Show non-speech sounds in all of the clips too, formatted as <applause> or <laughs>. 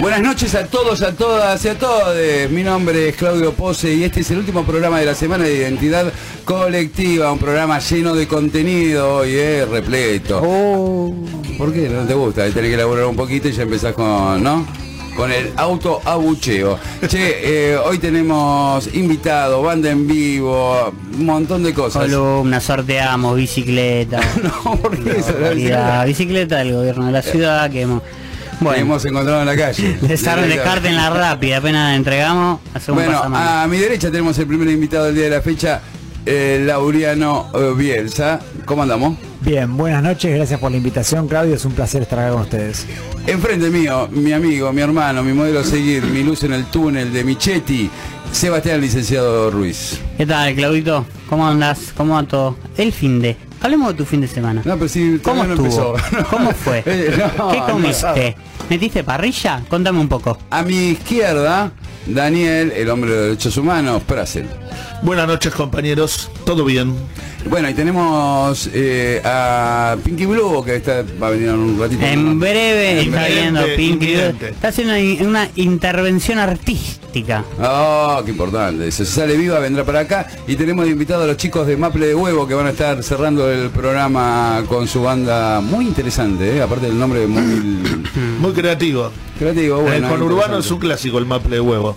Buenas noches a todos, a todas y a todos. Mi nombre es Claudio Pose y este es el último programa de la semana de identidad colectiva, un programa lleno de contenido hoy, eh, repleto. Oh. ¿Por qué no te gusta? Tenés que elaborar un poquito y ya empezás con, ¿no? Con el auto abucheo. Che, eh, hoy tenemos invitado, banda en vivo, un montón de cosas. Columna, sorteamos, bicicleta. <laughs> no, ¿por qué eso? La. Bicicleta del gobierno de la ciudad que hemos. Que Bueno, hemos encontrado en la calle. <laughs> desarme descarte en la rápida, apenas entregamos, Bueno, a mi derecha tenemos el primer invitado del día de la fecha, eh, Lauriano eh, Bielsa. ¿Cómo andamos? Bien, buenas noches, gracias por la invitación, Claudio, es un placer estar acá con ustedes. Enfrente mío, mi amigo, mi hermano, mi modelo a seguir, mi luz en el túnel de Michetti, Sebastián Licenciado Ruiz. ¿Qué tal, Claudito? ¿Cómo andás? ¿Cómo va todo? El fin de. Hablemos de tu fin de semana. No, pero si ¿Cómo no estuvo? empezó. <laughs> ¿Cómo fue? Eh, no, ¿Qué no. Comiste? ¿Metiste parrilla? Contame un poco. A mi izquierda, Daniel, el hombre de derechos humanos, Prasel. Buenas noches compañeros, ¿todo bien? Bueno, y tenemos eh, a Pinky Blue, que está, va a venir en un ratito. En breve está viendo Pinky. inminente. Está haciendo una, una intervención artística. Oh, qué importante. Si se sale viva, vendrá para acá. Y tenemos de invitado a los chicos de Maple de Huevo que van a estar cerrando el programa con su banda muy interesante, ¿eh? aparte del nombre muy Muy creativo. creativo. Bueno, el conurbano es un clásico el maple de huevo.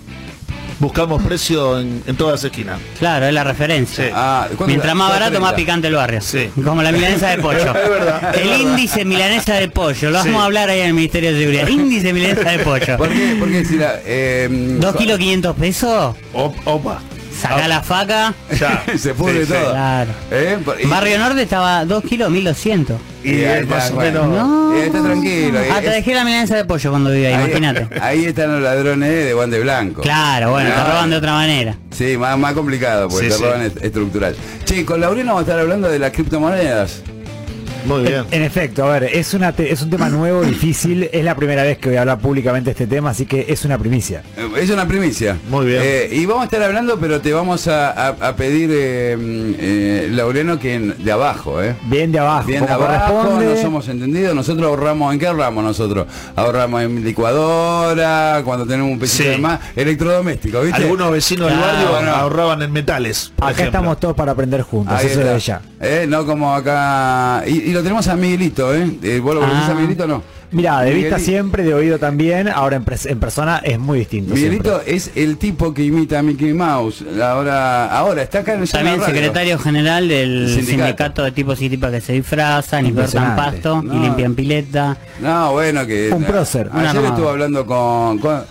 Buscamos precio en, en todas las esquinas. Claro, es la referencia. Sí. Ah, ¿cuánto- Mientras más barato, 4.30? más picante el barrio. Sí. Como la milanesa de pollo. <laughs> Es verdad, es el verdad. índice milanesa de pollo. Lo Sí. vamos a hablar ahí en el Ministerio de Seguridad. Índice milanesa de pollo. ¿Por qué? Porque si la... Eh, ¿Dos kilos 500 pesos? Op- opa. Sacá la faca. <laughs> Ya. <laughs> se pudre Sí, sí. todo. Claro. ¿Eh? Y- Barrio Norte estaba 2 kilos 1200. Y Y ahí es más está, o bueno. menos. No. Eh, está tranquilo. Ah, te Es- dejé la milanesa de pollo cuando vivía ahí, ahí, imagínate. <laughs> ahí están los ladrones de guante blanco. Claro, bueno, te No. roban de otra manera. Sí, más, más complicado, porque Sí, te sí. roban est- estructural. Che, con Laurino vamos a estar hablando de las criptomonedas. Muy bien. En efecto, a ver, es, una te- es un tema nuevo, <coughs> difícil, es la primera vez que voy a hablar públicamente de este tema, así que es una primicia. Eh, Es una primicia. Muy bien. Eh, y vamos a estar hablando, pero te vamos a, a- a pedir, eh, Laureano, que en- de abajo, ¿eh? Bien de abajo, Bien de abajo, no somos entendidos. Nosotros ahorramos, ¿en qué ahorramos nosotros? Ahorramos en licuadora, cuando tenemos un pesito Sí. de más, electrodoméstico, ¿viste? Algunos vecinos del barrio bueno. ahorraban en metales. Acá ejemplo. estamos todos para aprender juntos, Ahí eso de ya. Eh, No como acá. Y, y lo tenemos a Miguelito, ¿eh? Eh, ¿Vos lo conocés Ah. a Miguelito o no? Mira, de vista siempre, de oído también, ahora en, pres- en persona es muy distinto. Miguelito siempre. es el tipo que imita a Mickey Mouse. Ahora, ahora está acá en el También secretario general del Sindicato. sindicato. de tipos y tipas que se disfrazan y cortan pasto No. y limpian pileta. No, bueno, que. Un prócer, Ayer estuve hablando con. con-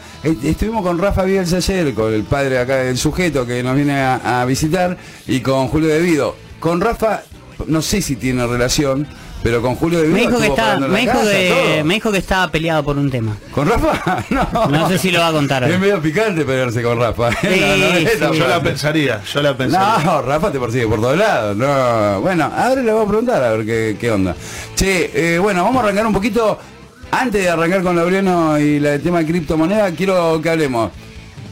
estuvimos con Rafa Bielsa ayer, con el padre acá del sujeto que nos viene a, a visitar, y con Julio Devido. Con Rafa, no sé si tiene relación, pero con Julio Devido. Me dijo que estaba, me dijo casa, que, todo. me dijo que estaba peleado por un tema. ¿Con Rafa? <laughs> No. No sé si lo va a contar. Es medio picante pelearse con Rafa. Sí, No, no, sí. Yo la pensaría, yo la pensaría. No, Rafa te persigue por todos lados. No. Bueno, ahora le voy a preguntar a ver qué, qué onda. Che, eh, bueno, vamos a arrancar un poquito. Antes de arrancar con Laureano y la- el tema de criptomoneda, quiero que hablemos.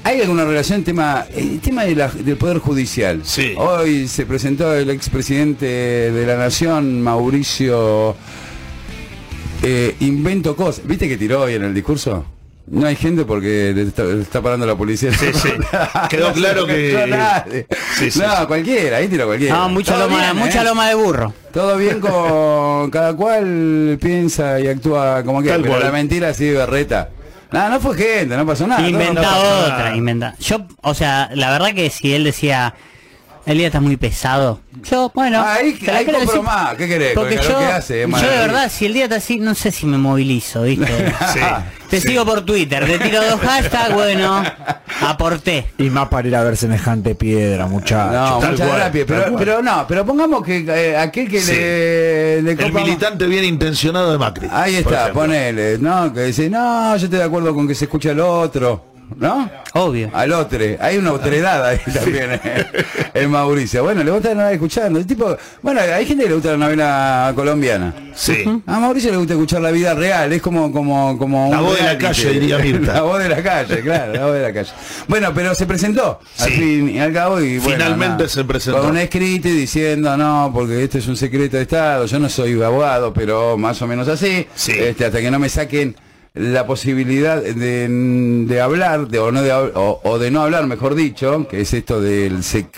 ¿Hay alguna relación tema el tema de la- del poder judicial? Sí. Hoy se presentó el expresidente de la nación, Mauricio eh, Invento Cos. ¿Viste que tiró hoy en el discurso? No hay gente porque le está, le está parando la policía. Sí, sí. <laughs> Quedó claro que- No, nadie. Sí, sí, no, sí. cualquiera, ahí tiró cualquiera. No, mucha loma, bien, mucha ¿eh? loma de burro. Todo bien con <laughs> cada cual piensa y actúa como quiera, pero la mentira sí berreta. No, no fue gente, no pasó nada. inventa no, pasó otra, nada. inventa. Yo, o sea, la verdad que si él decía, el día está muy pesado. Yo, bueno, Ahí- te la ahí quiero compro decir, más, ¿qué querés? Porque yo, que hace, es yo de verdad, si el día está así, no sé si me movilizo, ¿viste? <laughs> Sí, Te sí. sigo por Twitter, te tiro dos hashtags, bueno, aporté. Y más para ir a ver semejante piedra, muchachos. No, Tal muchas cual, pero, pero no, pero pongamos que eh, aquel que Sí. le, le El militante bien intencionado de Macri. Ahí está, ponele, ¿no? Que dice, no, yo estoy de acuerdo con que se escuche al otro, ¿no? Obvio. Al otro. Hay una otredad ahí también eh, en Mauricio. Bueno, le gusta la novela escuchando. El tipo, bueno, hay gente que le gusta la novela colombiana. Sí. A Mauricio le gusta escuchar la vida real, es como como como La voz de la calle, diría <laughs> Mirta. La voz de la calle, claro, la voz de la calle. Bueno, pero se presentó al fin y al cabo y bueno, Finalmente nada, se presentó. Con un escrito y diciendo, no, porque este es un secreto de Estado, yo no soy abogado, pero más o menos así, Sí. este, hasta que no me saquen la posibilidad de, de hablar, de, o, no de, o- o de no hablar, mejor dicho, que es esto del... sec-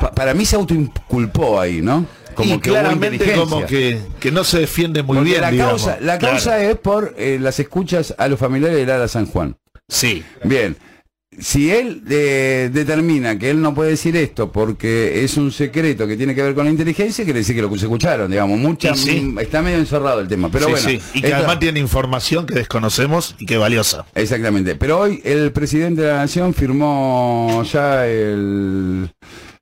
Pa- para mí se autoinculpó ahí, ¿no? y claramente inteligencia. como que, que no se defiende muy Porque bien, la digamos. causa, la Claro. causa es por eh, las escuchas a los familiares de Lara San Juan. Sí. Bien. Si él eh, determina que él no puede decir esto porque es un secreto que tiene que ver con la inteligencia, quiere decir que lo que se escucharon, digamos, mucha, Y sí. mm, está medio encerrado el tema. Pero Sí, bueno, sí. Y que esto- además tiene información que desconocemos y que es valiosa. exactamente. Pero hoy el presidente de la nación firmó ya el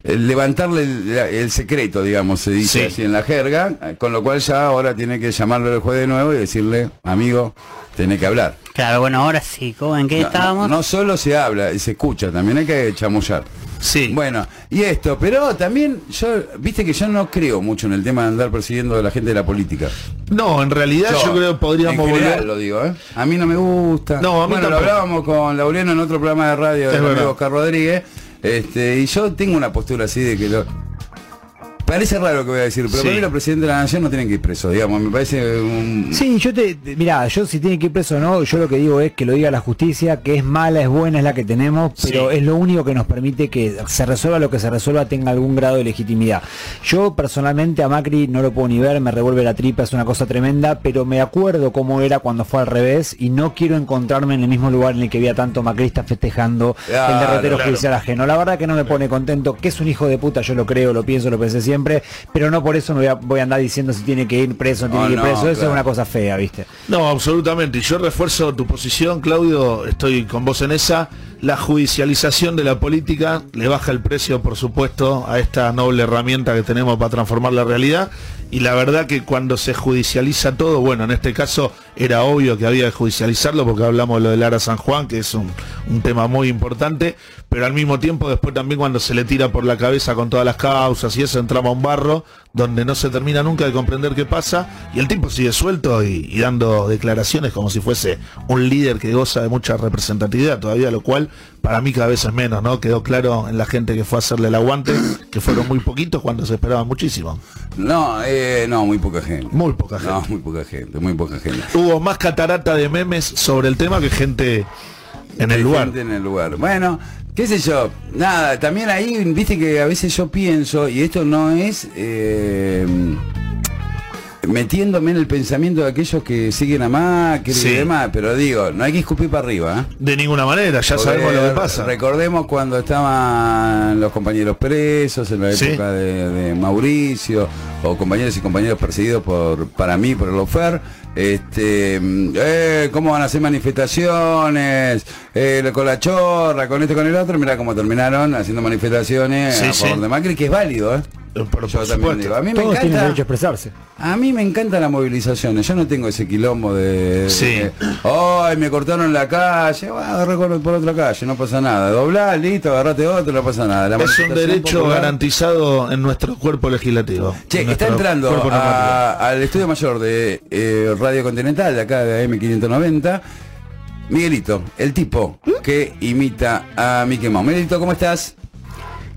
levantarle el, el secreto, digamos, se dice Sí. así en la jerga, eh, con lo cual ya ahora tiene que llamarle al juez de nuevo y decirle, amigo, tenés que hablar. Claro, bueno, ahora sí. ¿cómo- ¿En qué No, estábamos? No, no solo se habla, se escucha, también hay que chamullar. Sí. Bueno, y esto, pero también yo, viste que yo no creo mucho en el tema de andar persiguiendo a la gente de la política. No, en realidad yo, creo que podríamos en general volver. lo digo, ¿eh? A mí no me gusta. No, a mí bueno, lo hablábamos con Laureano en otro programa de radio Es del amigo verdad. Oscar Rodríguez, este, y yo tengo una postura así de que lo... Parece raro lo que voy a decir, pero Sí. para mí los presidentes de la nación no tienen que ir presos, digamos, me parece un... Sí, yo te, te- mirá, yo si tiene que ir preso o no, yo lo que digo es que lo diga la justicia, que es mala, es buena, es la que tenemos, pero Sí. es lo único que nos permite que se resuelva lo que se resuelva tenga algún grado de legitimidad. Yo personalmente a Macri no lo puedo ni ver, me revuelve la tripa, es una cosa tremenda, pero me acuerdo cómo era cuando fue al revés y no quiero encontrarme en el mismo lugar en el que había tanto macrista festejando el Claro, derrotero claro. judicial ajeno. La verdad que no me pone contento, que es un hijo de puta, yo lo creo, lo pienso, lo pensé siempre, pero no por eso me voy a, voy a andar diciendo si tiene que ir preso no tiene Oh, que ir no, preso. Eso claro. es una cosa fea, ¿viste? No, absolutamente. Yo refuerzo tu posición, Claudio, estoy con vos en esa. La judicialización de la política le baja el precio, por supuesto, a esta noble herramienta que tenemos para transformar la realidad. Y la verdad que cuando se judicializa todo, bueno, en este caso era obvio que había que judicializarlo porque hablamos de lo de Lara San Juan, que es un, un tema muy importante, pero al mismo tiempo después también cuando se le tira por la cabeza con todas las causas y eso entraba a un barro donde no se termina nunca de comprender qué pasa y el tipo sigue suelto y, y dando declaraciones como si fuese un líder que goza de mucha representatividad todavía, lo cual para mí cada vez es menos, ¿no? Quedó claro en la gente que fue a hacerle el aguante, que fueron muy poquitos cuando se esperaba muchísimo. No, eh, no, muy poca gente. Muy poca gente. No, muy poca gente, muy poca gente. Hubo más catarata de memes sobre el tema que gente en el lugar. gente en el lugar. Bueno, qué sé yo. Nada, también ahí, viste que a veces yo pienso, y esto no es eh, metiéndome en el pensamiento de aquellos que siguen a Macri Sí. y demás, pero digo, no hay que escupir para arriba. ¿eh? De ninguna manera, ya Porque sabemos lo que pasa. Recordemos cuando estaban los compañeros presos en la Sí. época de, de Mauricio, o compañeros y compañeros perseguidos por, para mí, por el OFER. Este, eh, ¿cómo van a hacer manifestaciones? Eh, con la chorra, con este, con el otro. Mirá cómo terminaron haciendo manifestaciones Sí, a favor de Macri, que es válido, ¿eh? Por- Yo por también digo. A mí me Todos encanta. derecho a expresarse. A mí me encantan las movilizaciones, yo no tengo ese quilombo de... Sí. de, Ay, me cortaron la calle, bueno, agarré por, por otra calle, no pasa nada. Doblá, listo, agarrate otro, no pasa nada. La Es un derecho popular- garantizado en nuestro cuerpo legislativo. Che, en está entrando a- al estudio mayor de eh, Radio Continental, de acá de AM590, Miguelito, el tipo que imita a Mickey Mouse. Miguelito, ¿cómo estás?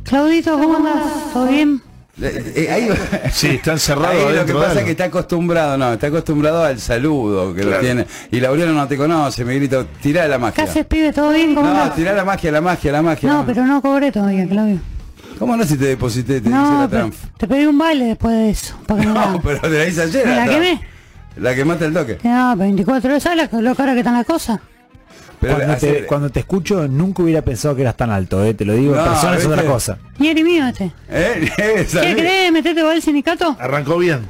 Claudito, ¿cómo andás? ¿Todo bien? Eh, eh, ahí- Sí, está encerrado Ahí lo que pasa es que está acostumbrado, no, está acostumbrado al saludo que lo tiene. Y Laureano no te conoce, Miguelito, tirá la ¿Qué magia. haces, pibe? ¿Todo bien? ¿Cómo No, tirá la magia, la magia, la magia. No, pero no cobré todavía, Claudio. ¿Cómo no si te deposité, te No, la te pedí un baile después de eso. <laughs> Me No, la- pero te la hice ayer. ¿Me la quemé? La que mata el toque. No, 24 horas, ¿sabes lo cara que están las cosas? Pero Cuando te, hacer- cuando te escucho, nunca hubiera pensado que eras tan alto, ¿eh? te lo digo. No, en persona es otra cosa. Y eres mío este. ¿Eh? <laughs> ¿Qué crees? ¿Meterte vos al sindicato? Arrancó bien.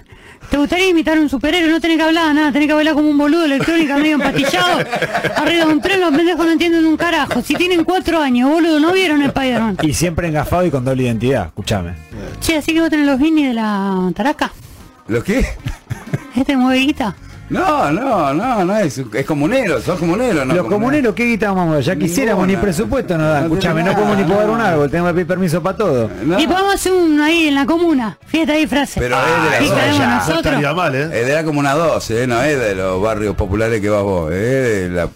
¿Te gustaría imitar a un superhéroe? No tenés que hablar nada, tenés que hablar como un boludo electrónica medio empatillado. <laughs> Arriba de un tren, los pendejos no entienden un carajo. Si tienen cuatro años, boludo, ¿no vieron Spider-Man? Y siempre engafado y con doble identidad, escúchame. Che, así que vos tenés los Vinny de la Tarasca. ¿Los qué? Este mueve guita. No, no, no, no es, es comunero, sos comunero, ¿no? Los comuneros, ¿qué guita vamos? Ya quisiéramos, ni presupuesto nos dan. No no podemos ni podar un árbol, tenemos que pedir permiso para todo. Y podemos hacer un ahí en la comuna. Fiesta y frase. Pero es de la zona. Mal, ¿eh? Es de la Comuna 12, ¿eh? no es de los barrios populares que vas vos, es de la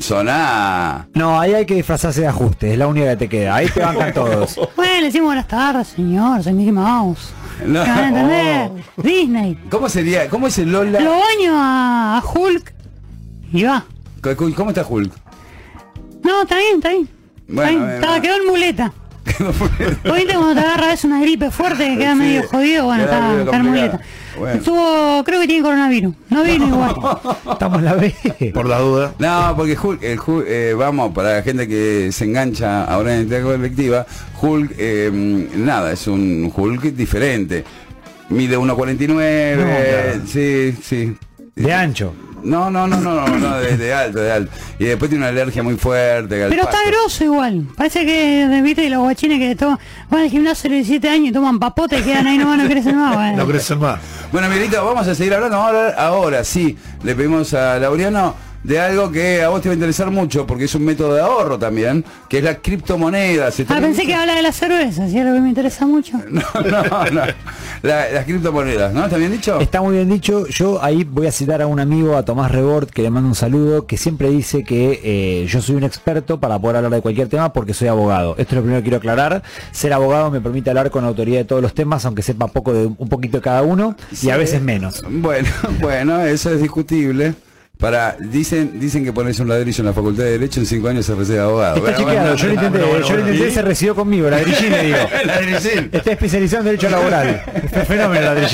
zona... No, ahí hay que disfrazarse de ajuste, es la única que te queda. Ahí te bancan <laughs> todos. Bueno, le decimos buenas tardes, señor, soy Mickey Mouse. No. ¿Me van a entender? Disney. ¿Cómo sería? ¿Cómo es el Lola? Lo baño a, Hulk y va. ¿Cómo está Hulk? No, está bien, está bien. Está Bueno, bien. Estaba, quedó en muleta. <laughs> Oíste <laughs> cuando te agarra es una gripe fuerte que <laughs> queda Sí, medio jodido, bueno, está, medio está en complicado. muleta. Bueno. Estuvo, creo que tiene coronavirus. No vino igual. Estamos la B. Por la duda. No, porque Hulk, el Hulk, eh, vamos, para la gente que se engancha ahora en la colectiva, Hulk, eh, nada, es un Hulk diferente. Mide 1.49, No, claro. sí, sí. De ancho. No, no, no, no, no, no, de, de alto, de alto. Y después tiene una alergia muy fuerte. al Pero está grosso igual. Parece que, viste, los guachines que toman, van al gimnasio a los 17 años y toman papote y quedan ahí nomás, no crecen más. bueno. No crecen más. Bueno, Miguelito, vamos a seguir hablando. Vamos a hablar ahora, sí. Le pedimos a Laureano de algo que a vos te va a interesar mucho, porque es un método de ahorro también, que es la criptomoneda. ¿Se Ah, pensé que habla de la cerveza, si es lo que me interesa mucho. <laughs> No, no, no. La- las criptomonedas, ¿no? ¿Está bien dicho? Está muy bien dicho. Yo ahí voy a citar a un amigo, a Tomás Rebord, que le mando un saludo, que siempre dice que eh, yo soy un experto para poder hablar de cualquier tema porque soy abogado. Esto es lo primero que quiero aclarar. Ser abogado me permite hablar con autoridad de todos los temas, aunque sepa poco de un poquito de cada uno y a veces menos. Bueno, <laughs> bueno, eso es discutible. Para, dicen, dicen que pones un ladrillo en la facultad de Derecho en cinco años se recibe abogado. Está Bueno, chequeado, bueno, yo lo intenté, se recibió conmigo, la le digo. <laughs> Ladrillín. Está especializado en derecho laboral. Fenómeno la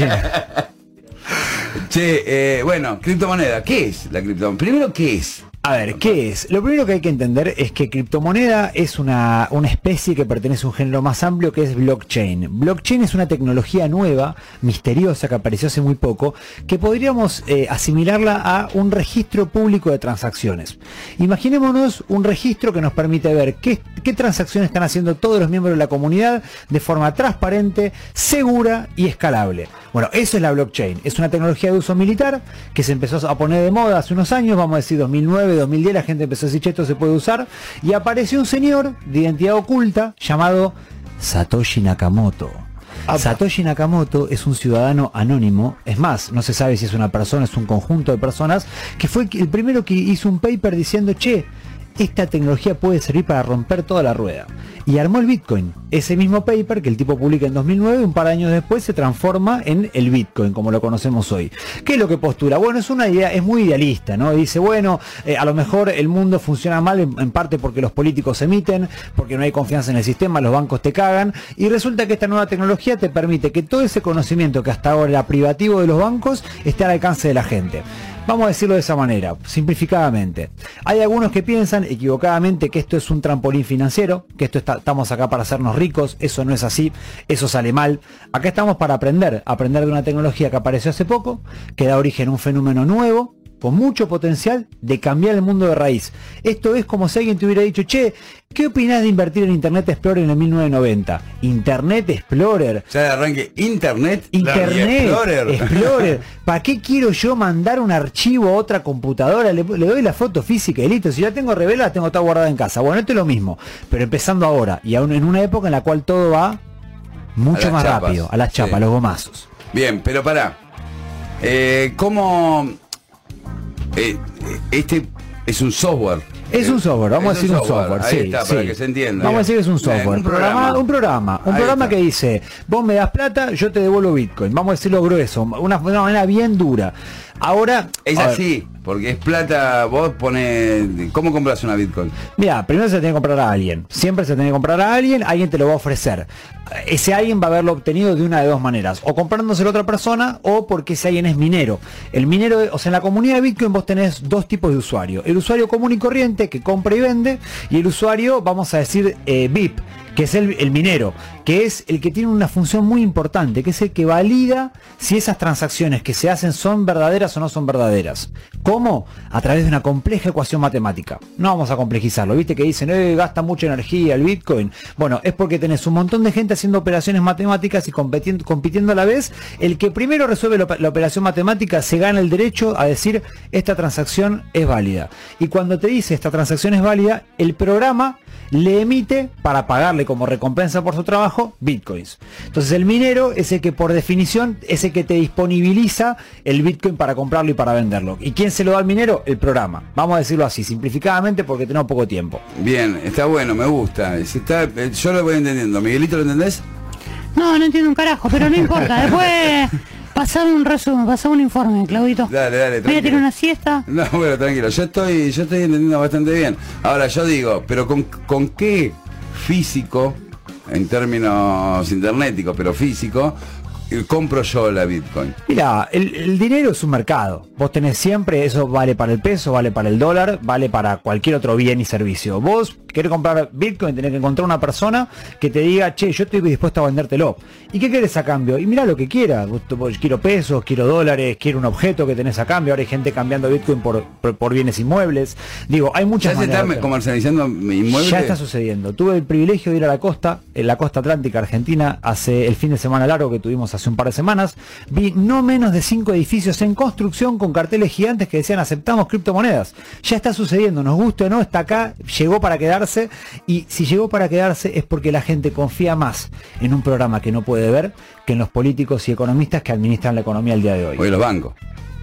Che, eh, bueno, criptomoneda, ¿qué es la criptomoneda? Primero, ¿qué es? A ver, ¿qué es? Lo primero que hay que entender es que criptomoneda es una, una especie que pertenece a un género más amplio que es blockchain. Blockchain es una tecnología nueva, misteriosa, que apareció hace muy poco, que podríamos eh, asimilarla a un registro público de transacciones. Imaginémonos un registro que nos permite ver qué, qué transacciones están haciendo todos los miembros de la comunidad de forma transparente, segura y escalable. Bueno, eso es la blockchain. Es una tecnología de uso militar que se empezó a poner de moda hace unos años, vamos a decir 2009, 2010, la gente empezó a decir, che, esto se puede usar. Y apareció un señor de identidad oculta llamado Satoshi Nakamoto. Satoshi Nakamoto es un ciudadano anónimo, es más, no se sabe si es una persona, es un conjunto de personas, que fue el primero que hizo un paper diciendo, che, esta tecnología puede servir para romper toda la rueda. Y armó el Bitcoin. Ese mismo paper que el tipo publica en 2009, un par de años después se transforma en el Bitcoin, como lo conocemos hoy. ¿Qué es lo que postula? Bueno, es una idea, es muy idealista, ¿no? Dice, bueno, eh, a lo mejor el mundo funciona mal en, en parte porque los políticos emiten, porque no hay confianza en el sistema, los bancos te cagan, y resulta que esta nueva tecnología te permite que todo ese conocimiento que hasta ahora era privativo de los bancos esté al alcance de la gente. Vamos a decirlo de esa manera, simplificadamente. Hay algunos que piensan equivocadamente que esto es un trampolín financiero, que esto está- estamos acá para hacernos ricos, eso no es así, eso sale mal. Acá estamos para aprender, aprender de una tecnología que apareció hace poco, que da origen a un fenómeno nuevo, con mucho potencial de cambiar el mundo de raíz. Esto es como si alguien te hubiera dicho, che, ¿qué opinás de invertir en Internet Explorer en el 1990? Internet Explorer, Ya de arranque, Internet, Internet, Explorer. Explorer. <laughs> ¿Para qué quiero yo mandar un archivo a otra computadora? Le, le doy la foto física y listo. Si ya tengo revela, la tengo toda guardada en casa. Bueno, esto es lo mismo, pero empezando ahora y aún en una época en la cual todo va mucho más chapas, rápido, a las chapas, sí. a los gomazos. Bien, pero pará. Eh, ¿Cómo eh, este es un software? Es un software, vamos a decir un software, Ahí sí, está, para sí. que se entienda. Vamos a decir que es un Bien, software, un programa, un programa, un programa que dice, vos me das plata, yo te devuelvo Bitcoin. Vamos a decirlo grueso, una, una manera bien dura. Ahora, Es así, porque es plata, vos pones... ¿Cómo compras una Bitcoin? Mira, primero se tiene que comprar a alguien. Siempre se tiene que comprar a alguien, alguien te lo va a ofrecer. Ese alguien va a haberlo obtenido de una de dos maneras. O comprándoselo a otra persona o porque ese alguien es minero. El minero, o sea, en la comunidad de Bitcoin vos tenés dos tipos de usuario. El usuario común y corriente que compra y vende. Y el usuario, vamos a decir, eh, VIP que es el, minero, que es el que tiene una función muy importante, que es el que valida si esas transacciones que se hacen son verdaderas o no son verdaderas. ¿Cómo? A través de una compleja ecuación matemática. No vamos a complejizarlo, viste que dicen, eh, gasta mucha energía el Bitcoin. Bueno, es porque tenés un montón de gente haciendo operaciones matemáticas y compitiendo, compitiendo a la vez. El que primero resuelve la operación matemática se gana el derecho a decir, esta transacción es válida. Y cuando te dice esta transacción es válida, el programa le emite para pagarle como recompensa por su trabajo bitcoins. Entonces el minero es el que por definición es el que te disponibiliza el bitcoin para comprarlo y para venderlo. ¿Y quién se lo da al minero? El programa. Vamos a decirlo así, simplificadamente porque tenemos poco tiempo. Bien, está bueno, me gusta. Está- eh, yo lo voy entendiendo. Miguelito, ¿lo entendés? No, no entiendo un carajo, pero no importa. Después, <laughs> Pasame un resumen, pasame un informe, Claudito. Dale, dale, Voy a tranquilo. tirar una siesta. No, bueno, tranquilo. Yo estoy, yo estoy entendiendo bastante bien. Ahora, yo digo, pero con, con qué físico, en términos internéticos, pero físico, compro yo la Bitcoin. Mira, el, el dinero es un mercado. Vos tenés siempre, eso vale para el peso, vale para el dólar, vale para cualquier otro bien y servicio. Vos querés comprar Bitcoin, tenés que encontrar una persona que te diga, che, yo estoy dispuesto a vendértelo. ¿Y qué querés a cambio? Y mira lo que quieras. Quiero pesos, quiero dólares, quiero un objeto que tenés a cambio. Ahora hay gente cambiando Bitcoin por, por, por bienes inmuebles. Digo, hay muchas ¿Ya se maneras está de hacerlo. comercializando inmuebles? Ya está sucediendo. Tuve el privilegio de ir a la costa, en la costa atlántica argentina, hace el fin de semana largo que tuvimos hace un par de semanas. Vi no menos de cinco edificios en construcción con carteles gigantes que decían aceptamos criptomonedas. Ya está sucediendo, nos guste o no, está acá, llegó para quedarse. Y si llegó para quedarse es porque la gente confía más en un programa que no puede ver que en los políticos y economistas que administran la economía al día de hoy. Hoy los bancos.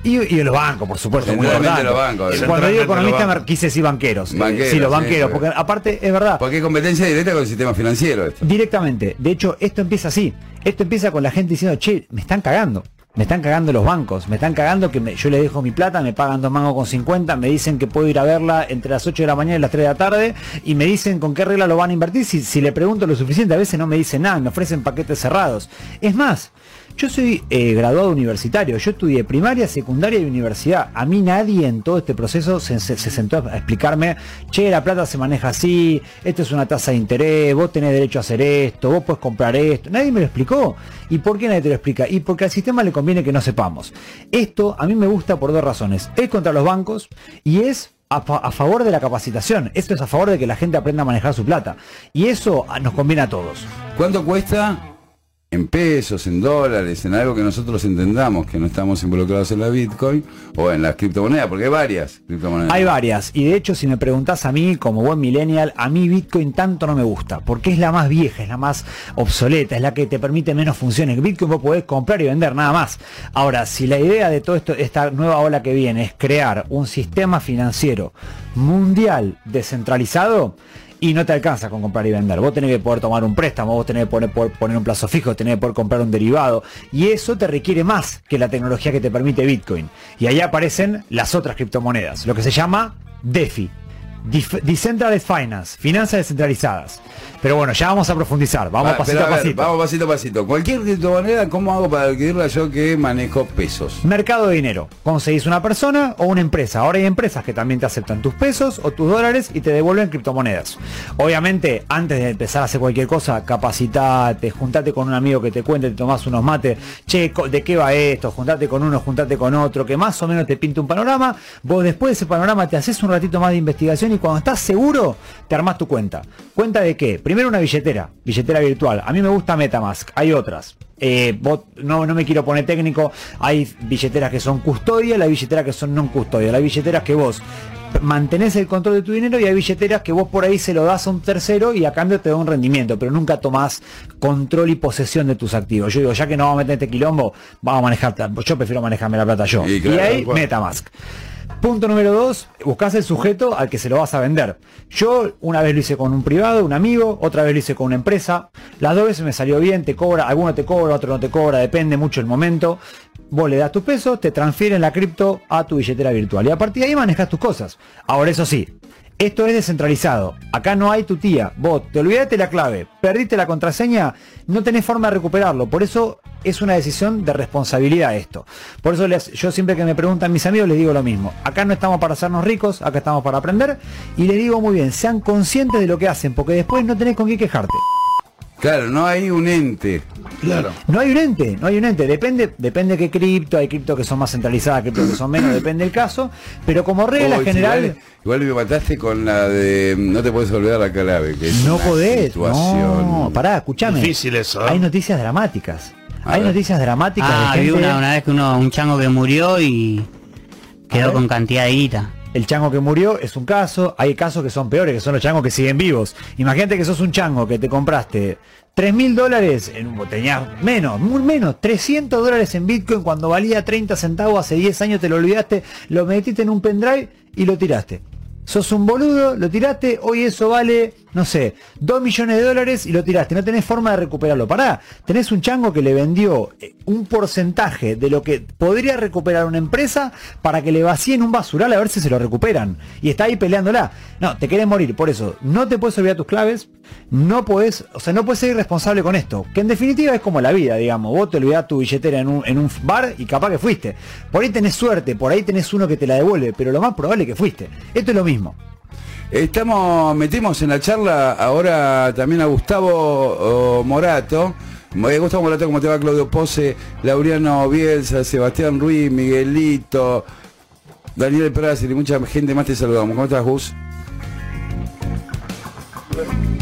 Y, y los bancos, por supuesto, muy importante. los bancos, Cuando digo economista quise decir banqueros. Eh, Banqueros, sí, los banqueros, porque- porque aparte es verdad. Porque hay competencia directa con el sistema financiero esto. Directamente. De hecho, esto empieza así. Esto empieza con la gente diciendo, che, me están cagando. Me están cagando los bancos, me están cagando que me- yo le dejo mi plata, me pagan dos mangos con 50, me dicen que puedo ir a verla entre las 8 de la mañana y las 3 de la tarde y me dicen con qué regla lo van a invertir. Si, si le pregunto lo suficiente, a veces no me dicen nada, me ofrecen paquetes cerrados. Es más, yo soy eh, graduado universitario, yo estudié primaria, secundaria y universidad. A mí nadie en todo este proceso se, se- se sentó a explicarme, che, la plata se maneja así, esto es una tasa de interés, vos tenés derecho a hacer esto, vos puedes comprar esto. Nadie me lo explicó. ¿Y por qué nadie te lo explica? Y porque al sistema le conviene que no sepamos. Esto a mí me gusta por dos razones. Es contra los bancos y es a favor de la capacitación. Esto es a favor de que la gente aprenda a manejar su plata. Y eso ah, nos conviene a todos. ¿Cuánto cuesta en pesos, en dólares, en algo que nosotros entendamos que no estamos involucrados en la Bitcoin o en las criptomonedas? Porque hay varias criptomonedas. Hay varias, y de hecho si me preguntás a mí, como buen millennial, a mí Bitcoin tanto no me gusta, porque es la más vieja, es la más obsoleta, es la que te permite menos funciones. Bitcoin vos podés comprar y vender nada más. Ahora, si la idea de todo esto, esta nueva ola que viene, es crear un sistema financiero mundial descentralizado, y no te alcanza con comprar y vender. Vos tenés que poder tomar un préstamo, vos tenés que poner, un plazo fijo, tenés que poder comprar un derivado. Y eso te requiere más que la tecnología que te permite Bitcoin. Y ahí aparecen las otras criptomonedas, lo que se llama DeFi. Decentralized Finance, finanzas descentralizadas. Pero bueno, ya vamos a profundizar, vamos Va, pasito a ver, pasito. Vamos pasito a pasito. Cualquier criptomoneda, ¿cómo hago para adquirirla yo que manejo pesos? Mercado de dinero. Conseguís una persona o una empresa. Ahora hay empresas que también te aceptan tus pesos o tus dólares y te devuelven criptomonedas. Obviamente, antes de empezar a hacer cualquier cosa, capacitate, juntate con un amigo que te cuente, te tomás unos mates, che, ¿de qué va esto? Juntate con uno, juntate con otro, que más o menos te pinte un panorama. Vos después de ese panorama te haces un ratito más de investigación y cuando estás seguro, te armás tu cuenta. ¿Cuenta de qué? Primero una billetera, billetera virtual. A mí me gusta Metamask, hay otras. Eh, no, no me quiero poner técnico, hay billeteras que son custodia, hay billeteras que son non custodia, hay billeteras que vos mantenés el control de tu dinero y hay billeteras que vos por ahí se lo das a un tercero y a cambio te da un rendimiento, pero nunca tomás control y posesión de tus activos. Yo digo, ya que no vamos a meter este quilombo, vamos a manejar, yo prefiero manejarme la plata yo. Y Y, claro, ahí, tal cual. Metamask. Punto número dos, buscas el sujeto al que se lo vas a vender. Yo una vez lo hice con un privado, un amigo, otra vez lo hice con una empresa. Las dos veces me salió bien, te cobra, alguno te cobra, otro no te cobra, depende mucho el momento. Vos le das tus pesos, te transfieren la cripto a tu billetera virtual y a partir de ahí manejas tus cosas. Ahora eso sí, esto es descentralizado. Acá no hay tu tía. Vos te olvidaste la clave, perdiste la contraseña, no tenés forma de recuperarlo. Por eso es una decisión de responsabilidad esto. Por eso yo siempre que me preguntan mis amigos les digo lo mismo. Acá no estamos para hacernos ricos, acá estamos para aprender. Y les digo muy bien, sean conscientes de lo que hacen, porque después no tenés con qué quejarte. Claro, no hay un ente. Claro. No hay un ente, no hay un ente. Depende, depende qué cripto, hay cripto que son más centralizadas, cripto que son menos, <coughs> depende del caso. Pero como regla Oh, general. Igual, igual me mataste con la de no te puedes olvidar la clave. Que es No una podés. Situación. No, pará, escuchame. Difícil eso, ¿eh? Hay noticias dramáticas. A Hay ver. noticias dramáticas Ah, de vi gente. una, una vez que uno, un chango que murió y quedó con cantidad de guita. El chango que murió es un caso, hay casos que son peores, que son los changos que siguen vivos. Imagínate que sos un chango que te compraste 3 mil dólares, en tenías menos, muy menos, 300 dólares en Bitcoin cuando valía 30 centavos hace 10 años, te lo olvidaste, lo metiste en un pendrive y lo tiraste. Sos un boludo, lo tiraste, hoy eso vale no sé, 2 millones de dólares y lo tiraste, no tenés forma de recuperarlo. Pará, tenés un chango que le vendió eh, un porcentaje de lo que podría recuperar una empresa para que le vacíen un basural a ver si se lo recuperan. Y está ahí peleándola. No, te querés morir, por eso, no te puedes olvidar tus claves, no puedes, o sea, no puedes ser irresponsable con esto. Que en definitiva es como la vida, digamos. Vos te olvidás tu billetera en un, en un bar y capaz que fuiste. Por ahí tenés suerte, por ahí tenés uno que te la devuelve, pero lo más probable es que fuiste. Esto es lo mismo. Estamos, metimos en la charla ahora también a Gustavo Morato. Gustavo Morato, ¿cómo te va? Claudio Pose, Laureano Bielsa, Sebastián Ruiz, Miguelito, Daniel Prazer y mucha gente más te saludamos. ¿Cómo estás, Gus?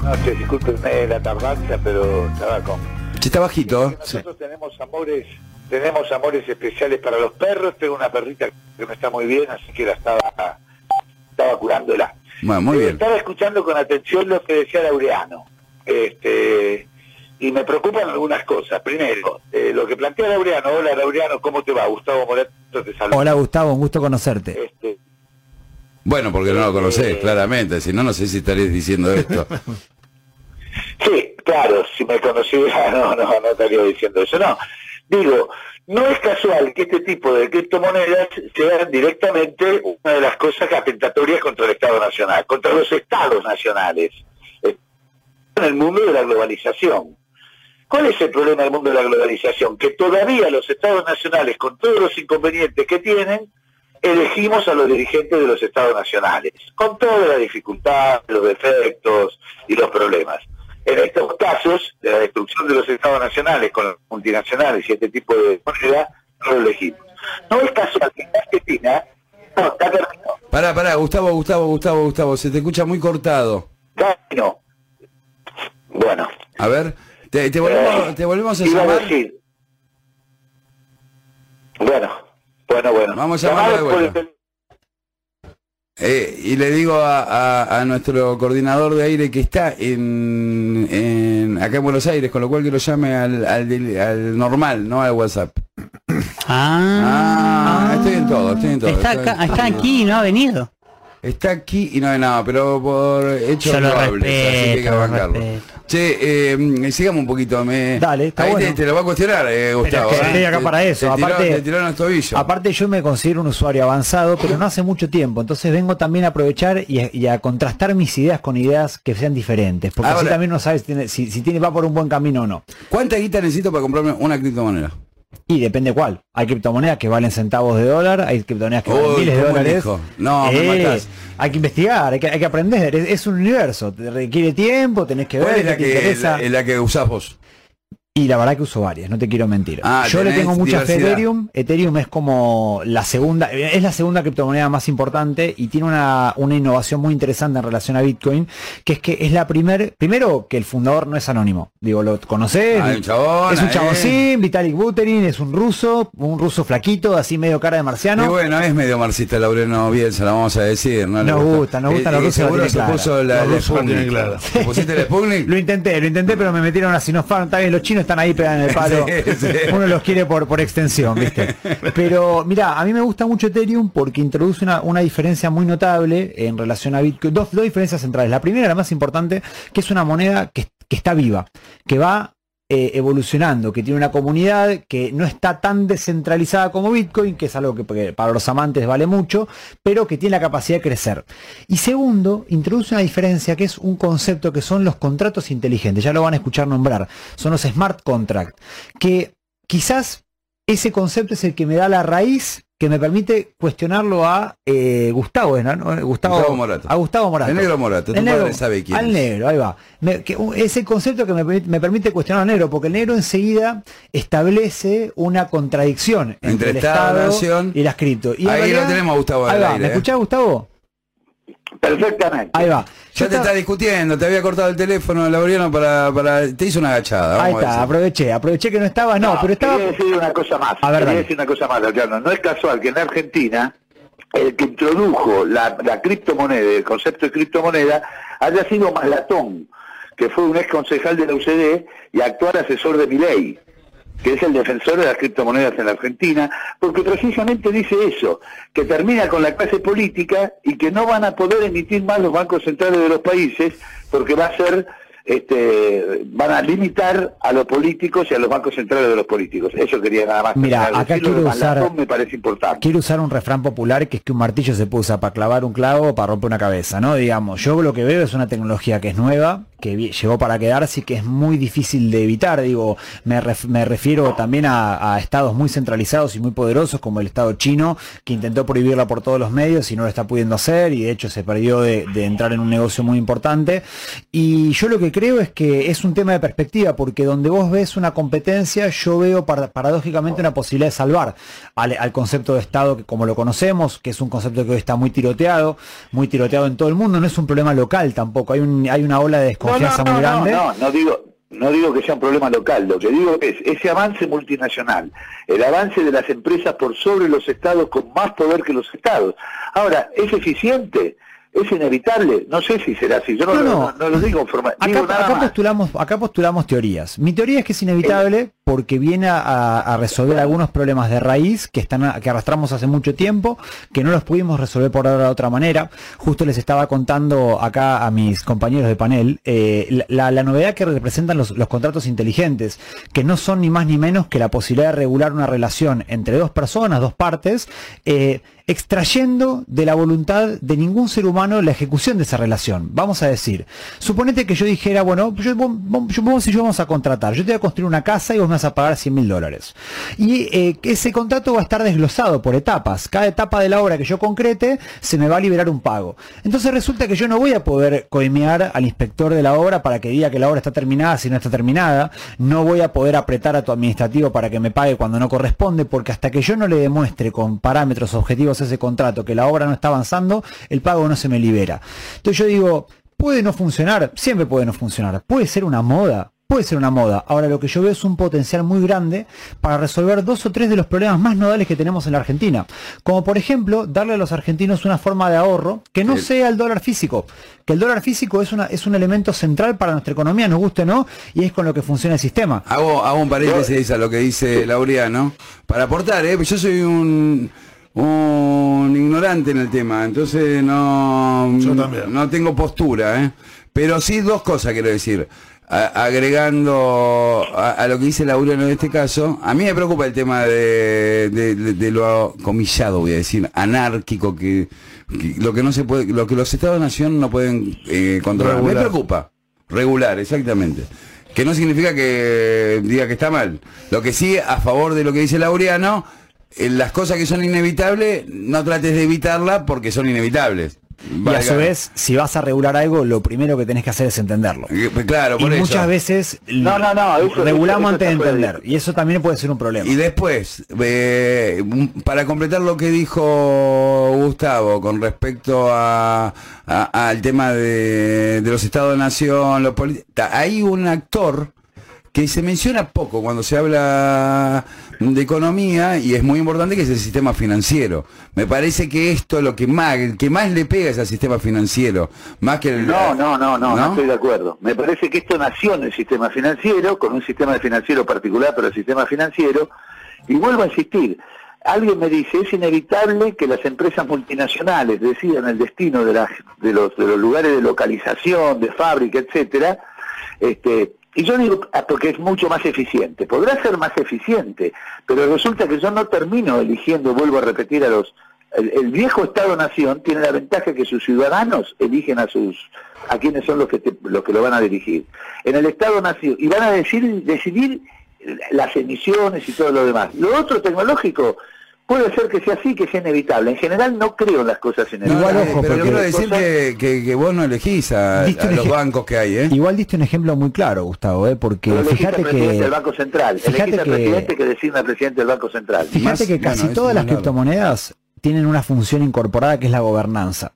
No sé, discúlpenme la tardanza, pero estaba con... Sí, está bajito. ¿eh? Nosotros tenemos amores, tenemos amores especiales para los perros. Tengo una perrita que me está muy bien, así que la estaba. Bueno, muy bien. Estaba escuchando con atención lo que decía Laureano. Este, y me preocupan algunas cosas. Primero, eh, lo que plantea Laureano. Hola Laureano, ¿cómo te va? Gustavo Morato te saluda. Hola Gustavo, un gusto conocerte. Este, Bueno, porque no lo conocés, Eh. claramente. Si no, no sé si estaréis diciendo esto. <laughs> Sí, claro, si me conociera, <laughs> no, no, no estaría diciendo eso. No, digo, no es casual que este tipo de criptomonedas sean directamente una de las cosas atentatorias contra el Estado Nacional, contra los Estados nacionales, en el mundo de la globalización. ¿Cuál es el problema del mundo de la globalización? Que todavía los Estados nacionales, con todos los inconvenientes que tienen, elegimos a los dirigentes de los Estados nacionales, con toda la dificultad, los defectos y los problemas. En estos casos, de la destrucción de los Estados nacionales con las multinacionales y este tipo de moneda, no lo elegimos. No es casual que en Argentina, no, está terminado. Pará, pará, Gustavo, Gustavo, Gustavo, Gustavo, se te escucha muy cortado. No. Bueno, A ver, te, te volvemos, te volvemos a iba a llamar. decir. Bueno, bueno, bueno. Vamos a llamarlo de vuelta. Eh, y le digo a, a- a nuestro coordinador de aire que está en, en- acá en Buenos Aires, con lo cual que lo llame al, al normal, no al WhatsApp. Ah, Ah, estoy en todo, estoy en todo. está, estoy- acá, está aquí y no ha venido. Está aquí y no hay nada, pero por hechos Yo lo así que hay que bancarlo. respeto. Che, eh, sigamos un poquito. Me... Dale, está Ahí te, bueno. te lo va a cuestionar, eh, Gustavo. es que ¿eh? estoy acá para eso, Te aparte- tiró en. Aparte yo me considero un usuario avanzado, pero no hace mucho tiempo, entonces vengo también a aprovechar y a, y a contrastar mis ideas con ideas que sean diferentes, porque así también no sabes si, si tiene, va por un buen camino o no. ¿Cuánta guita necesito para comprarme una criptomoneda? Y depende cuál. Hay criptomonedas que valen centavos de dólar, hay criptomonedas que valen Uy, miles de ¿cómo dólares. No, me Eh, matás. Hay que investigar, hay que, hay que aprender, es, es un universo, te requiere tiempo, tenés que ¿Cuál ver es la que, interesa. la, la que usás vos? Y la verdad que uso varias, no te quiero mentir. Ah, Yo le tengo mucha fe a. Ethereum. Ethereum es como la segunda, es la segunda criptomoneda más importante y tiene una, una innovación muy interesante en relación a Bitcoin, que es que es la primer, primero que el fundador no es anónimo. Digo, lo conocés, Ah, es un eh. chaboncín, Vitalik Buterin, es un ruso, un ruso flaquito, así medio cara de marciano. Y bueno, es medio marxista Laureano Bielsa, lo vamos a decir. No Nos gusta, nos gustan los Eh, rusos, Seguro se puso la, la la tienen Sputnik. clara. ¿Te pusiste la? <laughs> Lo intenté, lo intenté, pero me metieron a Sinopharm. Está bien, los chinos están ahí pegando el palo. <laughs> Sí, sí. Uno los quiere por, por extensión, ¿viste? Pero mira, a mí me gusta mucho Ethereum porque introduce una, una diferencia muy notable en relación a Bitcoin. Dos, dos diferencias centrales. La primera, la más importante, que es una moneda que, que está viva, que va eh, evolucionando, que tiene una comunidad que no está tan descentralizada como Bitcoin, que es algo que para los amantes vale mucho, pero que tiene la capacidad de crecer. Y segundo, introduce una diferencia que es un concepto que son los contratos inteligentes, ya lo van a escuchar nombrar, son los smart contracts, que quizás ese concepto es el que me da la raíz que me permite cuestionarlo a eh, Gustavo, ¿no? Gustavo, Gustavo Morato. A Gustavo Morato. El negro Morato, tu El negro- padre sabe quién Al negro, ahí va. Me- que, ese concepto que me, permite- me permite cuestionar al negro, porque el negro enseguida establece una contradicción entre, Entre el Estado, nación. y las cripto. Y Ahí lo tenemos a Gustavo Ahí va, aire, ¿me eh. escuchás, Gustavo? Perfectamente. Ahí va. Ya te está discutiendo, te había cortado el teléfono, Laureano, para, para... Te hizo una agachada. Ahí vamos está, aproveché, aproveché que no estaba, no, pero estaba... Quería decir una cosa más. A ver, quería decir una cosa más. No es casual que en Argentina el que introdujo la, la criptomoneda, el concepto de criptomoneda, haya sido Maslatón, que fue un ex concejal de la UCD y actual asesor de mi ley. Que es el defensor de las criptomonedas en la Argentina, porque precisamente dice eso, que termina con la clase política y que no van a poder emitir más los bancos centrales de los países porque va a ser este, van a limitar a los políticos y a los bancos centrales de los políticos. Eso quería nada más. Mira, acá decirlo, quiero usar- me parece importante. Quiero usar un refrán popular que es que un martillo se usar para clavar un clavo o para romper una cabeza, ¿no? Digamos, yo lo que veo es una tecnología que es nueva, que llegó para quedarse y que es muy difícil de evitar. Digo, me, ref- me refiero también a, estados muy centralizados y muy poderosos como el Estado chino, que intentó prohibirla por todos los medios y no lo está pudiendo hacer y de hecho se perdió de, entrar en un negocio muy importante. Y yo lo que creo es que es un tema de perspectiva, porque donde vos ves una competencia, yo veo para- paradójicamente una posibilidad de salvar al, concepto de Estado que como lo conocemos, que es un concepto que hoy está muy tiroteado, muy tiroteado en todo el mundo, no es un problema local tampoco, hay una ola de desconfianza muy grande. No, no, no digo, no digo que sea un problema local, lo que digo es ese avance multinacional, el avance de las empresas por sobre los estados con más poder que los estados. Ahora, ¿es eficiente? ¿Es inevitable? No sé si será así, yo no, No, lo- no. no- no lo digo, forma, digo Acá, nada acá más. postulamos, acá postulamos teorías. Mi teoría es que es inevitable porque viene a, a resolver algunos problemas de raíz que están a- que arrastramos hace mucho tiempo, que no los pudimos resolver por ahora de otra manera. Justo les estaba contando acá a mis compañeros de panel eh, la, la novedad que representan los, los contratos inteligentes, que no son ni más ni menos que la posibilidad de regular una relación entre dos personas, dos partes, eh, extrayendo de la voluntad de ningún ser humano la ejecución de esa relación. Vamos a decir, suponete que yo dijera, bueno, yo, vos, yo- y yo vamos a contratar, yo te voy a construir una casa y vos me vas a pagar 100 mil dólares. Y eh, ese contrato va a estar desglosado por etapas. Cada etapa de la obra que yo concrete se me va a liberar un pago. Entonces resulta que yo no voy a poder coimear al inspector de la obra para que diga que la obra está terminada si no está terminada. No voy a poder apretar a tu administrativo para que me pague cuando no corresponde, porque hasta que yo no le demuestre con parámetros objetivos ese contrato que la obra no está avanzando, el pago no se me libera. Entonces yo digo, puede no funcionar, siempre puede no funcionar, puede ser una moda. Puede ser una moda. Ahora lo que yo veo es un potencial muy grande para resolver dos o tres de los problemas más nodales que tenemos en la Argentina. Como por ejemplo, darle a los argentinos una forma de ahorro que no Sí. sea el dólar físico. Que el dólar físico es, una, es un elemento central para nuestra economía, nos guste o no, y es con lo que funciona el sistema. Hago, hago un paréntesis a lo que dice Laureano. Para aportar, ¿eh? yo soy un, un ignorante en el tema, entonces no, Yo también. no tengo postura. ¿eh? Pero sí dos cosas quiero decir. A- agregando a, a lo que dice Laureano en este caso, a mí me preocupa el tema de, de- de- de lo comillado, voy a decir, anárquico, que, que lo que no se puede, lo que los estados-nación no pueden eh, controlar. Regular. Me preocupa. Regular, exactamente. Que no significa que diga que está mal. Lo que sí, a favor de lo que dice Laureano, las cosas que son inevitables, no trates de evitarlas porque son inevitables. Y a su vez, si vas a regular algo, lo primero que tenés que hacer es entenderlo. Eh, Claro, Y eso. muchas veces No, no, no, eso- regulamos eso- eso antes de de entender. Y eso también puede ser un problema. Y después, eh, para completar lo que dijo Gustavo con respecto a, a- al tema de, de los estados-nación, los politi- ta- hay un actor que se menciona poco cuando se habla de economía y es muy importante que es el sistema financiero. Me parece que esto es lo que más, que más le pega es al sistema financiero, más que el No, no, no, no, no, estoy de acuerdo. Me parece que esto nació en el sistema financiero, con un sistema financiero particular, pero el sistema financiero, y vuelvo a insistir, alguien me dice, es inevitable que las empresas multinacionales decidan el destino de, las, de, los, de los lugares de localización, de fábrica, etcétera, este, y yo digo, ah, porque es mucho más eficiente. Podrá ser más eficiente, pero resulta que yo no termino eligiendo, vuelvo a repetir, a los... El, el viejo Estado-Nación tiene la ventaja que sus ciudadanos eligen a sus a quienes son los que te- los que lo van a dirigir. En el Estado-Nación y van a decir, decidir las emisiones y todo lo demás. Lo otro tecnológico puede ser que sea así, que sea inevitable. En general no creo en las cosas inevitables. Igual, ojo, pero porque- quiero decir que, que- que vos no elegís a, los ej- bancos que hay, ¿eh? Igual diste un ejemplo muy claro, Gustavo, ¿eh? porque Pero elegís fíjate al presidente que del Banco Central, fíjate elegís al que- presidente que designa al presidente del Banco Central. Fíjate Más- que casi bueno, todas las claro. criptomonedas tienen una función incorporada que es la gobernanza.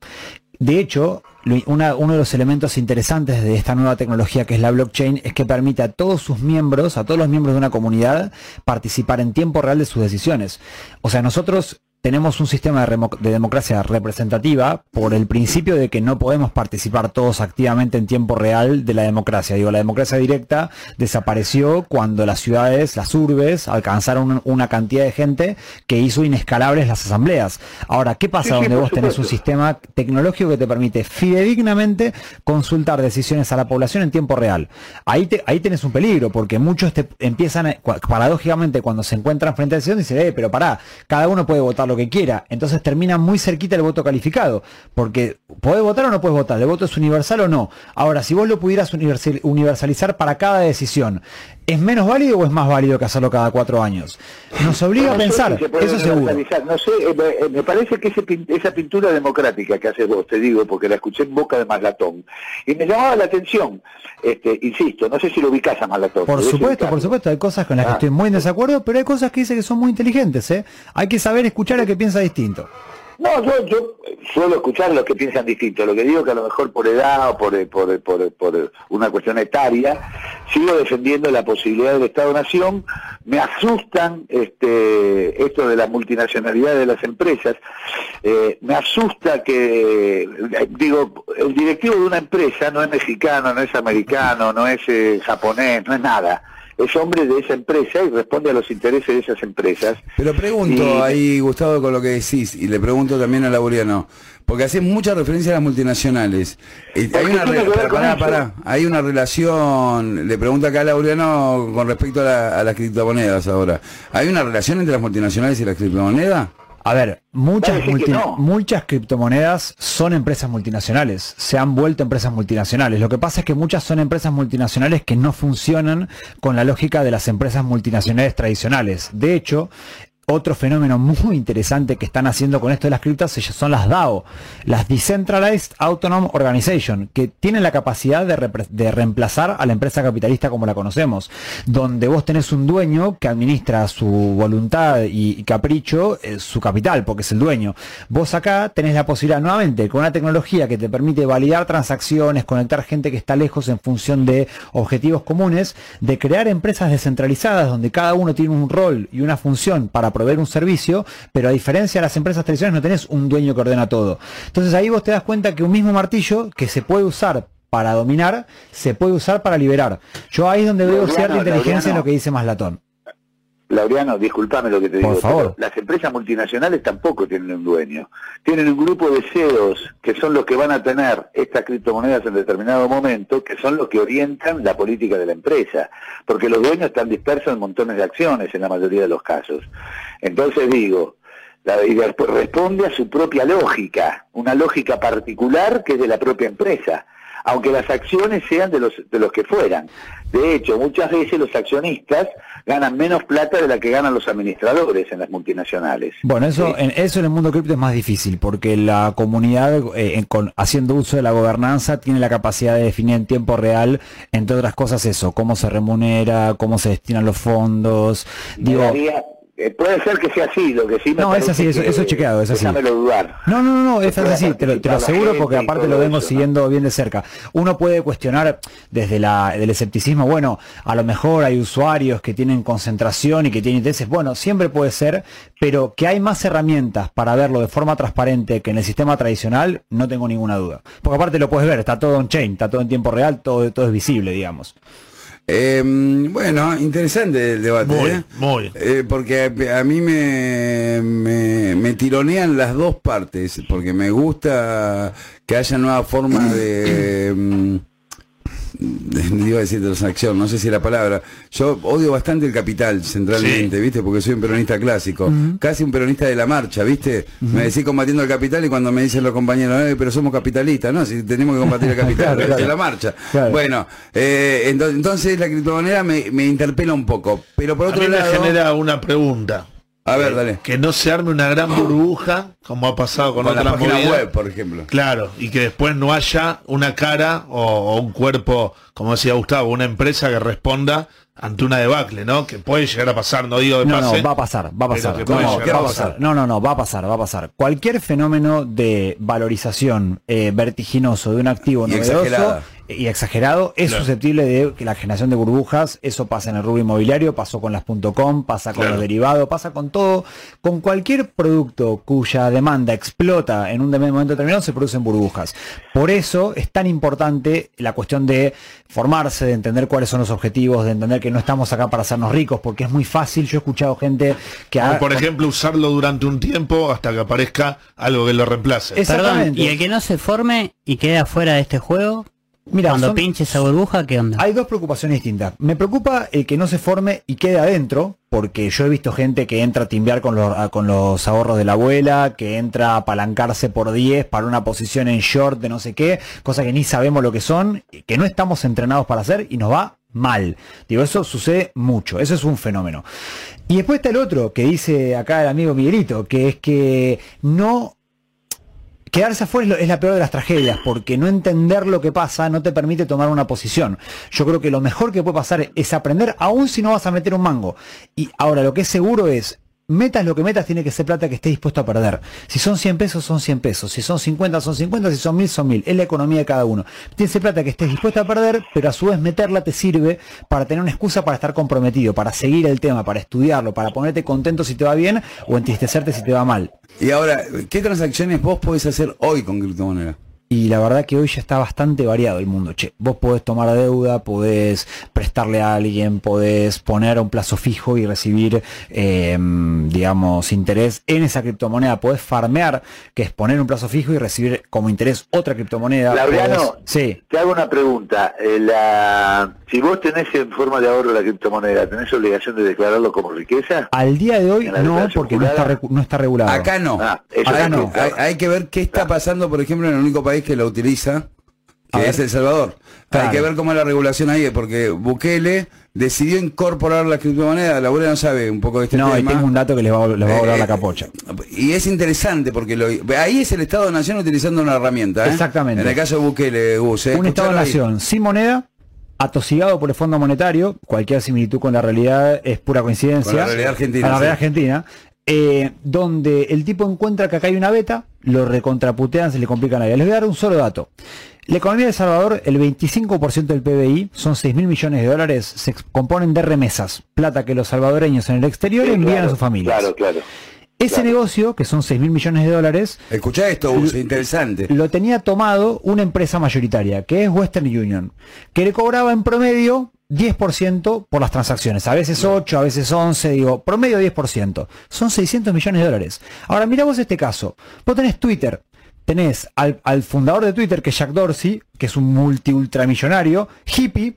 De hecho, uno de los elementos interesantes de esta nueva tecnología que es la blockchain es que permite a todos sus miembros, a todos los miembros de una comunidad, participar en tiempo real de sus decisiones. O sea, nosotros tenemos un sistema de, democracia representativa por el principio de que no podemos participar todos activamente en tiempo real de la democracia. Digo, la democracia directa desapareció cuando las ciudades, las urbes, alcanzaron una cantidad de gente que hizo inescalables las asambleas. Ahora, ¿qué pasa Sí, donde vos tenés un sistema tecnológico que te permite fidedignamente consultar decisiones a la población en tiempo real? Ahí, te- ahí tenés un peligro, porque muchos te empiezan, a- paradójicamente, cuando se encuentran frente a la decisión, dicen, eh, pero pará, cada uno puede votar lo que quiera. Entonces termina muy cerquita el voto calificado, porque podés votar o no puedes votar, el voto es universal o no. Ahora, si vos lo pudieras universal- universalizar para cada decisión, ¿es menos válido o es más válido que hacerlo cada cuatro años? Nos obliga a No pensar, se eso seguro. No sé, eh, me- eh, me parece que ese esa pintura democrática que haces vos, te digo, porque la escuché en boca de Maslatón, y me llamaba la atención, este, insisto, no sé si lo ubicás a Maslatón. Por supuesto, por supuesto, hay cosas con las que Ah. estoy muy en desacuerdo, pero hay cosas que dice que son muy inteligentes, ¿eh? Hay que saber escuchar al que piensa distinto. No, yo, yo suelo escuchar a los que piensan distinto. Lo que digo que a lo mejor por edad o por, por, por, por una cuestión etaria, sigo defendiendo la posibilidad del Estado-Nación. Me asustan este, esto de la multinacionalidad de las empresas. Eh, me asusta que, eh, digo, el directivo de una empresa no es mexicano, no es americano, no es eh, japonés, no es nada. Es hombre de esa empresa y responde a los intereses de esas empresas. Pero pregunto Y- ahí, Gustavo, con lo que decís, y le pregunto también a Laureano, porque haces mucha referencia a las multinacionales. Y hay una, re- pará, pará, hay una relación, le pregunto acá a Laureano con respecto a, la- a las criptomonedas ahora. ¿Hay una relación entre las multinacionales y las criptomonedas? A ver, muchas, que no. muchas criptomonedas son empresas multinacionales, se han vuelto empresas multinacionales. Lo que pasa es que muchas son empresas multinacionales que no funcionan con la lógica de las empresas multinacionales tradicionales. De hecho, otro fenómeno muy interesante que están haciendo con esto de las criptas son las DAO, las Decentralized Autonomous Organization, que tienen la capacidad de, reemplazar a la empresa capitalista como la conocemos, donde vos tenés un dueño que administra su voluntad y, y capricho, eh, su capital, porque es el dueño. Vos acá tenés la posibilidad nuevamente, con una tecnología que te permite validar transacciones, conectar gente que está lejos en función de objetivos comunes, de crear empresas descentralizadas donde cada uno tiene un rol y una función para proveer un servicio, pero a diferencia de las empresas tradicionales no tenés un dueño que ordena todo. Entonces ahí vos te das cuenta que un mismo martillo que se puede usar para dominar, se puede usar para liberar. Yo ahí es donde veo cierta inteligencia en lo que dice Maslatón. Laureano, disculpame lo que te Por digo. favor. pero Las empresas multinacionales tampoco tienen un dueño. Tienen un grupo de CEOs que son los que van a tener estas criptomonedas en determinado momento, que son los que orientan la política de la empresa. Porque los dueños están dispersos en montones de acciones en la mayoría de los casos. Entonces digo, la, y responde a su propia lógica, una lógica particular que es de la propia empresa aunque las acciones sean de los, de los que fueran. De hecho, muchas veces los accionistas ganan menos plata de la que ganan los administradores en las multinacionales. Bueno, eso Sí. en, eso en el mundo cripto es más difícil porque la comunidad eh, en- con, haciendo uso de la gobernanza tiene la capacidad de definir en tiempo real, entre otras cosas eso, cómo se remunera, cómo se destinan los fondos. Digo, eh, puede ser que sea así, lo que sí me No, es así, eso- que- eso es chequeado, es así. dudar. No, no, no, no, es así, te lo, te lo aseguro porque aparte lo vengo eso, ¿no? siguiendo bien de cerca. Uno puede cuestionar desde la, del escepticismo, bueno, a lo mejor hay usuarios que tienen concentración y que tienen intereses, bueno, siempre puede ser, pero que hay más herramientas para verlo de forma transparente que en el sistema tradicional, no tengo ninguna duda. Porque aparte lo puedes ver, está todo on-chain, está todo en tiempo real, todo, todo es visible, digamos. Eh, bueno, interesante el debate. Muy, ¿eh? muy. Eh, porque a, a mí me, me, me tironean las dos partes, porque me gusta que haya nuevas formas de... <clears throat> de- iba a decir transacción, no sé si la palabra. Yo odio bastante el capital centralmente, Sí. ¿viste? Porque soy un peronista clásico. Casi un peronista de la marcha, ¿viste? Me decís combatiendo el capital y cuando me dicen los compañeros, "Eh, pero somos capitalistas, ¿no? Si tenemos que combatir el <laughs> capital, Claro, pero claro. es la marcha. Claro. Bueno, eh, ento- entonces la criptomoneda me, me interpela un poco. Pero por A otro mí me lado... genera una pregunta. A ver, dale. Que no se arme una gran burbuja, como ha pasado con, Con la otras movidas. web, por ejemplo. Claro, y que después no haya una cara o, o un cuerpo, como decía Gustavo, una empresa que responda ante una debacle, ¿no? Que puede llegar a pasar, no digo de No, pase. no, va a pasar, va a pasar. No, no, va a a pasar. pasar. No, no, no, va a pasar, va a pasar. Cualquier fenómeno de valorización eh, vertiginoso de un activo Y novedoso exagerada. Y exagerado, es Claro. susceptible de que la generación de burbujas, eso pasa en el rubro inmobiliario, pasó con las .com, pasa con Claro. los derivados, pasa con todo, con cualquier producto cuya demanda explota en un de- momento determinado se producen burbujas. Por eso es tan importante la cuestión de formarse, de entender cuáles son los objetivos, de entender que no estamos acá para hacernos ricos, porque es muy fácil, yo he escuchado gente que ha- por ejemplo, usarlo durante un tiempo hasta que aparezca algo que lo reemplace. Perdón, Exactamente. y el que no se forme y quede afuera de este juego, Mira, cuando son- pinche esa burbuja, ¿qué onda? Hay dos preocupaciones distintas. Me preocupa el que no se forme y quede adentro, porque yo he visto gente que entra a timbear con los, a- con los ahorros de la abuela, que entra a apalancarse por 10 para una posición en short de no sé qué, cosa que ni sabemos lo que son, que no estamos entrenados para hacer y nos va mal. Digo, eso sucede mucho, eso es un fenómeno. Y después está el otro que dice acá el amigo Miguelito, que es que no Quedarse afuera es, la peor de las tragedias, porque no entender lo que pasa no te permite tomar una posición. Yo creo que lo mejor que puede pasar es aprender, aun si no vas a meter un mango. Y ahora lo que es seguro es, metas lo que metas, tiene que ser plata que estés dispuesto a perder. Si son 100 pesos, son 100 pesos. Si son 50, son 50. Si son 1000, son 1000. Es la economía de cada uno. Tiene plata que estés dispuesto a perder, pero a su vez meterla te sirve para tener una excusa para estar comprometido, para seguir el tema, para estudiarlo, para ponerte contento si te va bien o entristecerte si te va mal. Y ahora, ¿qué transacciones vos podés hacer hoy con criptomonedas? Y la verdad que hoy ya está bastante variado el mundo, che. Vos podés tomar deuda, podés prestarle a alguien, podés poner a un plazo fijo y recibir, eh, digamos, interés en esa criptomoneda. Podés farmear, que es poner un plazo fijo y recibir como interés otra criptomoneda. Laureano, Podés- sí. te hago una pregunta. Eh, la- si vos tenés en forma de ahorro la criptomoneda, ¿tenés obligación de declararlo como riqueza? Al día de hoy ¿En la no, porque no está, no está regulado. Acá no. Ah, Acá no. hay que ver qué está pasando, por ejemplo, en el único país que lo utiliza, A que ver. es El Salvador. Claro. Hay que ver cómo es la regulación ahí, porque Bukele decidió incorporar las criptomonedas. La abuela no sabe un poco de este no, tema. tengo un dato que les va, a- les va a volar Eh, la capocha. Y es interesante porque lo, ahí es el Estado-Nación utilizando una herramienta. ¿eh? Exactamente. En el caso de Bukele, Gus. ¿eh? Un. Estado-nación sin moneda, atosigado por el Fondo Monetario, cualquier similitud con la realidad es pura coincidencia. Con la realidad argentina, Con la sí. realidad argentina. eh, donde el tipo encuentra que acá hay una beta, lo recontraputean, se le complica la vida. Les voy a dar un solo dato. La economía de El Salvador, el 25% del PBI, son 6 mil millones de dólares, se componen de remesas, plata que los salvadoreños en el exterior Sí, envían claro, a sus familias. Claro, claro. Ese claro. negocio, que son 6 mil millones de dólares, Escuchá esto, Gus, interesante. lo tenía tomado una empresa mayoritaria, que es Western Union, que le cobraba en promedio 10% por las transacciones, a veces 8, a veces 11, digo, promedio 10%. Son 600 millones de dólares. Ahora, mira vos este caso. Vos tenés Twitter, tenés al, al fundador de Twitter, que es Jack Dorsey, que es un multi-ultramillonario, hippie,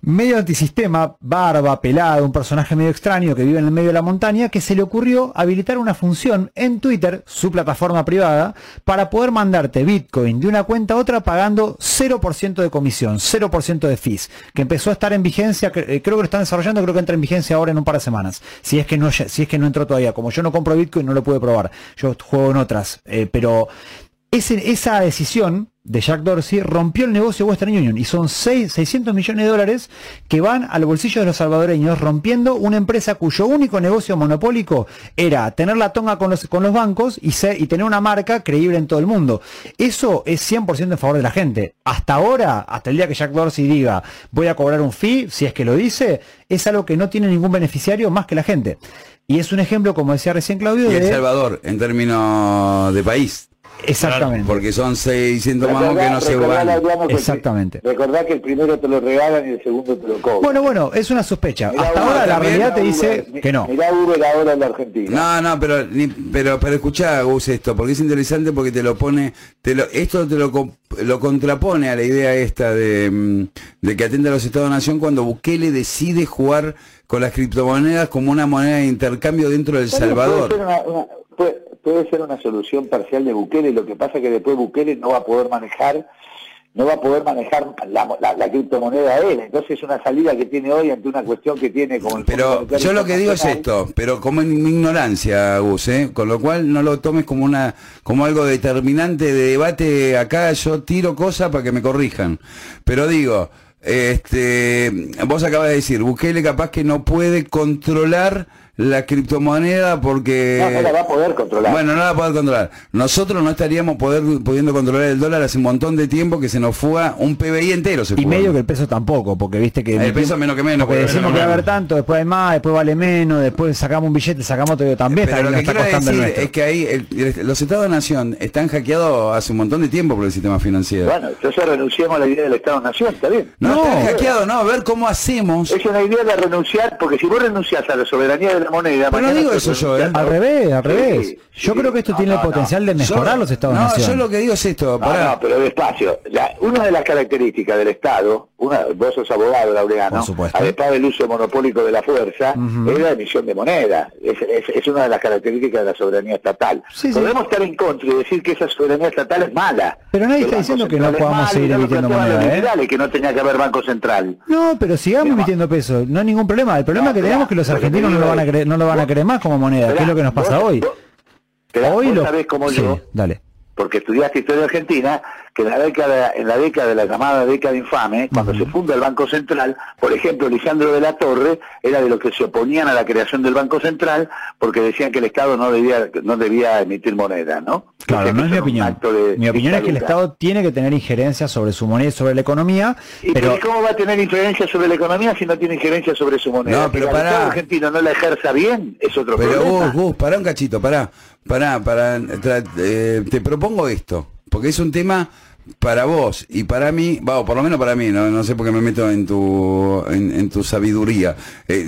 medio antisistema, barba, pelado, un personaje medio extraño que vive en el medio de la montaña, que se le ocurrió habilitar una función en Twitter, su plataforma privada, para poder mandarte Bitcoin de una cuenta a otra pagando 0% de comisión, 0% de fees, que empezó a estar en vigencia, eh, creo que lo están desarrollando, creo que entra en vigencia ahora en un par de semanas, si es que no, si es que no entró todavía, como yo no compro Bitcoin no lo pude probar, yo juego en otras, eh, pero ese- esa decisión de Jack Dorsey rompió el negocio de Western Union y son seis- 600 millones de dólares que van al bolsillo de los salvadoreños rompiendo una empresa cuyo único negocio monopólico era tener la tonga con los, con los bancos y, ser- y tener una marca creíble en todo el mundo. Eso es 100% en favor de la gente. Hasta ahora, hasta el día que Jack Dorsey diga voy a cobrar un fee, si es que lo dice, es algo que no tiene ningún beneficiario más que la gente. Y es un ejemplo, como decía recién Claudio, Y El de... Salvador, en términos de país. Exactamente. Porque son 600 mangos que no se van. Exactamente. Recordá que el primero te lo regalan y el segundo te lo cobran. Bueno, bueno, es una sospecha. Mirá Hasta ahora la realidad te dice que no. Mirá Uber ahora en la Argentina. No, no, pero ni- pero pero escuchá, Gus, esto, porque es interesante porque te lo pone, te lo, esto te lo, lo contrapone a la idea esta de, mm, de que atende a los Estados-Nación cuando Bukele decide jugar con las criptomonedas como una moneda de intercambio dentro del Salvador. Puede ser una, una- puede- puede ser una solución parcial de Bukele, lo que pasa que después Bukele no va a poder manejar no va a poder manejar la, la- la criptomoneda él, entonces es una salida que tiene hoy ante una cuestión que tiene como el Pero yo lo que digo es esto, pero como en mi ignorancia, Gus, ¿eh? con lo cual no lo tomes como una como algo determinante de debate acá, yo tiro cosas para que me corrijan. Pero digo, este vos acabas de decir, Bukele capaz que no puede controlar la criptomoneda porque... No, no la va a poder controlar. Bueno, no la va a poder controlar. Nosotros no estaríamos poder, pudiendo controlar el dólar hace un montón de tiempo que se nos fuga un PBI entero. Se Y fuga. medio que el peso tampoco, porque viste que... El peso menos que menos, Porque decimos menos que va a haber tanto, después hay más, después vale menos, después sacamos un billete, sacamos otro también, Pero está, lo que está quiero decir es que ahí el- el- los estados-nación están hackeados hace un montón de tiempo por el sistema financiero. Bueno, entonces renunciamos a la idea del Estado-Nación, ¿está bien? no, no. están hackeados, no, a ver cómo hacemos. Es una idea de renunciar, porque si vos renunciás a la soberanía de la moneda... Pero no digo eso yo, ¿eh? Al revés, al Sí, revés. Yo sí. creo que esto No, tiene no, el potencial de mejorar Yo- los estados No, yo lo que digo es esto, pará. no, pero despacio. La- una de las características del Estado, una, vos sos abogado, Laureano, supuesto. además del uso monopólico de la fuerza, es la emisión de moneda. Es, es- es una de las características de la soberanía estatal. Sí. Podemos estar en contra y decir que esa soberanía estatal es mala. Pero nadie el está diciendo que no podamos seguir emitiendo moneda, ¿eh? que no tenía que haber Banco Central. No, pero sigamos emitiendo pesos, no hay ningún problema. El problema que tenemos es que los argentinos no lo van a es- querer, no lo van a querer más como moneda, que es lo que nos pasa hoy. Hoy lo sabés como Sí, yo, dale. Porque estudiaste historia argentina, que en la década, en la década de la llamada década infame, cuando se funda el Banco Central, por ejemplo, Lisandro de la Torre era de los que se oponían a la creación del Banco Central porque decían que el Estado no debía, no debía emitir moneda, ¿no? Claro, no es mi opinión. Mi opinión es que el. Estado tiene que tener injerencia sobre su moneda y sobre la economía, ¿Y pero pero ¿cómo va a tener injerencia sobre la economía si no tiene injerencia sobre su moneda? No, pero que el pará. Estado argentino no la ejerza bien es otro Pero problema. Gus, Gus, pará un cachito, pará, pará, tra- eh, te propongo esto, porque es un tema para vos y para mí, va, o por lo menos para mí, no, no sé por qué me meto en tu, en, en tu sabiduría, eh,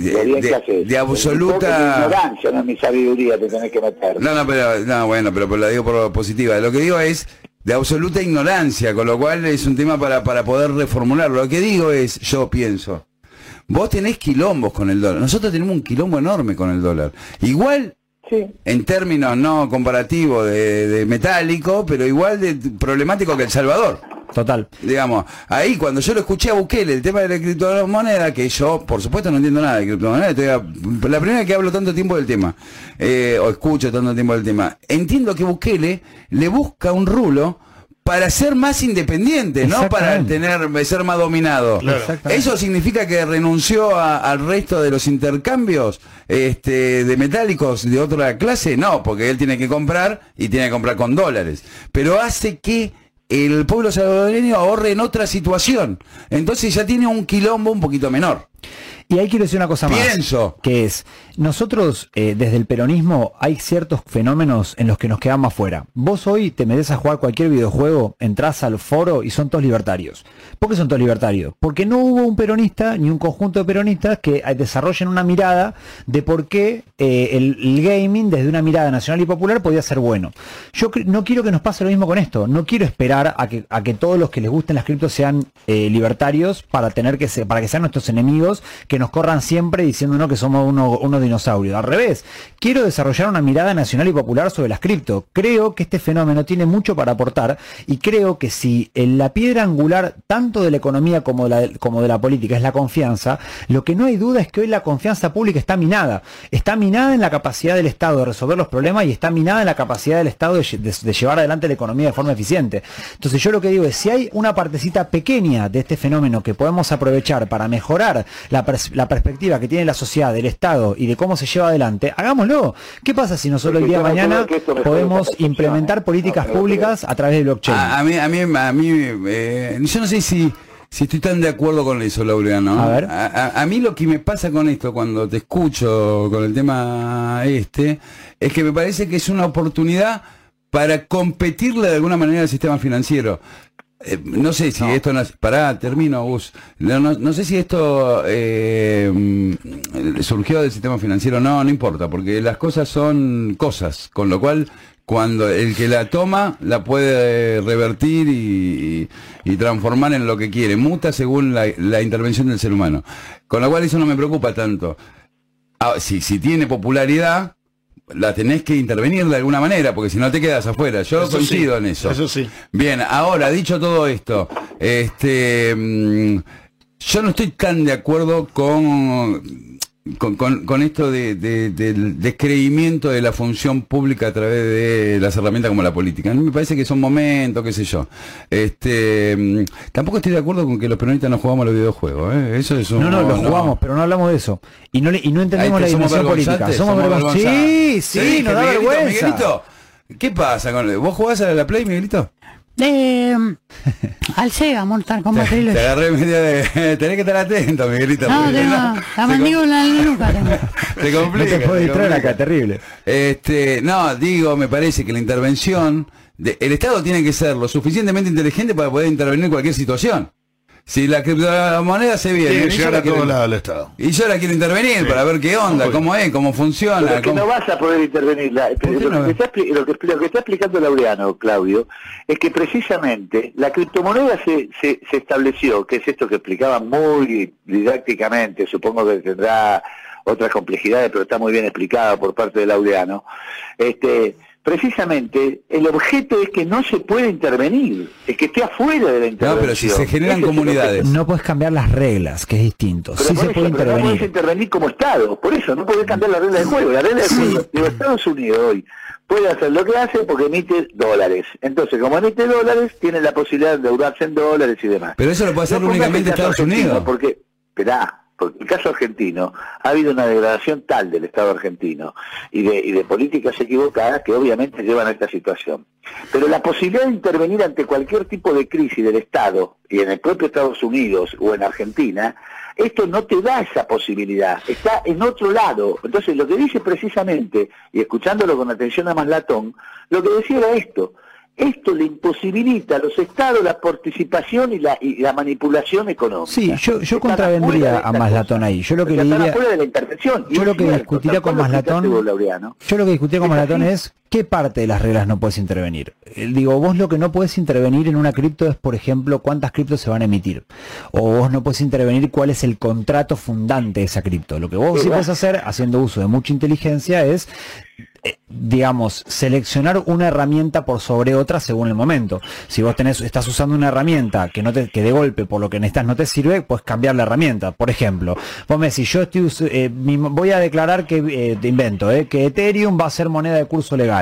de, absoluta... ignorancia, no en mi sabiduría te tenés que meter. No, no, pero, no, bueno, pero, pero la digo por positiva. Lo que digo es de absoluta ignorancia, con lo cual es un tema para, para poder reformularlo. Lo que digo es, yo pienso, vos tenés quilombos con el dólar. Nosotros tenemos un quilombo enorme con el dólar. Igual Sí. en términos no comparativos de, de metálico, pero igual de problemático que El Salvador. total. Digamos, ahí cuando yo lo escuché a Bukele, el tema de la criptomoneda, que yo, por supuesto, no entiendo nada de criptomoneda, estoy a- la primera vez que hablo tanto tiempo del tema, eh, o escucho tanto tiempo del tema, entiendo que Bukele le busca un rulo para ser más independiente, no para tener ser más dominado. Claro. ¿Eso significa que renunció a- al resto de los intercambios este, de metálicos de otra clase? No, porque él tiene que comprar y tiene que comprar con dólares. Pero hace que el pueblo salvadoreño ahorre en otra situación. Entonces ya tiene un quilombo un poquito menor. Y ahí quiero decir una cosa más. Pienso. Que es, nosotros eh, desde el peronismo hay ciertos fenómenos en los que nos quedamos afuera. Vos hoy te metes a jugar cualquier videojuego, entras al foro y son todos libertarios. ¿Por qué son todos libertarios? Porque no hubo un peronista ni un conjunto de peronistas que eh, desarrollen una mirada de por qué eh, el, el gaming desde una mirada nacional y popular podía ser bueno. Yo no quiero que nos pase lo mismo con esto. No quiero esperar a que, a que todos los que les gusten las criptos sean eh, libertarios para tener que ser, para que sean nuestros enemigos que nos corran siempre diciéndonos que somos uno- unos dinosaurios. Al revés, quiero desarrollar una mirada nacional y popular sobre las cripto. Creo que este fenómeno tiene mucho para aportar y creo que si en la piedra angular tanto de la economía como de la, como de la política es la confianza, lo que no hay duda es que hoy la confianza pública está minada. Está minada en la capacidad del Estado de resolver los problemas y está minada en la capacidad del Estado de, lle- de- de llevar adelante la economía de forma eficiente. Entonces yo lo que digo es, si hay una partecita pequeña de este fenómeno que podemos aprovechar para mejorar la, pers- la perspectiva que tiene la sociedad, del Estado y de cómo se lleva adelante, hagámoslo. ¿Qué pasa si nosotros el día de mañana podemos implementar políticas No, pero- públicas a través de blockchain? A, a mí, a mí, a mí eh, yo no sé si, si estoy tan de acuerdo con eso, Laureano. A ver. A, a- a mí lo que me pasa con esto, cuando te escucho con el tema este, es que me parece que es una oportunidad para competirle de alguna manera al sistema financiero. Eh, no sé si esto... No, pará, termino, Gus. No, no- no sé si esto eh, surgió del sistema financiero. No, no importa, porque las cosas son cosas. Con lo cual, cuando el que la toma, la puede revertir y, y- y transformar en lo que quiere. Muta según la, la intervención del ser humano. Con lo cual eso no me preocupa tanto. Ah, si, si tiene popularidad, la tenés que intervenir de alguna manera, porque si no te quedas afuera. Yo Eso coincido sí, en eso. eso sí. Bien, ahora, dicho todo esto, este, mm, yo no estoy tan de acuerdo con... con, con- con esto de- de- del descreimiento de la función pública a través de las herramientas como la política. A mí me parece que son momentos, qué sé yo. Este, mm, tampoco estoy de acuerdo con que los peronistas no jugamos los videojuegos. ¿eh? Eso es un... No, no, lo jugamos, pero no hablamos de eso. Y no, y no entendemos la dimensión política. Somos vergonzantes. Sí, sí, dije, nos da Miguelito, vergüenza. Miguelito, ¿qué pasa con ¿Vos jugás a la Play, Miguelito? Eh, <laughs> al Sega, Mortal Kombat Te Trilogy. agarré media de... <laughs> Tenés que estar atento, Miguelito. No, porque tengo no, la <laughs> mandíbula en la nuca. tengo. com- se No complica. te puedo distraer complica. acá, terrible. Este, no, digo, me parece que la intervención, de- el Estado tiene que ser lo suficientemente inteligente para poder intervenir en cualquier situación. Si la criptomoneda se viene, yo llegar la a todos quiero- lados el Estado. y yo la quiero intervenir para ver qué onda, Obvio. cómo es, cómo funciona. Pero es que cómo- no vas a poder intervenir. La- lo, no? que está, lo, que, lo que está explicando Laureano, Claudio, es que precisamente la criptomoneda se, se, se estableció, que es esto que explicaba muy didácticamente, supongo que tendrá otras complejidades, pero está muy bien explicado por parte de Laureano. Este, precisamente el objeto es que no se puede intervenir, es que esté afuera de la intervención. No, pero si se generan Ese comunidades. No puedes cambiar las reglas, que es distinto. Pero sí se eso, puede pero no podés intervenir. intervenir como Estado, por eso no podés cambiar la regla del juego. La regla del juego, digo, Estados Unidos hoy puede hacer lo que hace porque emite dólares. Entonces, como emite dólares, tiene la posibilidad de endeudarse en dólares y demás. Pero eso lo puede hacer No únicamente Estados Unidos. Porque, esperá, porque el caso argentino ha habido una degradación tal del Estado argentino y de, y de políticas equivocadas que obviamente llevan a esta situación. Pero la posibilidad de intervenir ante cualquier tipo de crisis del Estado, y en el propio Estados Unidos o en Argentina, esto no te da esa posibilidad, está en otro lado. Entonces lo que dice precisamente, y escuchándolo con atención a Maslatón, lo que decía era esto, esto le imposibilita a los estados la participación y la, y la manipulación económica. Sí, yo, yo contravendría a Maslatón ahí. Yo lo que le diría... afuera de la intervención. Y Yo lo que discutiría con Maslatón-. Yo lo que discutía con así. es qué parte de las reglas no puedes intervenir. Eh, Digo, vos lo que no puedes intervenir en una cripto es, por ejemplo, cuántas criptos se van a emitir. O vos no puedes intervenir cuál es el contrato fundante de esa cripto. Lo que vos sí puedes hacer, haciendo uso de mucha inteligencia, es eh, digamos, seleccionar una herramienta por sobre otra según el momento. Si vos estás usando una herramienta que no te, que de golpe por lo que necesitas no te sirve, puedes cambiar la herramienta. Por ejemplo, vos me decís, yo estoy, eh, voy a declarar que, eh, te invento, eh, que Ethereum va a ser moneda de curso legal.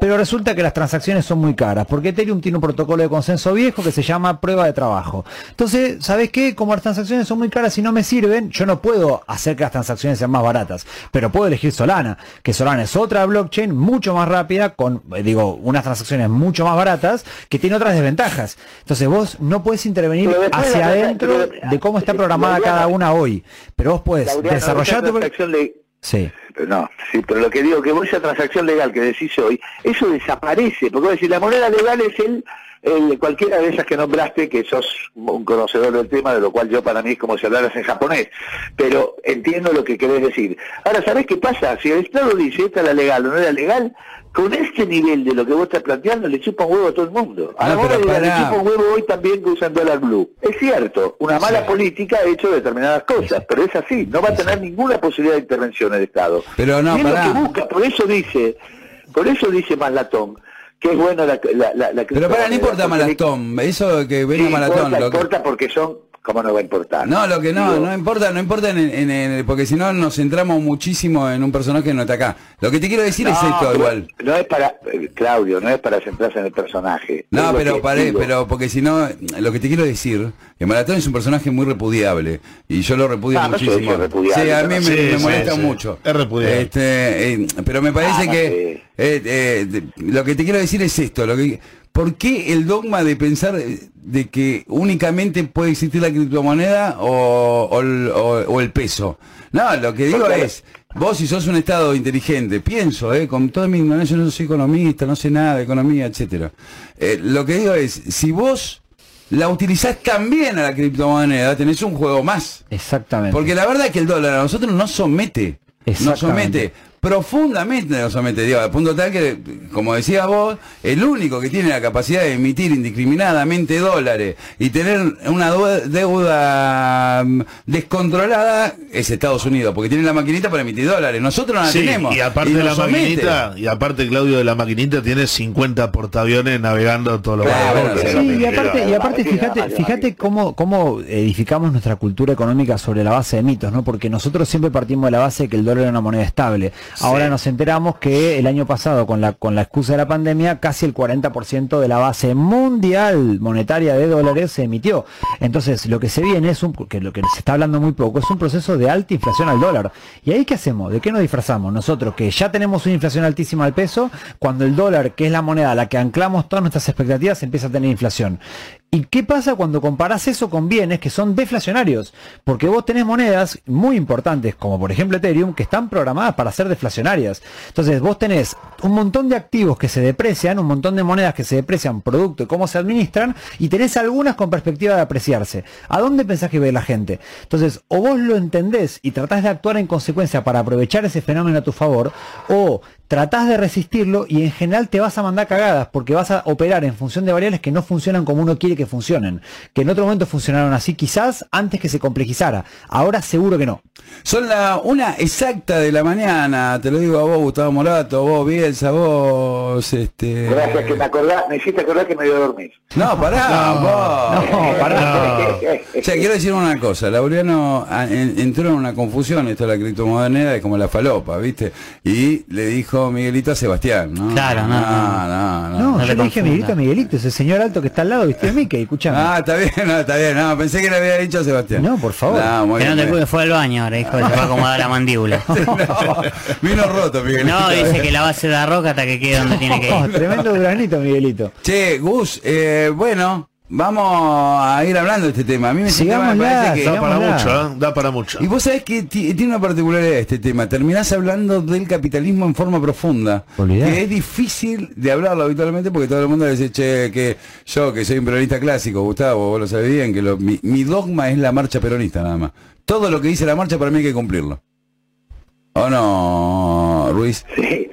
Pero resulta que las transacciones son muy caras, porque Ethereum tiene un protocolo de consenso viejo que se llama prueba de trabajo. Entonces, ¿sabes qué? Como las transacciones son muy caras y no me sirven, yo no puedo hacer que las transacciones sean más baratas, pero puedo elegir Solana, que Solana es otra blockchain mucho más rápida, con, eh, digo, unas transacciones mucho más baratas, que tiene otras desventajas. Entonces vos no puedes intervenir hacia adentro de cómo está programada cada una hoy, pero vos puedes desarrollar esa tu... Sí. Pero No, sí, pero lo que digo que vos esa transacción legal que decís hoy, eso desaparece, porque vos decís, la moneda legal es el, el- cualquiera de esas que nombraste, que sos un conocedor del tema, de lo cual yo para mí es como si hablaras en japonés, pero entiendo lo que querés decir. Ahora, ¿sabés qué pasa? Si el Estado dice, esta es la legal o no era legal, con este nivel de lo que vos estás planteando le chupa un huevo a todo el mundo. A No, le chupa un huevo hoy también que usan dólar blue. Es cierto, una mala política ha hecho determinadas cosas, pero es así, no va a tener ninguna posibilidad de intervención el Estado. Pero no, Y es lo que busca, por eso dice, por eso dice Maslatón, que es bueno la, la, la, la Pero para, no importa Maratón, eso que venga Sí, Maratón. importa, lo que- importa porque son, ¿cómo no va a importar? No, lo que no, Digo, no importa, no importa en, en- en- porque si no nos centramos muchísimo en un personaje que no está acá. Lo que te quiero decir es no, esto pero igual. No es para, eh, Claudio, no es para centrarse en el personaje. No, pero paré, pero porque si no, lo que te quiero decir, que Maratón es un personaje muy repudiable y yo lo repudio Ah, no muchísimo. repudiable, sí, a mí no. me, Sí, me sí, molesta sí. mucho. Es repudiable. Este, eh, pero me parece Ah, no que eh, eh, lo que te quiero decir es esto, lo que ¿Por qué el dogma de pensar eh, de que únicamente puede existir la criptomoneda o, o el- o- o el peso? No, lo que digo es, vos si sos un Estado inteligente, pienso, eh, con toda mi ignorancia, yo no soy economista, no sé nada de economía, etcétera. Eh, lo que digo es, si vos la utilizás también a la criptomoneda, tenés un juego más. Exactamente. Porque la verdad es que el dólar a nosotros nos somete. Nos somete. Profundamente nos somete, digo, al punto tal que, como decía vos, el único que tiene la capacidad de emitir indiscriminadamente dólares y tener una deu- deuda mm, descontrolada es Estados Unidos, porque tiene la maquinita para emitir dólares. Nosotros no la Sí, tenemos. y aparte de nos la somete. maquinita, y aparte Claudio de la maquinita tiene 50 portaaviones navegando todos los Claro, bueno, Sí, y aparte, y aparte fíjate, fíjate cómo, cómo edificamos nuestra cultura económica sobre la base de mitos, ¿no? Porque nosotros siempre partimos de la base de que el dólar era una moneda estable. Ahora nos enteramos que el año pasado, con la, con la excusa de la pandemia, casi el 40% de la base mundial monetaria de dólares se emitió. Entonces, lo que se viene es un, que lo que se está hablando muy poco, es un proceso de alta inflación al dólar. ¿Y ahí qué hacemos? ¿De qué nos disfrazamos? Nosotros que ya tenemos una inflación altísima al peso, cuando el dólar, que es la moneda a la que anclamos todas nuestras expectativas, empieza a tener inflación. ¿Y qué pasa cuando comparás eso con bienes que son deflacionarios? Porque vos tenés monedas muy importantes, como por ejemplo Ethereum, que están programadas para ser deflacionarias. Entonces vos tenés un montón de activos que se deprecian, un montón de monedas que se deprecian producto de cómo se administran, y tenés algunas con perspectiva de apreciarse. ¿A dónde pensás que ve la gente? Entonces, o vos lo entendés y tratás de actuar en consecuencia para aprovechar ese fenómeno a tu favor, o tratás de resistirlo y en general te vas a mandar cagadas porque vas a operar en función de variables que no funcionan como uno quiere que funcionen. Que en otro momento funcionaron así quizás antes que se complejizara. Ahora seguro que no. Son la una exacta de la mañana, te lo digo a vos, Gustavo Morato, a vos, Bielsa, a vos, este... Gracias que me acordás, me hiciste acordar que me voy a dormir. No, pará, vos. No, pará. O sea, quiero decir una cosa, Laureano en- entró en una confusión, esto de la criptomoneda es como la falopa, ¿viste? Y le dijo Miguelito a Sebastián, ¿no? Claro, no, no, no. no. No, no yo te le dije. Miguelito, Miguelito, ese señor alto que está al lado, viste de Mickey, escuchame. Ah, está bien, no, está bien, no, pensé que le había dicho a Sebastián. No, por favor. No, muy Que no te fue al baño ahora, dijo que se va a acomodar la mandíbula. <laughs> vino roto, Miguelito. No, dice que la base de la roca hasta que quede donde tiene que Oh, ir. tremendo duraznito, Miguelito. Che, Gus, eh, bueno, vamos a ir hablando de este tema. A mí me, tema me parece que... Da para mucho, ¿eh? Da para mucho. Y vos sabés que ti- tiene una particularidad este tema. Terminás hablando del capitalismo en forma profunda. Olvidá. Que es difícil de hablarlo habitualmente porque todo el mundo dice, che, que yo que soy un peronista clásico, Gustavo, vos lo sabés bien, que lo- mi, mi dogma es la marcha peronista nada más. Todo lo que dice la marcha para mí hay que cumplirlo. ¿O no, Ruiz? Sí,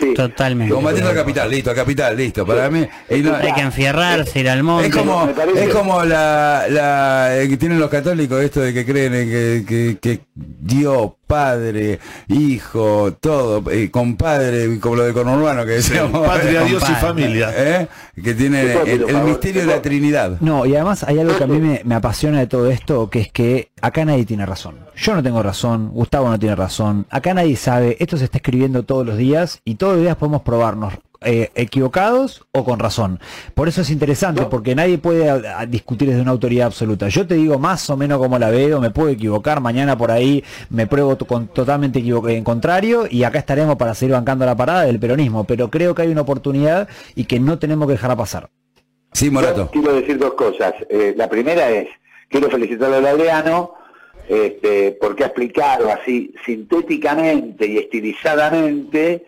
sí. Totalmente. Combatiendo al capital, listo, al capital, listo. Para mí... y no- Hay que enfierrarse, ir al monte. es como, es como la, la eh, que tienen los católicos esto de que creen en que, que, que Dios, Padre, Hijo, todo, eh, compadre, como lo de conurbano que decíamos. Patria, Dios y familia. ¿Eh? Que tiene el, misterio te de la. Trinidad. No, y además hay algo que a mí me, me apasiona de todo esto, que es que acá nadie tiene razón. Yo no tengo razón, Gustavo no tiene razón, acá nadie sabe, esto se está escribiendo todos los días y todos los días podemos probarnos eh, equivocados o con razón. Por eso es interesante, porque nadie puede a- a discutir desde una autoridad absoluta. Yo te digo más o menos como la veo, me puedo equivocar, mañana por ahí me pruebo con, totalmente en contrario y acá estaremos para seguir bancando la parada del peronismo, pero creo que hay una oportunidad y que no tenemos que dejarla pasar. Sí, Morato. Yo quiero decir dos cosas. Eh, la primera es, quiero felicitar a Laureano este, porque ha explicado así sintéticamente y estilizadamente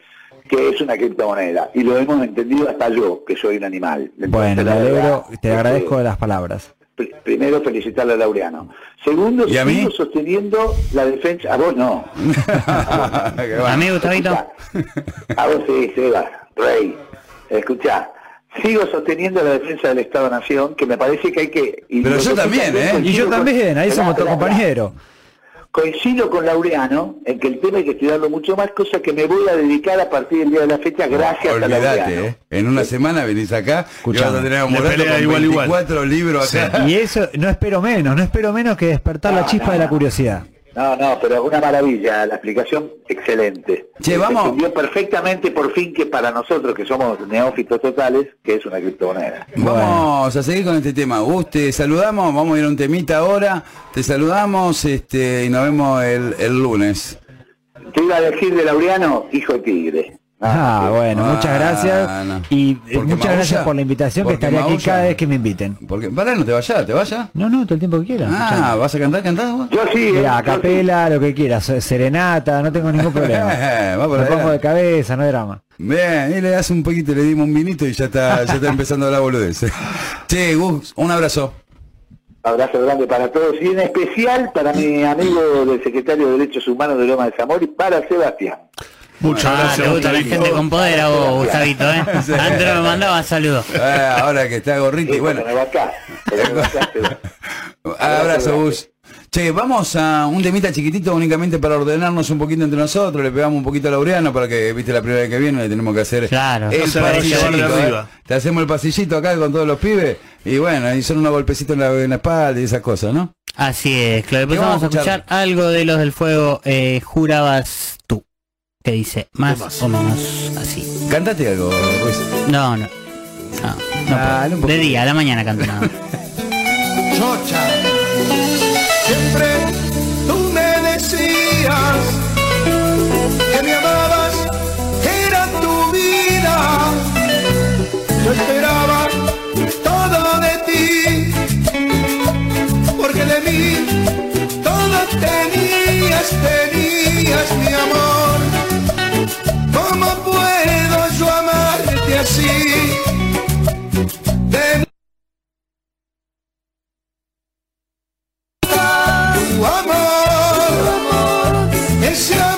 que es una criptomoneda. Y lo hemos entendido hasta yo, que soy un animal. Entonces, Bueno, la te este, agradezco de las palabras. pr- Primero felicitarle a Laureano. Segundo, ¿Y a mí? sigo sosteniendo la defensa. A vos no. A mí, Gustavito. A vos sí, Seba, Rey. Escuchá, sigo sosteniendo la defensa del Estado-Nación, que me parece que hay que... Pero yo también, ¿eh? Y yo también, ahí somos esperá, compañeros. Coincido con Laureano en que el tema hay que estudiarlo mucho más, cosa que me voy a dedicar a partir del día de la fecha, gracias a Olvídate, Laureano. ¿eh? En una semana venís acá y Escuchame. vas a tener a Le Morato pelea con igual, igual. 24 libros acá. Y eso, no espero menos, no espero menos que despertar la chispa de la curiosidad. No, no, pero una maravilla, la explicación excelente. Che, Se perfectamente por fin que para nosotros que somos neófitos totales, que es una criptomoneda. Vamos a seguir con este tema. Gus, te saludamos, vamos a ir a un temita ahora. Te saludamos este, y nos vemos el, el lunes. Te iba a decir de Laureano, hijo de tigre. Ah, bueno, Ah, muchas gracias. no. Y eh, Porque muchas gracias por la invitación, que estaré aquí cada vez que me inviten. Porque, pará, no te vayas, ¿te vayas? No, no, todo el tiempo que quiera. Ah, ¿vas a cantar, cantar vos? Yo sí, Mira, eh, a yo sí. capela, lo que quieras, serenata, no tengo ningún <laughs> problema. Va por Me allá. pongo de cabeza, no hay drama. Bien, y le das un poquito, le dimos un vinito y ya está, <laughs> ya está empezando la boludez. Che, Gus, un abrazo. Abrazo grande para todos y en especial para mi amigo del secretario de Derechos Humanos de Loma de Zamora y para Sebastián. Muchas Ah, gracias. te gusta la Gustavito. gente con poder a vos, Gustavito, ¿eh? <laughs> Sí. Antes no me mandaba saludos. Ah, ahora que está gorrito y bueno. Acá, <laughs> Abrazo, Gus. Che, vamos a un temita chiquitito únicamente para ordenarnos un poquito entre nosotros, le pegamos un poquito a Laureano para que, viste, la primera vez que viene le tenemos que hacer Claro. el No pasillito, ¿eh? arriba. Te hacemos el pasillito acá con todos los pibes y bueno, y son unos golpecitos en la, en la espalda y esas cosas, ¿no? Así es, claro. Después ¿Qué vamos vamos a a escuchar? escuchar algo de los del fuego, eh, jurabas tú. Que dice, más más? o menos así. Cántate algo, Ruiz. No, no. No, puedo. De día, a la mañana canto nada. <laughs> Chocha, siempre tú me decías que me amabas, que era tu vida. Yo esperaba todo de ti, porque de mí todo tenías, tenías mi amor. Así? De tu amor, ese amor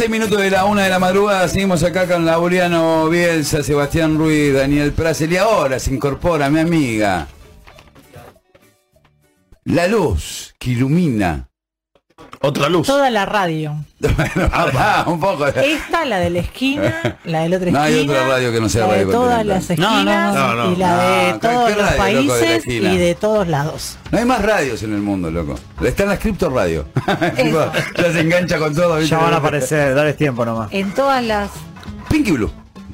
6 minutos de la 1 de la madrugada seguimos acá con Laureano Bielsa, Sebastián Ruiz, Daniel Prasel y ahora se incorpora mi amiga. La luz que ilumina otra luz. Toda la radio. <laughs> Bueno, pará, un poco. Esta, la de la esquina, la de la otra <laughs> No hay esquina. otra radio que no sea la de Radio todas Continental. las No, no, esquinas no, no. y la de No, todos ¿qué los radio, loco, de países esquina? y de todos lados. No hay más radios en el mundo, loco. Están las cripto radio. <laughs> Ya se engancha con todo. ¿viste? Ya van a aparecer, dale tiempo nomás. En todas las... Pinky Blue.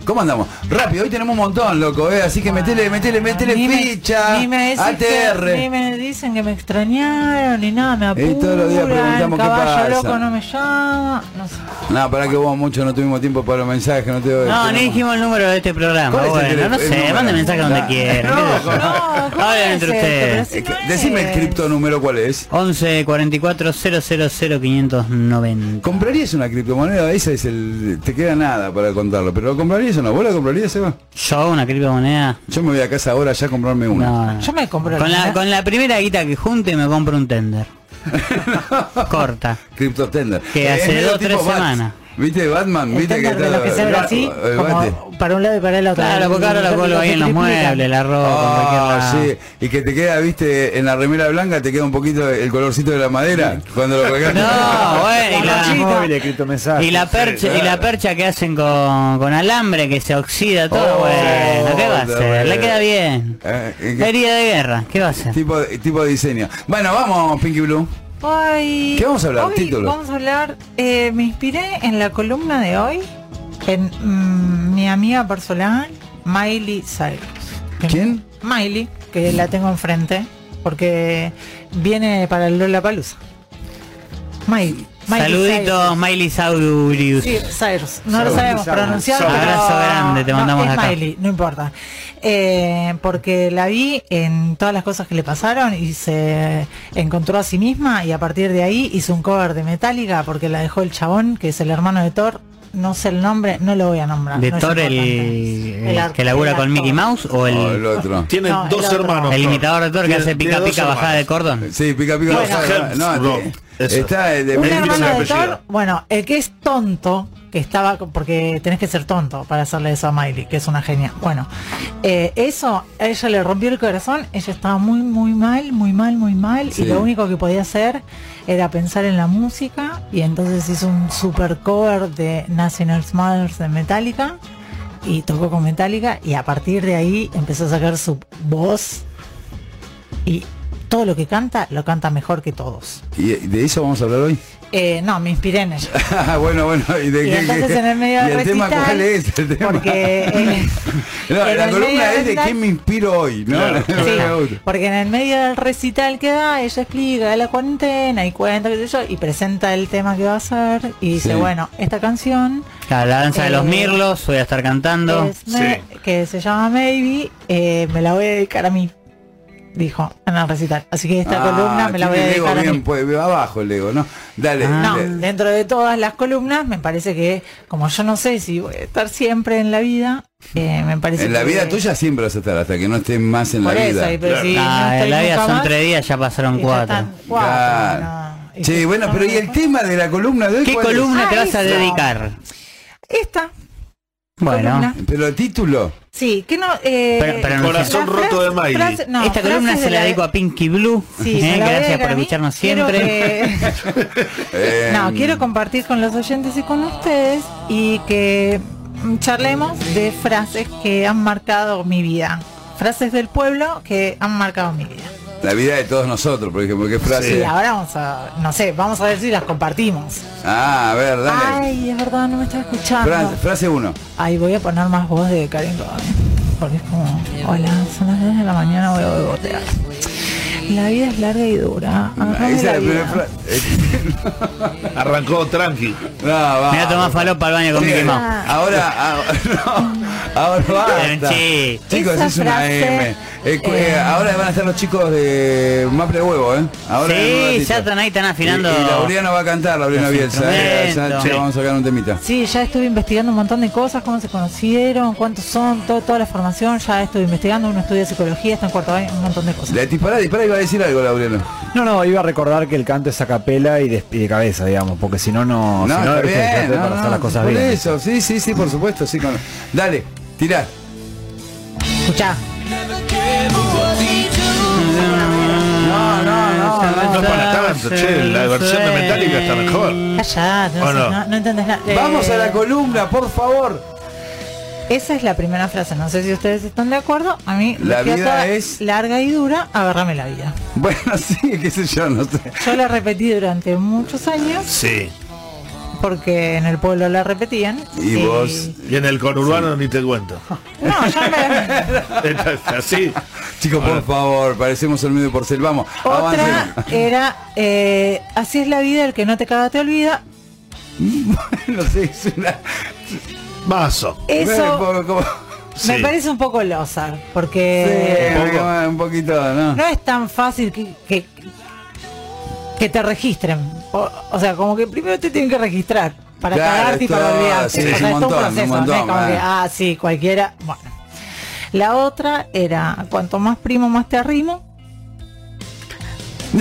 ¿Cómo andamos? Rápido, hoy tenemos un montón, loco, ¿eh? Así que metele, metele, metele ficha. Ni me, decís que- ATR. ni me dicen que me extrañaron ni nada, me apuran, Y todos los días preguntamos qué caballo pasa. loco no me llama, no sé. No, para que vos mucho no tuvimos tiempo para los mensajes, no te No, tenemos- ni dijimos el número de este programa. ¿Cuál es el Bueno, no sé, manden mensaje donde <laughs> No, quieran. no. No, Eh, no Decime el cripto número cuál es. 11 44 000 590. ¿Comprarías una criptomoneda? Esa es el. Te queda nada para contarlo, pero ¿lo comprarías o no? ¿Vos la comprarías, Seba? Yo, una criptomoneda. Yo me voy a casa ahora ya a comprarme una. No, no. Yo me compro Con la, una. con la primera guita que junte me compro un tender. <laughs> Corta. Crypto Tender. Que Eh, hace dos o tres Bats. ¿Viste Batman? ¿Viste que está lo que se abre así, como para un lado y para el otro. Claro, porque ahora lo colo ahí en los muebles, la ropa, lado. sí, y que te queda, viste, en la remera blanca te queda un poquito el colorcito de la madera cuando lo colgás. No, bueno, y la, y la percha, y la percha que hacen con, con alambre que se oxida todo, Oh, bueno, ¿qué va a hacer? Le queda bien. Eh, eh, ¿qué Herida de guerra, ¿qué va a hacer? tipo, tipo de diseño. Bueno, vamos, Pinky Blue. Ay, ¿Qué vamos a hablar? hoy Título. Vamos a hablar, eh, me inspiré en la columna de hoy en mm, mi amiga personal, Miley Cyrus. ¿Quién? Miley, que la tengo enfrente, porque viene para el Lola Palusa. Miley. Miley Saluditos, Miley Saurius. Sí, Cyrus. No lo Cyrus. sabemos Cyrus. pronunciar. Cyrus. Abrazo grande, te no, mandamos es acá. Miley, no importa. Eh, porque la vi en todas las cosas que le pasaron y se encontró a sí misma y a partir de ahí hizo un cover de Metallica porque la dejó el chabón, que es el hermano de Thor. No sé el nombre, no lo voy a nombrar. ¿De no Thor el, que labura el con. Mickey Mouse o el, el otro. <laughs> Tiene No, el dos otro. hermanos. el Thor. imitador de Thor que hace pica pica bajada de cordón? Sí, pica pica. Bueno. bajada. no, eso. está de Un Miley hermano es el de apellido. Thor, bueno, el que es tonto, que estaba, porque tenés que ser tonto para hacerle eso a Miley, que es una genia. Bueno, eh, eso a ella le rompió el corazón, ella estaba muy, muy mal, muy mal, muy mal, Sí. y lo único que podía hacer era pensar en la música, y entonces hizo un super cover de National Mothers de Metallica, y tocó con Metallica, y a partir de ahí empezó a sacar su voz, y todo lo que canta, lo canta mejor que todos. ¿Y de eso vamos a hablar hoy? Eh, no, me inspiré en ella. <laughs> Ah, bueno, bueno, ¿y de Y qué? entonces qué- en el medio ¿Y del el tema cuál es? El tema? Porque eh, <laughs> No, la columna es de quién me inspiro hoy, ¿no? <laughs> Sí, porque en el medio del recital que da, ella explica de la cuarentena y cuenta, qué sé yo, y presenta el tema que va a hacer y dice, Sí. bueno, esta canción Claro, la danza de los Eh, mirlos, voy a estar cantando. es me- que se llama Maybe, eh, me la voy a dedicar a mí, dijo en el recital. Así que esta Ah, columna me la voy a dedicar a bien, mí. pues, abajo el ego, ¿no? Dale. No, dale. dentro de todas las columnas, me parece que, como yo no sé si voy a estar siempre en la vida, eh, me parece En la que- vida tuya siempre vas a estar hasta que no estés más en la Por eso, vida. pero si no Ah, estoy la vida son más, tres días, ya pasaron ya cuatro. están cuatro, Claro. no. Y Che, si bueno, no pero ¿y el tema de la columna de hoy? ¿Qué cuál es? columna Ah, te vas a dedicar? Esta, Bueno, columna. Pero el título. Sí, que no... Eh, Pero- pero Corazón roto de Miley. frase- no, esta columna se la dedico a Pinky Blue. Sí, eh, gracias por escucharnos Quiero siempre. que- <laughs> No, quiero compartir con los oyentes y con ustedes y que charlemos de frases que han marcado mi vida. Frases del pueblo que han marcado mi vida. La vida de todos nosotros, por ejemplo, qué frase. Y ahora vamos a, no sé, vamos a ver si las compartimos. Ah, a ver, dale. Ay, es verdad, no me está escuchando. Frase, frase uno. Ay, voy a poner más voz de Karen Porque es como, hola, son las 10 de la mañana, voy a bebotear. La vida es larga y dura. Agarrame Esa es la primera frase. <laughs> Arrancó tranqui. No, va. Mira, tomás falopa al baño con Sí, Mickey Mouse. Ahora, ahora, <laughs> no, ahora <laughs> basta. Sí. Chicos, Esa es una frase, M. Eh, eh, eh, ahora van a estar los chicos de Maple Huevo, ¿eh? Ahora Sí, ya están ahí, están afinando. Y, y Laureano va a cantar, Laureano Bielsa. eh, ya- vamos a sacar un temita. Sí, ya estuve investigando un montón de cosas, cómo se conocieron, cuántos son, todo, toda la formación, ya estuve investigando, uno estudia psicología, está en cuarto año, un montón de cosas. Le dispará, dispará iba a decir algo, Laureano. No, no, iba a recordar que el canto es a capela y de, y de cabeza, digamos, porque si no, no... No, si no, bien, no, para hacer no, las cosas por bien. eso, sí, sí, sí, por supuesto, sí. con- Dale, tirá. Escuchá, che, la versión de Metallica está mejor. callate, no, ¿O sé, no? no, no entendés nada. Eh, Vamos a la columna, por favor. Esa es la primera frase, no sé si ustedes están de acuerdo, a mí La vida es- larga y dura, agárrame la vida. Bueno, <laughs> sí, qué sé yo, no sé. Yo la repetí durante muchos años, Sí. Porque en el pueblo la repetían. Y vos- Y en el conurbano ni te cuento. <laughs> No, ya me... <laughs> Así. Chicos, por favor, parecemos el medio porcel. Vamos, Otra era, eh, así es la vida, el que no te caga te olvida. <laughs> no sé, es una... Eso Como- como- me Sí. parece un poco losa, Sí, porque Un poco. como un poquito, ¿no? no es tan fácil que, que, que te registren. O, o sea, como que primero te tienen que registrar para Claro, cagarte y para olvidarte. sí, o sea, un todo proceso, un no es montón, como que, ah, sí, cualquiera. Bueno. La otra era, cuanto más primo, más te arrimo. <laughs>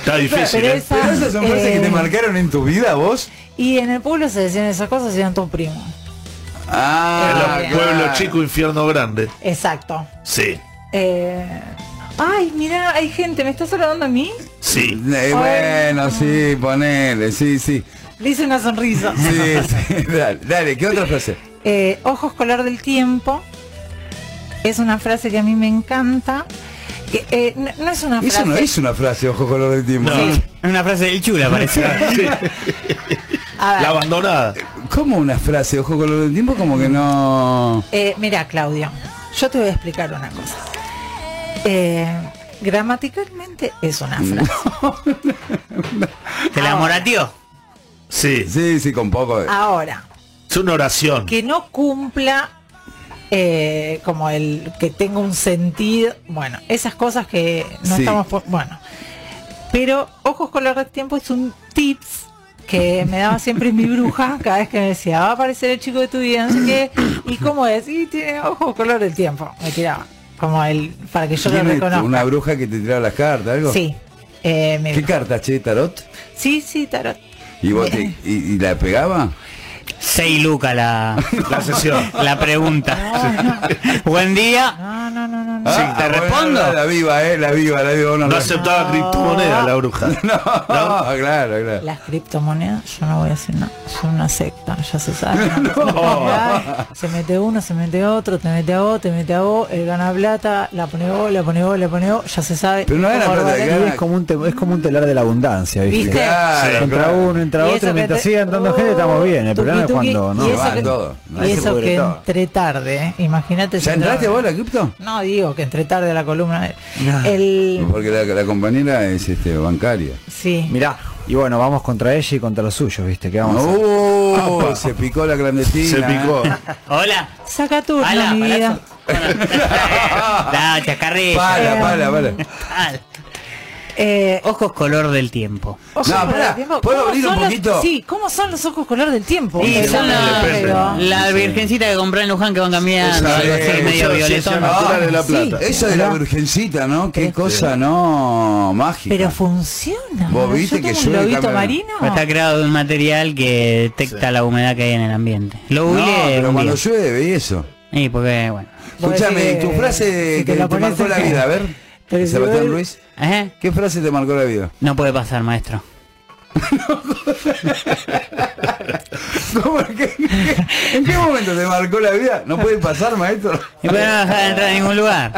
Está difícil. Pero ¿eh? esa- Pero esas son frases que te eh, marcaron en tu vida, vos. Y en el pueblo se decían esas cosas y eran tus primos. Ah, claro. pueblos chico, infierno grande. Exacto. Sí, Eh, ay, mira, hay gente, ¿me estás saludando a mí? Sí. Eh, bueno, sí, ponele, sí, sí. Le hice una sonrisa. Sí, sí, <laughs> dale, dale, ¿qué otra frase? Eh, ojos color del tiempo. Es una frase que a mí me encanta. Que, eh, no, no es una frase. Eso no es una frase, ojo color del tiempo. No. Es una frase del chula, parece. <laughs> La abandonada. ¿Cómo una frase, ojo color del tiempo? Como que no... eh, mira, Claudio, yo te voy a explicar una cosa. Eh, gramaticalmente es una frase. ¿Te la morateó? Sí. Sí, sí, con poco de... Ahora, Es una oración. que no cumpla eh, como el que tenga un sentido, bueno, esas cosas que no Sí. estamos por, bueno. Pero ojos color del tiempo es un tips que me daba siempre mi bruja cada vez que me decía, va a aparecer el chico de tu vida, no sé qué, y cómo es, y tiene ojos color del tiempo, me tiraba, como el, para que yo lo ¿Tiene reconozca. una bruja que te tiraba las cartas, algo? Sí. eh, ¿Qué bruja. carta, che, tarot? sí, sí, tarot. ¿Y vos te, y, y la pegaba? 6 lucas la, <laughs> La sesión. la pregunta. <laughs> Buen día. No, no, no, no. No. Ah, ¿te bueno, respondo? La viva, eh, la viva, la viva. No, No aceptaba criptomoneda la bruja. <laughs> no, claro, claro. Las criptomonedas, yo no voy a decir nada, son una secta, ya se sabe. <laughs> Se mete uno, se mete otro, te mete a vos, te mete a vos, él gana plata, la pone vos, la pone vos, la pone vos, ya se sabe. Pero no Por plata, es como un te- es como un telar de la abundancia, ¿viste? ¿Viste? Claro, Entra claro. uno, entra Y otro, mientras te- siga entrando Oh, gente estamos bien. El problema es cuando no. y eso que, entré tarde, ¿eh? imagínate. ¿Ya si no- entraste vos la cripto? No, digo que entré tarde a la columna. El, Porque la, la compañera es este bancaria. sí. Mirá, y bueno, vamos contra ella y contra los suyos, ¿viste? ¿Qué vamos a hacer? Uh, se picó la clandestina. Se picó. Hola. Saca mi vida. <laughs> <laughs> Pala. Al. Eh, Ojos color del tiempo. ojos No, pará. ¿puedo ¿Cómo abrir un son los- poquito? sí, ¿cómo son los ojos color del tiempo? Y Pero- son la, pero- la virgencita que compré en Luján que van cambiando, Esa algo así es, medio esa es violetón. natural de la Sí. Eso de la virgencita, ¿no? Qué cosa, ¿no? Mágica. Pero funciona. Vos viste que un cambia- marino. Está creado de un material que detecta la humedad que hay en el ambiente. Lo No, pero cuando día. llueve y eso. Sí, porque bueno. Escúchame, decís ¿y tu que- frase si que te marcó la que- vida? A ver, Sebastián Ruiz. ¿Eh? ¿Qué frase te marcó la vida? No puede pasar, maestro. <laughs> ¿Cómo? ¿Qué- qué- ¿En qué momento te marcó la vida? ¿No puede pasar, maestro? Y puede no dejar de entrar a ningún lugar.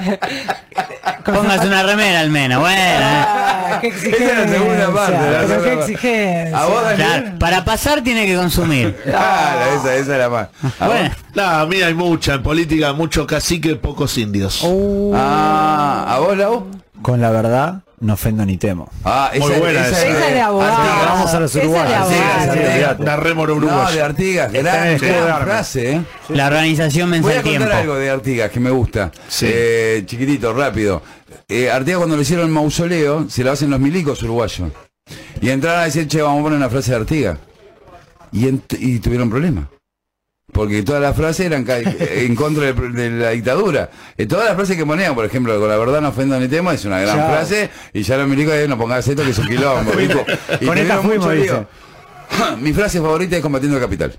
Póngase una remera al menos. Bueno. ¿eh? Ah, qué Esa es la segunda parte, la Pero qué segunda parte. exigencia. ¿A vos, Daniel? Claro, para pasar tiene que consumir. <laughs> Claro, esa, esa era más. ¿A vos? Bueno. No, a mí hay mucha en política, mucho cacique, pocos indios. Ah, ¿a vos, Lau? Con la verdad, no ofendo ni temo. Ah, esa, Muy buena esa, esa. Esa es de abogado. Artigas. Vamos a los uruguayos. Una rémora No, de uruguaya. Artigas, gran, frase, ¿eh? La organización Voy vence a contar algo de Artigas que me gusta. Sí. Eh, chiquitito, rápido. Eh, Artigas cuando le hicieron el mausoleo, se lo hacen los milicos uruguayos. Y entraron a decir, che, vamos a poner una frase de Artigas. Y, y tuvieron problemas. Porque todas las frases eran ca- en contra de, de la dictadura. Eh, todas las frases que ponían, por ejemplo, con la verdad no ofendo ni tema, es una gran Chao. frase. Y ya los milicos eh, no pongas esto que es un quilombo. <laughs> Y Con esta fuimos, mucho. <clears throat> Mi frase favorita es combatiendo el capital.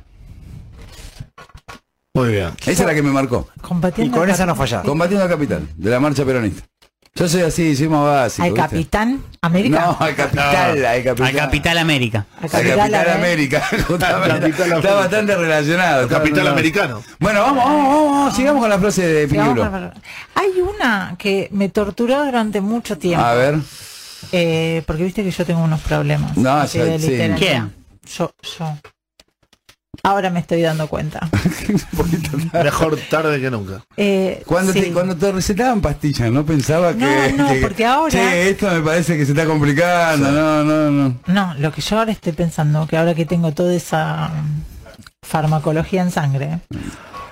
Muy bien. Esa es la que me marcó. Y Combatiendo con al esa no fallás. Combatiendo al capital, de la marcha peronista. Yo soy así, soy más básico. Al ¿viste? capitán América. No, al capital, al capital. Al Capital América. Al Al capital. América. justamente. Está bastante relacionado. está Capital americano. Bueno, vamos, vamos, vamos, vamos, sigamos con la frase de con- Hay una que me torturó durante mucho tiempo. A ver, Eh, porque viste que yo tengo unos problemas. No, sí. Yo, yo. Ahora me estoy dando cuenta. <laughs> Mejor tarde que nunca. Eh, cuando, sí. te, cuando te recetaban pastillas, ¿no pensaba No, que... no, que- porque ahora- Che, esto me parece que se está complicando, no, no, no. No, lo que yo ahora estoy pensando, que ahora que tengo toda esa farmacología en sangre,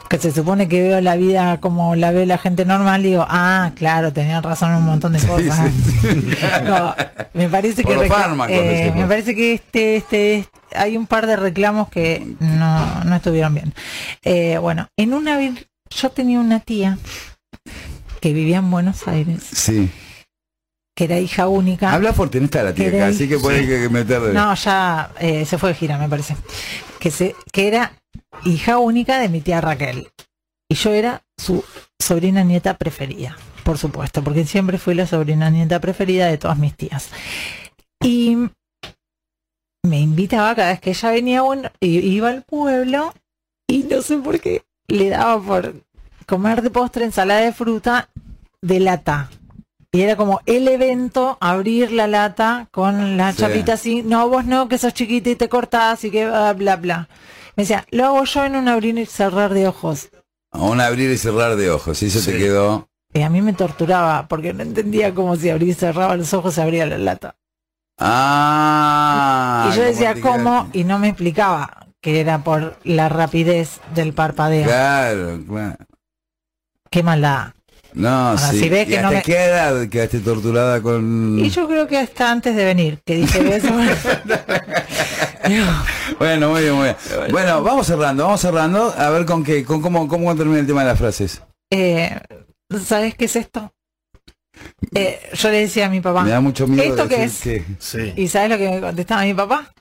que se supone que veo la vida como la ve la gente normal, digo, ah, claro, tenían razón en un montón de <laughs> cosas. <laughs> No, me parece Por que fármacos, eh, me parece que este, este, hay un par de reclamos que no, no estuvieron bien. Eh, bueno, en una yo tenía una tía que vivía en Buenos Aires Sí. que era hija única. Habla fuerte, no está la tía acá, así que puede que meterle. No, ya eh, se fue de gira, me parece. Que, se, que era hija única de mi tía Raquel. Y yo era su sobrina nieta preferida, por supuesto, porque siempre fui la sobrina nieta preferida de todas mis tías. Y me invitaba cada vez que ella venía, bueno, iba al pueblo y no sé por qué le daba por comer de postre ensalada de fruta de lata. Y era como el evento, abrir la lata con la Sí. chapita así, no, vos no, que sos chiquita y te cortás y que bla, bla, bla. Me decía, lo hago yo en un abrir y cerrar de ojos. A un abrir y cerrar de ojos, y eso te Sí. quedó. Y a mí me torturaba porque no entendía cómo si abría y cerraba los ojos se abría la lata. Ah. y yo decía, te ¿cómo? Y no me explicaba que era por la rapidez del parpadeo. Claro, claro. Qué maldad. No, sí. si ves ¿Y que no hasta me- qué edad quedaste torturada con...? Y yo creo que hasta antes de venir, que dije <laughs> eso. <laughs> Bueno, muy bien, muy bien. Bueno, vamos cerrando, vamos cerrando. A ver con qué, con cómo, cómo termina el tema de las frases. Eh, ¿Sabes qué es esto? Eh, yo le decía a mi papá, Me da mucho miedo ¿Esto qué decir que- Sí. ¿y sabes lo que me contestaba mi papá?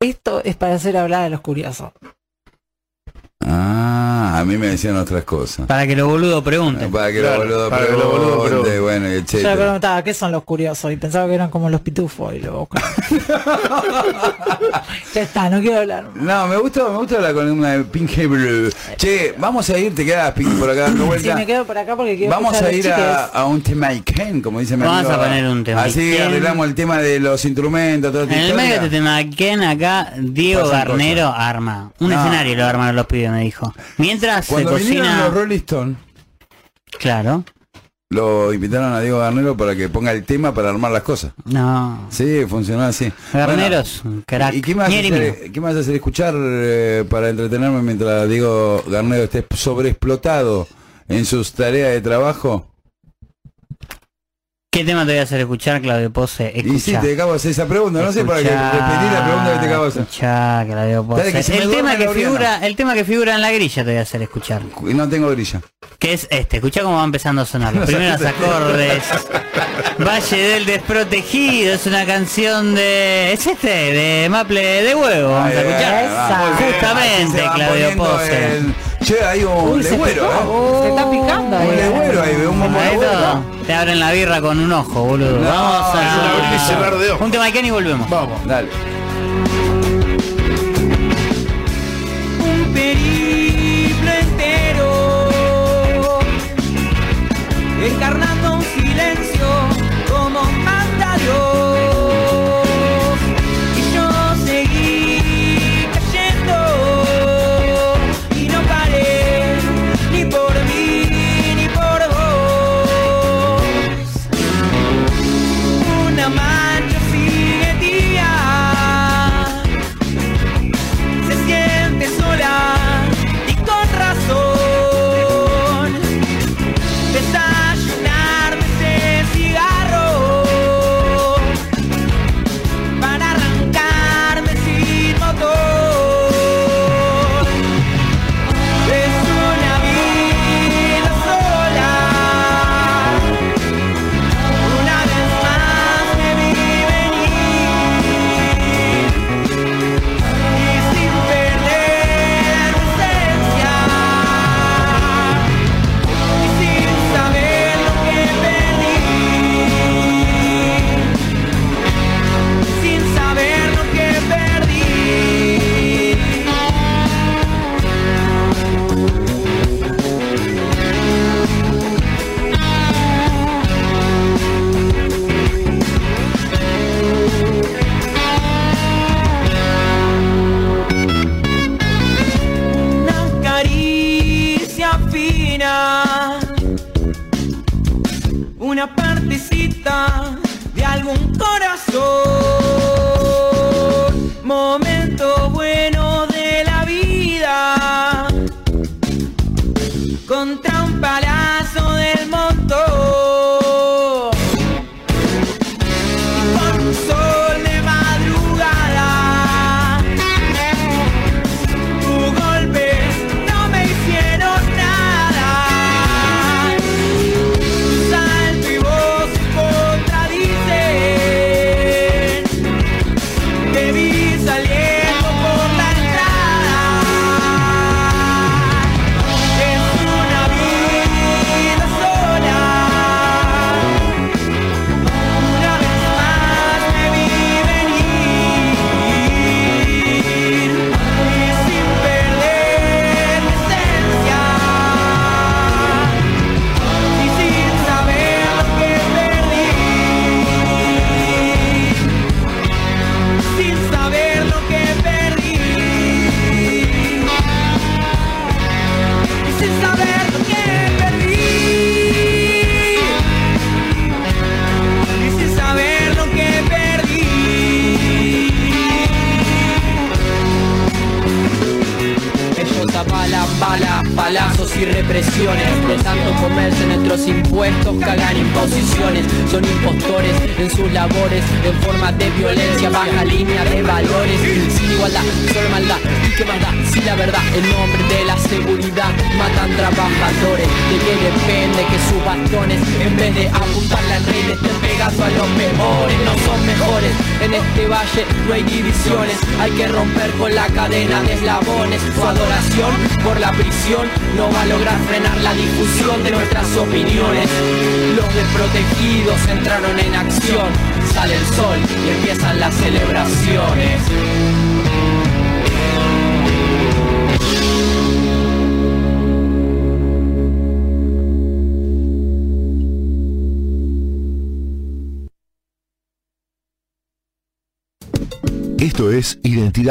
Esto es para hacer hablar a los curiosos. Ah, a mí me decían otras cosas. Para que los boludos pregunten. Para que Claro, los boludos para que los boludos pregunten, pregunten. bueno, y Yo le etcétera. preguntaba, ¿qué son los curiosos? Y pensaba que eran como los pitufos y luego... <laughs> ya está, no quiero hablar. No, me gusta, me gusta la columna de Pink Blue. Che, vamos a ir, te quedas Pink por acá dando Sí, vuelta. me quedo por acá porque quiero Vamos a ir a, un tema Ken, como dice mi Vamos amigo. a poner un tema Así Ken. arreglamos el tema de los instrumentos, esta En el medio de este tema, ¿quién acá? Diego Pasan Garnero arma. Un No. escenario lo armaron los pibes, me dijo. Mientras Cuando se vinieron cocina. los Rolling Stones, Claro. lo invitaron a Diego Garnero para que ponga el tema para armar las cosas. No. Sí, funcionó así. Garnero Bueno, es un crack. ¿Y qué Ñeri mío. hacer, qué a hacer escuchar eh, para entretenerme mientras Diego Garnero esté sobreexplotado en sus tareas de trabajo? ¿Qué tema te voy a hacer escuchar, Claudio Pose? Y sí, Escuchá. te acabo de hacer esa pregunta, no sé para qué Escuchá, repetir la pregunta que te acabo de hacer. Escuchá, Claudio Pose. Que el, tema que figura, el tema que figura en la grilla te voy a hacer escuchar. Y no tengo grilla. Que es este, escuchá cómo va empezando a sonar. Los primeros acordes. <laughs> Valle del desprotegido, es una canción de. Es este, de Maple de huevo. Vamos a escuchar. Justamente, Claudio Pose. el- Che, hay un Uy, se legüero, picó. ¿eh? Se está picando Un ahí. legüero ahí, un bombo Ahí legüero. todo. Te abren la birra con un ojo, boludo. No, Vamos a. un abrir y cerrar de ojos. Un tema de Ken y volvemos. Vamos. Dale.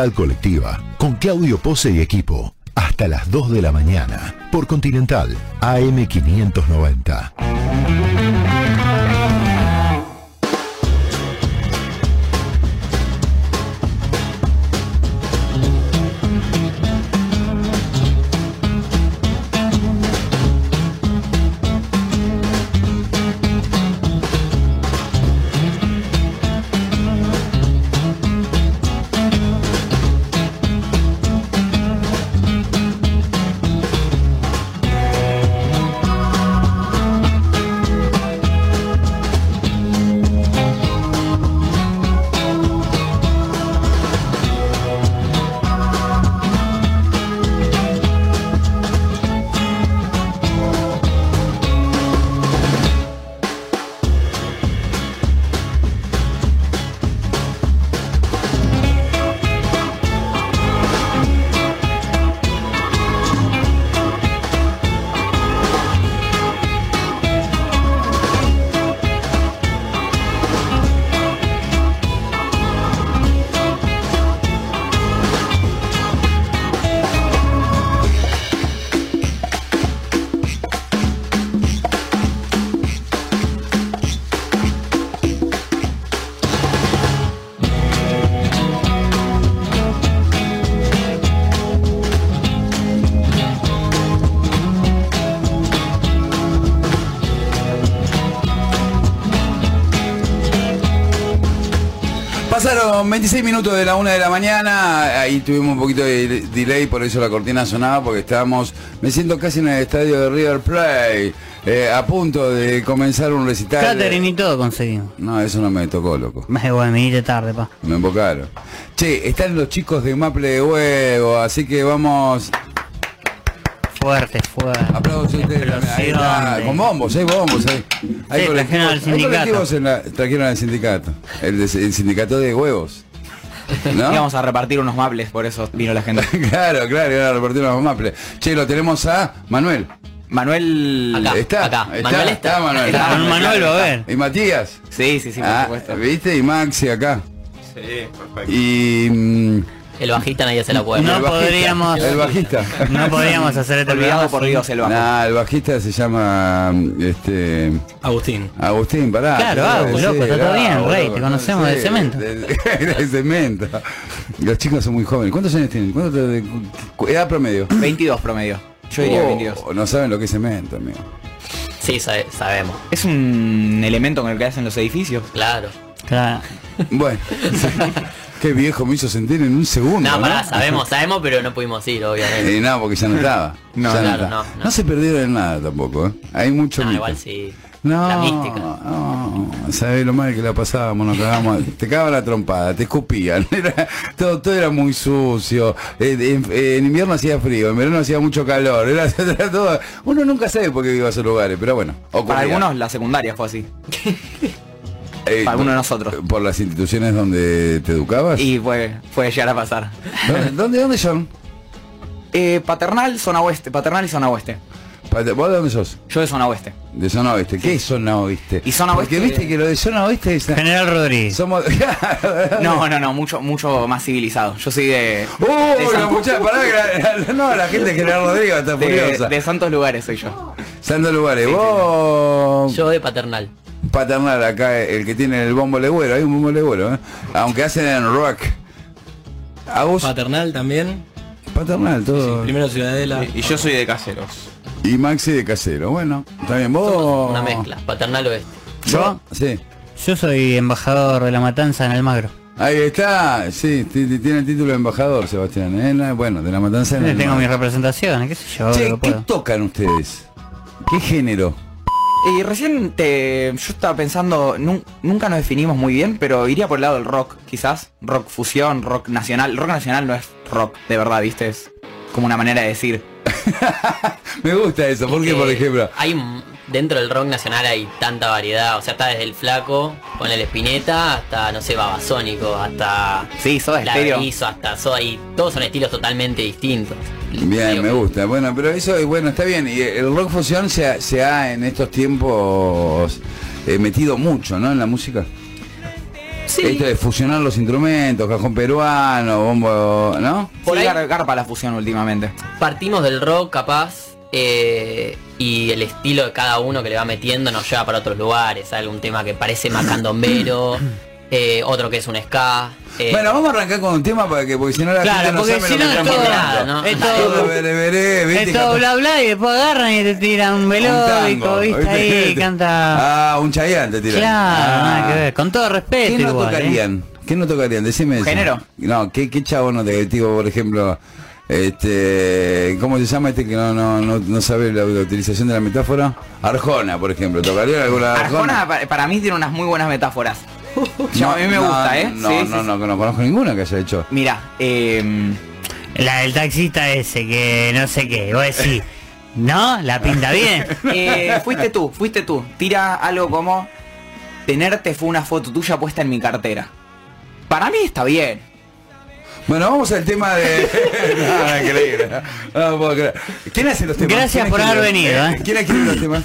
Colectiva, con Claudio Pose y equipo, hasta las 2 de la mañana, por Continental AM590. Pasaron 26 minutos de la una de la mañana, ahí tuvimos un poquito de delay, por eso la cortina sonaba, porque estábamos, me siento casi en el estadio de River Plate, eh, a punto de comenzar un recital. Catering y todo conseguimos. No, eso no me tocó, loco. Me bueno, me iré tarde, pa. Me embocaron. Che, están los chicos de Maple de Huevo, así que vamos. Fuerte, fuerte. Aplausos ustedes. Ahí está, con bombos, hay bombos, hay, hay Sí, trajeron al hay sindicato. colectivos en la- trajeron al sindicato. El, de- el sindicato de huevos. ¿No? <laughs> Íbamos a repartir unos mables, por eso vino la gente. <laughs> claro, claro, iban a repartir unos Maple. Che, lo tenemos a Manuel. Manuel Acá, ¿Está? acá. ¿Está? Manuel está. Manuel. Está. Con Manuel va a ver. ¿Y Matías? Sí, sí, sí, por Ah, supuesto. ¿Viste? Y Maxi acá. Sí, perfecto. Y... mm, El bajista nadie se la puede. No el bajista. podríamos- El bajista. No podríamos hacer este Olvidado por Dios el bajo. Nah, el bajista se llama este Agustín. Agustín, pará. Claro, Agus, loco, está todo bien, rey, te no conocemos de cemento. De, <laughs> de cemento. Los chicos son muy jóvenes. ¿Cuántos años tienen? ¿Cuánto te- de- cu- edad promedio? 22 promedio. Yo diría Oh, 22. No saben lo que es cemento, amigo. Sí, sabe- sabemos. Es un elemento con el que hacen los edificios. Claro. Claro. Bueno. <laughs> Qué viejo me hizo sentir en un segundo. No, ¿no? pará, <laughs> sabemos, sabemos, pero no pudimos ir, obviamente. Eh, no, porque ya no estaba. No, Ya claro, estaba. no, no. se perdieron en nada tampoco, ¿eh? Hay mucho No, mito. igual sí. No, La mística. no, sabés lo mal que la pasábamos, nos cagamos, te cagaban la trompada, te escupían, <laughs> era- todo, todo era muy sucio, en, en invierno hacía frío, en verano hacía mucho calor, era, <laughs> era todo, uno nunca sabe por qué iba a esos lugares, pero bueno, ocurría. Para algunos la secundaria fue así. Eh, para algunos de nosotros. Por las instituciones donde te educabas. Y fue, puede llegar a pasar. ¿Dónde, <laughs> dónde, dónde son? Eh, paternal, zona oeste. Paternal y zona oeste. ¿Vos de dónde sos? Yo de zona oeste. De zona oeste. ¿Qué es zona oeste? Y zona Porque oeste- viste que lo de zona oeste es... General Rodríguez. Somos... <laughs> No, no, no, mucho, mucho más civilizado. Yo soy de. ¡Uh! de, la San- muchacha, pará, que la- la- no, la gente de General Rodríguez está de- furiosa. de santos lugares soy yo. Santo Lugares, vos... Yo de paternal. Paternal, acá el que tiene el bombo legüero, hay un bombo legüero, ¿eh? Aunque hacen en rock. Agus, Paternal también. Paternal, todo. Primero Ciudadela. Y yo soy de caseros. Y Maxi de casero. Bueno, bien. Vos. Una mezcla, paternal oeste. ¿Yo? Sí. Yo soy embajador de la matanza en Almagro. Ahí está, sí, ti- ti- tiene el título de embajador, Sebastián. ¿eh? No, Bueno, de la matanza en el Tengo mis representaciones, qué sé yo, Che, ¿qué puedo. tocan ustedes? ¿Qué género? Y recién te, yo estaba pensando, nun- nunca nos definimos muy bien, pero iría por el lado del rock, quizás. Rock fusión, rock nacional. Rock nacional no es rock, de verdad, ¿viste? Es como una manera de decir. <laughs> Me gusta eso, porque que por ejemplo. Hay un- dentro del rock nacional hay tanta variedad, o sea, está desde el flaco, con el espineta, hasta, no sé, babasónico, hasta Sí, Soda la Stereo. Hasta Soda, y todos son estilos totalmente distintos. Bien, Digo me gusta. Bueno, pero eso, bueno, está bien. Y el rock fusión se ha, se ha en estos tiempos eh, metido mucho, ¿no? En la música. Sí. Esto de fusionar los instrumentos, cajón peruano, bombo, ¿no? Por sí, ahí- gar- garpa la fusión últimamente. Partimos del rock capaz eh, y el estilo de cada uno que le va metiendo nos lleva para otros lugares. Algún tema que parece más candombero, <clears throat> eh, otro que es un ska. eh, Bueno, vamos a arrancar con un tema para que, porque si no la Claro, gente no porque sabe si lo no que es estamos todo- hablando. ¿no? es Todo todo, veré, veré, ¿viste? es todo bla bla y después agarran y te tiran un melódico, viste ahí, <laughs> canta. Ah, un chayán te tiran. Claro, Ah. nada que ver. Con todo respeto ¿Qué no igual, ¿eh? tocarían? ¿Qué no tocarían? Decime eso. ¿Género? No, ¿qué, qué chavo no te tipo, por ejemplo, este, ¿cómo se llama este que no, no, no, no sabe la, la utilización de la metáfora? Arjona, por ejemplo. ¿Tocaría alguna Arjona pa- para mí tiene unas muy buenas metáforas. <laughs> Yo, a mí me no, gusta, ¿eh? No, Sí, no, sí, no, no, conozco ninguna que haya hecho. Mira, eh, La del taxista ese que no sé qué, vos decís, ¿no? La pinta bien. <laughs> eh, fuiste tú, fuiste tú. Tira algo como tenerte fue una foto tuya puesta en mi cartera. Para mí está bien. Bueno, vamos al tema de... <laughs> <laughs> no, no, increíble. No, no puedo creer. ¿Quién hace los temas? Gracias ¿Quién por haber venido, ¿eh? ¿Quién escribe los temas?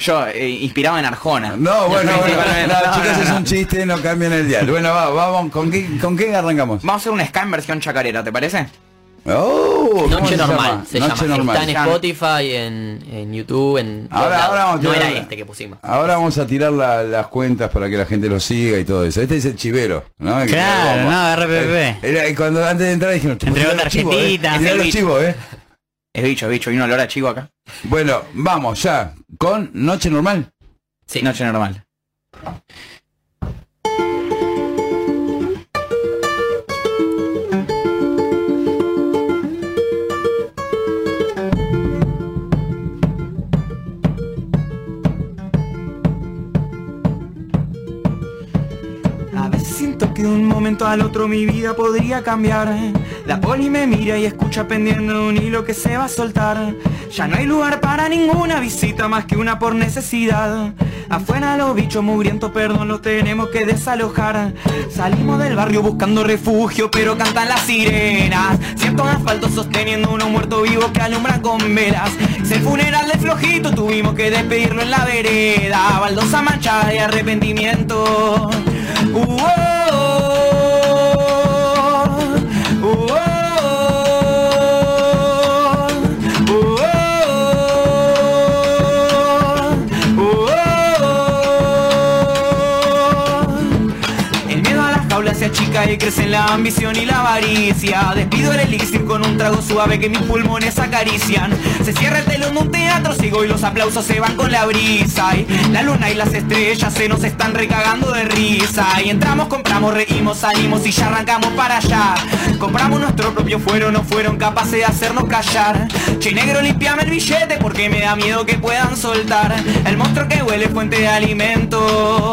Yo, eh, inspirado en Arjona. No, bueno, <laughs> bueno, no, No, chicos, no, es un chiste, no cambian el dial. Bueno, va, vamos, ¿con qué, ¿con qué arrancamos? Vamos a hacer un ska en versión chacarera, ¿te parece? Oh, ¿cómo Noche se normal, llama? se Noche llama. normal. Está en Spotify, en, en YouTube, en Ahora, ahora vamos a No tirar- era este que pusimos. Ahora vamos a tirar la- las cuentas para que la gente lo siga y todo eso. Este es el chivero, ¿no? El Claro, no, RPP. Eh, Era, cuando antes de entrar dijeron, Entregó "Tirá los chivos, eh, los chivos, eh. Es bicho, bicho, y un olor a chivo acá. Bueno, vamos ya, con Noche Normal. Sí. Noche normal. Que de un momento al otro mi vida podría cambiar. La poli me mira y escucha pendiendo un hilo que se va a soltar. Ya no hay lugar para ninguna visita más que una por necesidad. Afuera los bichos mugrientos, perdón, los tenemos que desalojar. Salimos del barrio buscando refugio, pero cantan las sirenas. Siento asfalto sosteniendo uno muerto vivo que alumbra con velas. Es el funeral de flojito, tuvimos que despedirlo en la vereda. Baldosa manchada de arrepentimiento. Uh, oh, jaulas se achica y crece en la ambición y la avaricia. Despido el elixir con un trago suave que mis pulmones acarician. Se cierra el telón de un teatro, sigo y los aplausos se van con la brisa. Y la luna y las estrellas se nos están recagando de risa. Y entramos, compramos, reímos, salimos y ya arrancamos para allá. Compramos nuestro propio fuero, no fueron capaces de hacernos callar. Che negro, limpiame el billete porque me da miedo que puedan soltar. El monstruo que huele fuente de alimento.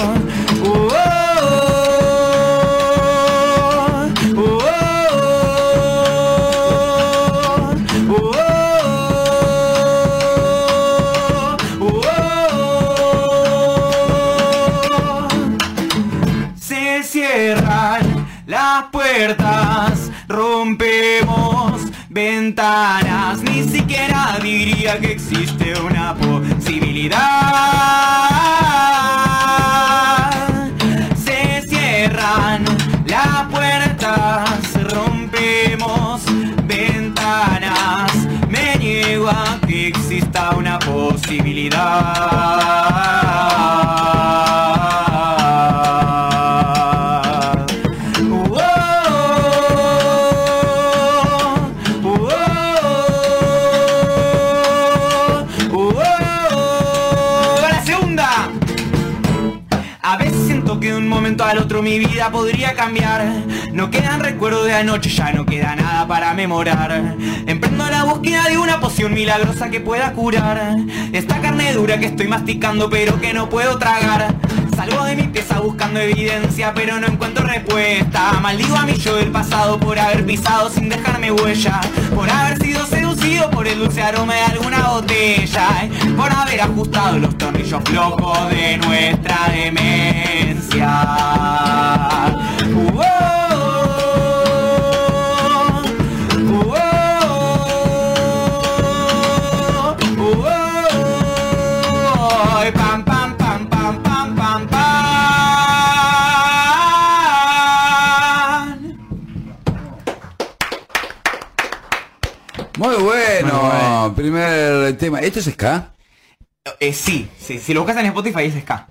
Uh, oh, rompemos ventanas, ni siquiera diría que existe una posibilidad. Se cierran las puertas, rompemos ventanas, me niego a que exista una posibilidad. No quedan recuerdos de anoche, ya no queda nada para memorar. Emprendo la búsqueda de una poción milagrosa que pueda curar. Esta carne dura que estoy masticando pero que no puedo tragar. Salgo de mi pieza buscando evidencia pero no encuentro respuesta. Maldigo a mi yo del pasado por haber pisado sin dejarme huella. Por haber sido seducido por el dulce aroma de alguna botella. Por haber ajustado los tornillos flojos de nuestra demencia. Tema. ¿Esto es ska? Eh, sí, sí, si lo buscas en Spotify es ska.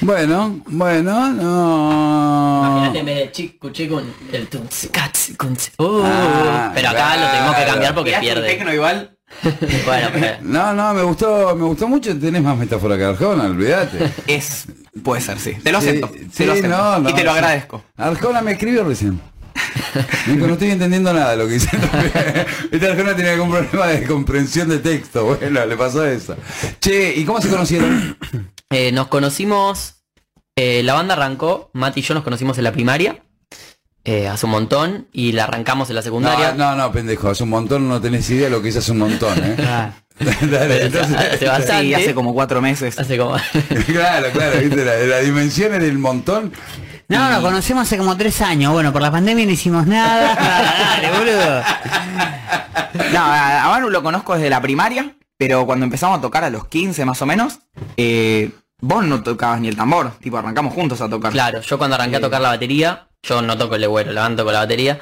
Bueno, bueno, no. Imagínate en vez de chico, chico, el tunzi, katzi, kunzi. Uh, Ah, pero acá lo tenemos que cambiar porque pierde. tecno igual. <laughs> Bueno, pero- No, no, me gustó, me gustó mucho. Tenés más metáfora que Arjona, olvídate. Es, puede ser, sí. Te lo acepto. sí, te lo acepto. no, no, y te lo sí. agradezco. Arjona me escribió recién. <laughs> No estoy entendiendo nada de lo que dice. <laughs> Esta Arjona tenía algún problema de comprensión de texto. Bueno, le pasó eso. Che, ¿y cómo se conocieron? <coughs> Eh, nos conocimos, eh, la banda arrancó, Mati y yo nos conocimos en la primaria, eh, hace un montón, y la arrancamos en la secundaria. No, no, no, pendejo, hace un montón, no tenés idea de lo que es hace un montón, ¿eh? <laughs> Dale, entonces- hace bastante. Sí, hace como cuatro meses. Hace como... claro, claro, viste, la, la dimensión en el montón. No, nos conocemos hace como tres años. Bueno, por la pandemia no hicimos nada. <laughs> Dale, boludo. No, a, Manu lo conozco desde la primaria, pero cuando empezamos a tocar a los 15 más o menos, eh, vos no tocabas ni el tambor, tipo arrancamos juntos a tocar. Claro, yo cuando arranqué a tocar la batería, yo no toco el legüero, la banda con la batería,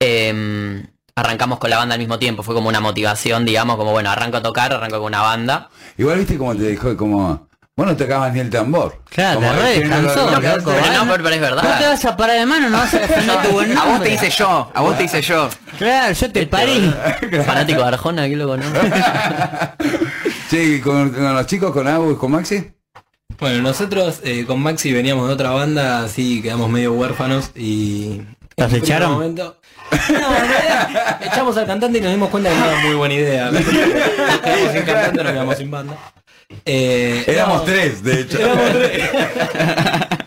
eh, arrancamos con la banda al mismo tiempo, fue como una motivación, digamos, como bueno, arranco a tocar, arranco con una banda. Igual viste como te dijo, como, vos no tocabas ni el tambor. Claro, Como te re no descansó, loco, hace- ¿eh? no, pero, pero es No te verdad. vas a parar de mano, no vas a defender tu buen A vos nombre. te hice yo, a vos te hice yo. Claro, yo te parí. <laughs> Fanático de Arjona, qué loco, ¿no? <laughs> Che, ¿y con, con los chicos, con Agus, con Maxi? Bueno, nosotros eh, con Maxi veníamos de otra banda, así quedamos medio huérfanos y... ¿Los en un echaron? momento- No, en realidad, echamos al cantante y nos dimos cuenta que no era muy buena idea. Nos <laughs> quedamos sin cantante, nos quedamos sin banda. Eh, Éramos no, tres, de hecho. Éramos tres. <laughs>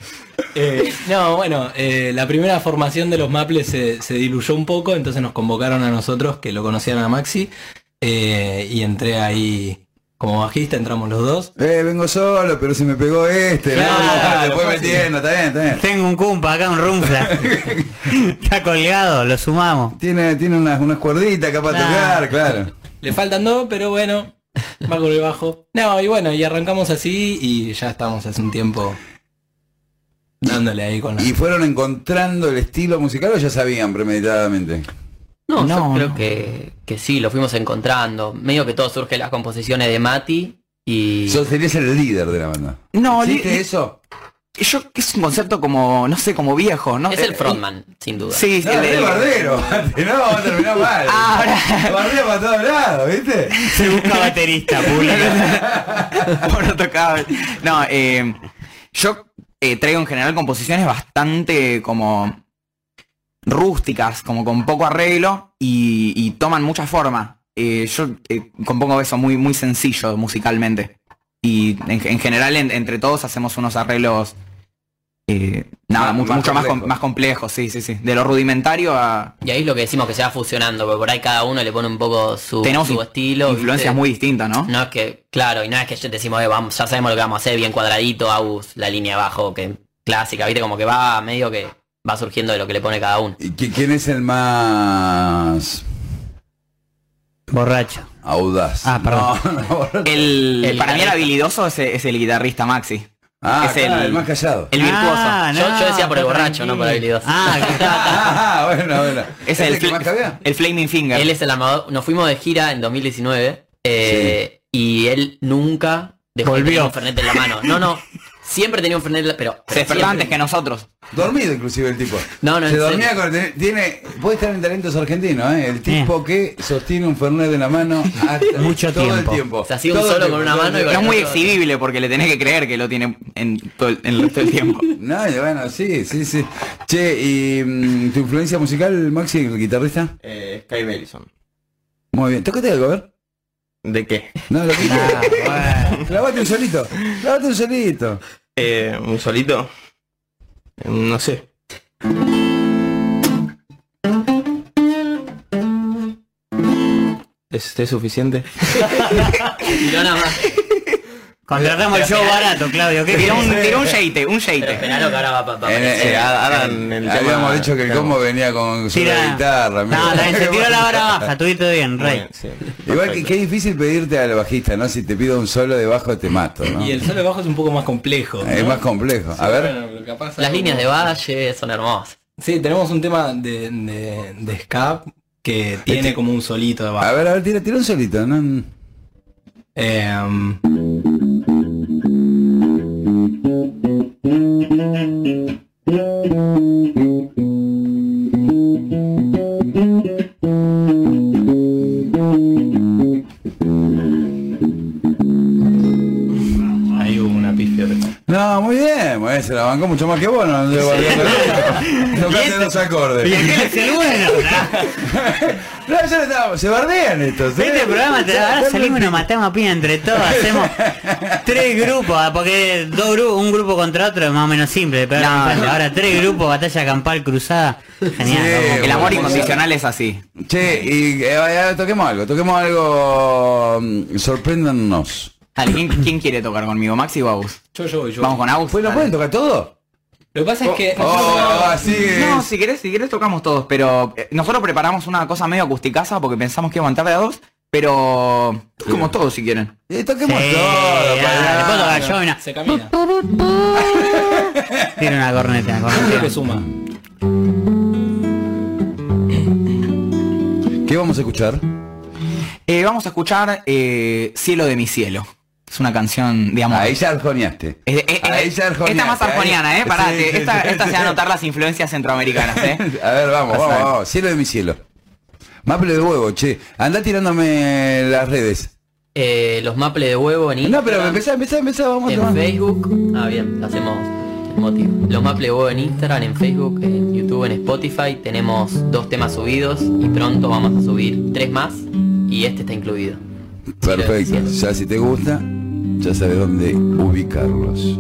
Eh, no, bueno, eh, la primera formación de los Maples se, se diluyó un poco, entonces nos convocaron a nosotros que lo conocieran a Maxi eh, y entré ahí como bajista, entramos los dos. Eh, vengo solo, pero se me pegó este. Claro, no, después fue me así. entiendo, está bien, está bien. Tengo un cumpa acá, un rumfla. <laughs> Está colgado, lo sumamos. Tiene, tiene unas, unas cuerditas acá para Claro. tocar, claro. Le faltan dos, pero bueno, <laughs> va el bajo. No, y bueno, y arrancamos así y ya estamos hace un tiempo dándole ahí con la... ¿Y fueron encontrando el estilo musical o ya sabían premeditadamente? No, No, yo creo no. que, que sí, lo fuimos encontrando. Medio que todo surge las composiciones de Mati y... Sos- serías el líder de la banda. No, ¿Existe eso? Yo es un concepto como, no sé, como viejo, ¿no? Es el Eh, frontman, sin duda. Sí, No, el- el- bardero. <laughs> No, va a terminar mal. <laughs> Ahora, Bardero para todos lados, ¿viste? Se busca baterista, <laughs> público. No eh, yo eh, traigo en general composiciones bastante como rústicas, como con poco arreglo y, y toman mucha forma. Eh, yo eh, compongo eso muy, muy sencillo musicalmente. Y en, en general en- entre todos hacemos unos arreglos eh, nada, Más- mucho, más mucho más, más complejos, sí, sí, sí. De lo rudimentario a... Y ahí es lo que decimos que se va fusionando, porque por ahí cada uno le pone un poco su, Tenemos su estilo. influencias ¿viste? muy distintas, ¿no? No es que, claro, y no es que yo decimos, eh, vamos, ya sabemos lo que vamos a hacer, bien cuadradito, Agus, la línea abajo, que clásica, viste, como que va medio que va surgiendo de lo que le pone cada uno. ¿Y qui- quién es el más Borracho. Audaz? Ah, perdón. No, no. El, El para mí el habilidoso es, es el guitarrista Maxi. Ah, es claro, el- el más callado. El virtuoso. Ah, yo, no, yo decía por el borracho, no por el habilidoso. Ah, <laughs> Ah, bueno, bueno. Es ¿Ese el, que más el Flaming Finger. Él es el armador, nos fuimos de gira en 2019 eh, y él nunca dejó Volvió. un Fernet en la mano. No, no, Siempre tenía un Fernet, pero... Se despertaba antes que nosotros. Dormido inclusive el tipo. No, no, Se dormía serio. con tiene puede estar en talentos argentinos, ¿eh? El tipo que sostiene un Fernet en la mano hasta <laughs> Mucho todo tiempo. el tiempo. Se hacía un Todo el solo tiempo, con una todo mano y. Es muy exhibible porque le tenés que creer que lo tiene en todo el, en el del tiempo. <laughs> No, y bueno, sí, sí, sí. Che, ¿y mm, tu influencia musical, Maxi, el guitarrista? Eh, Sky Bellison. Muy bien. ¿Tócate algo, a ver? ¿De qué? No, lo que quieras. Clavate un solito. Clavate un solito. Eh, un solito. No sé. ¿Es, es suficiente? <laughs> Tiró nada más. Contratamos el show barato, Claudio. ¿qué Tiró un, tiró un sheite, un sheite. Que ahora va pa- pa- eh, tema- habíamos dicho que el claro. combo venía con su Tira. guitarra. No, se tiró la vara <laughs> baja, estuviste bien, rey. bien, sí. Igual que, qué difícil pedirte al bajista, ¿no? Si te pido un solo de bajo te mato, ¿no? Y el solo de bajo es un poco más complejo. Es más complejo. A Sí, ver. bueno, pero capaz Las líneas de valle son hermosas. Sí, tenemos un tema de, de, de Scap que tiene Este- como un solito de bajo. A ver, a ver, tira, tira un solito, ¿no? Em, mucho más que vos, no <laughs> Tocaste los acordes. ¿Y aquel es el bueno? No, ya <laughs> no estaba- se bardean estos. ¿eh? Este programa te ahora salimos y nos matamos a piña entre todos, hacemos tres grupos, ah, porque dos grupos, un grupo contra otro es más o menos simple, pero No, no. ahora tres grupos, batalla campal cruzada, genial. Sí. El amor bueno, incondicional es así. Che, y eh, eh, toquemos algo, toquemos algo. mm, Sorpréndanos. ¿quién, quién quiere tocar conmigo? ¿Maxi o Agus? Yo, yo, yo. Vamos con Agus. Pues, ¿no Dale. pueden tocar todo? Lo que pasa es que. Oh, así No, es. si querés, si querés tocamos todos, pero eh, nosotros preparamos una cosa medio acusticaza porque pensamos que iba a entrar de a dos, pero como todos si quieren. Eh, toquemos Sí, todo. dale, yo, mira. Se camina. <laughs> Tiene una corneta, una Creo que corneta. suma. ¿Qué vamos a escuchar? Eh, vamos a escuchar eh, Cielo de mi cielo. Es una canción, digamos. Ahí ya arjoniaste. Es- es- es- Ahí ya arjoniaste, esta más arjoniana, eh, parate. Sí, sí, esta, sí, esta sí. se va a notar las influencias centroamericanas, eh. <laughs> A ver, vamos, vamos, vamos. Cielo de mi cielo. Maple de huevo, che. Andá tirándome las redes. Eh, los maples de huevo en No, Instagram. pero empezá, empezá, empezá, vamos en a Facebook. Ah, bien, hacemos el motivo. Los maples de huevo en Instagram, en Facebook, en YouTube, en Spotify. Tenemos dos temas subidos y pronto vamos a subir tres más y este está incluido. Perfecto. Ya si te gusta, ya sabes dónde ubicarlos.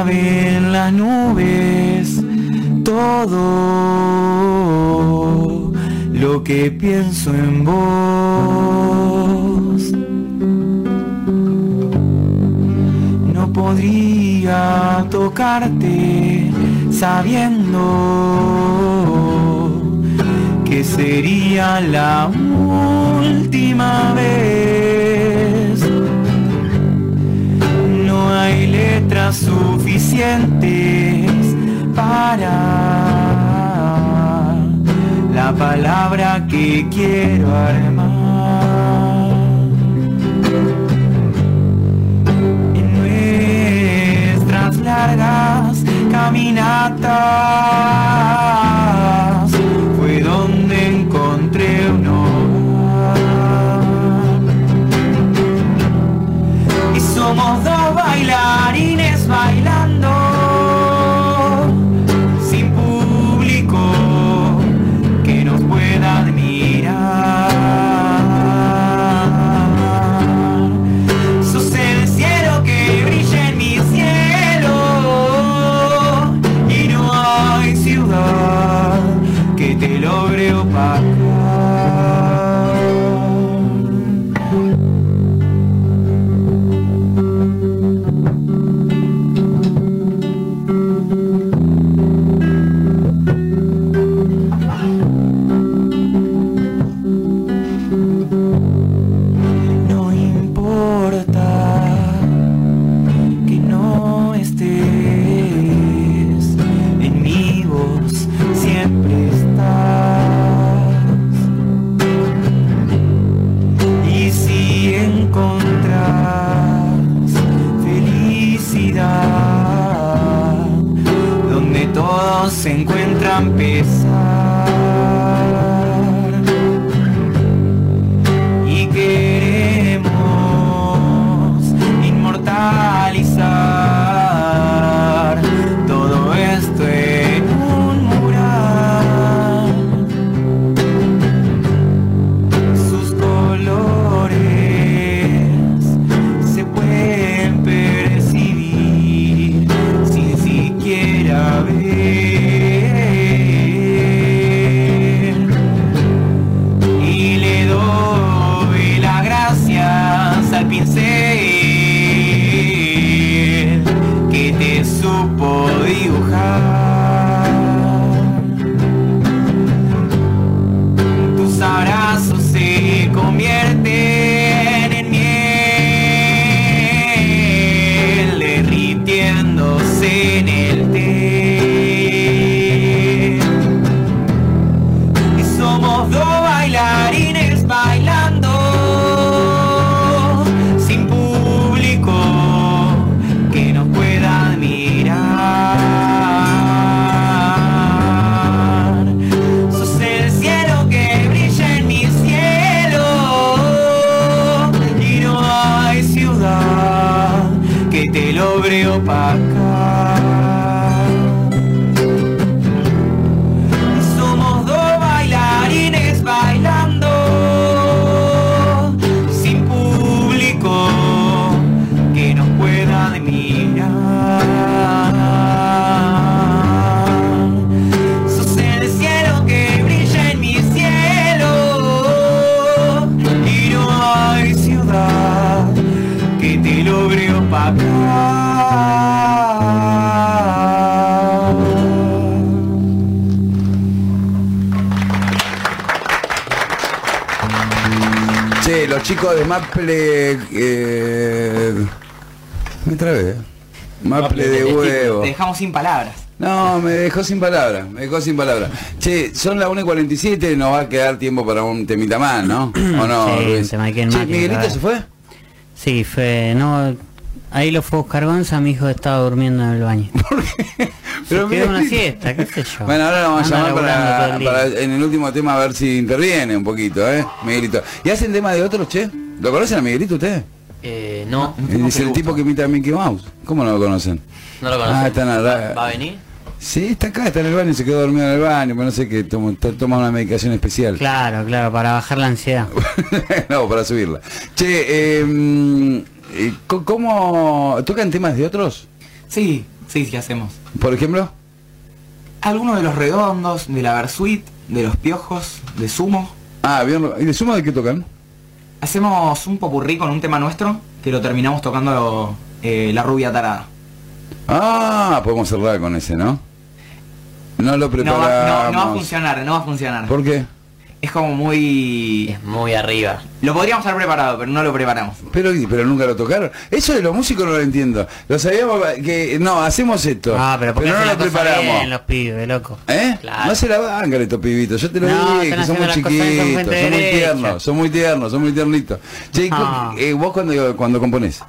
Saben las nubes todo lo que pienso en vos. No podría tocarte sabiendo que sería la la palabra que quiero armar. En nuestras largas caminatas Che, los chicos de Maple. Eh, me trabé. Maple de huevo. Te dejamos sin palabras. No, me dejó sin palabras, me dejó sin palabras. Che, son las 1 y 47 nos va a quedar tiempo para un temita más, ¿no? ¿O no, Sí, Luis? se me queda en Che, máquina, ¿Miguelito se fue? Sí, fue, no, ahí lo fue a buscar Gonza, mi hijo estaba durmiendo en el baño. <laughs> Pero se una siesta, qué sé yo. Bueno, ahora lo vamos a llamar para, el día. para en el último tema a ver si interviene un poquito, ¿eh? Miguelito. ¿Y hacen tema de otros, che? ¿Lo conocen a Miguelito ustedes? Eh, no, Es el tipo que imita a Mickey Mouse. ¿Cómo no lo conocen? no lo conozco. Ah, está en la- ¿Va, va a venir? Sí, está acá, está en el baño, se quedó dormido en el baño, pero no sé qué, toma, to- toma una medicación especial. Claro, claro, para bajar la ansiedad. <laughs> no, para subirla. Che, eh, mm, eh, co- ¿cómo tocan temas de otros? Sí, sí, sí hacemos. Por ejemplo, Algunos de los redondos, de la Versuit, de los piojos, de Sumo. ah, bien, ¿y de suma de qué tocan? Hacemos un popurrí con un tema nuestro que lo terminamos tocando eh, La Rubia Tarada. Ah, podemos cerrar con ese, ¿no? No lo No va, preparamos. no- no va a funcionar, no va a funcionar. ¿Por qué? Es como muy... Es muy arriba. Lo podríamos haber preparado, pero no lo preparamos. Pero, pero nunca lo tocaron. Eso de los músicos no lo entiendo. Lo sabíamos que no, hacemos esto. Ah, pero porque no lo preparamos. bien los pibes, loco. ¿Eh? Claro. No se la bancan estos pibitos, yo te lo No, dije, que son muy chiquitos, son muy tiernos, son muy tiernos, son muy tiernitos. Che, ¿y cu- Ah. eh, vos cuando, cuando componés,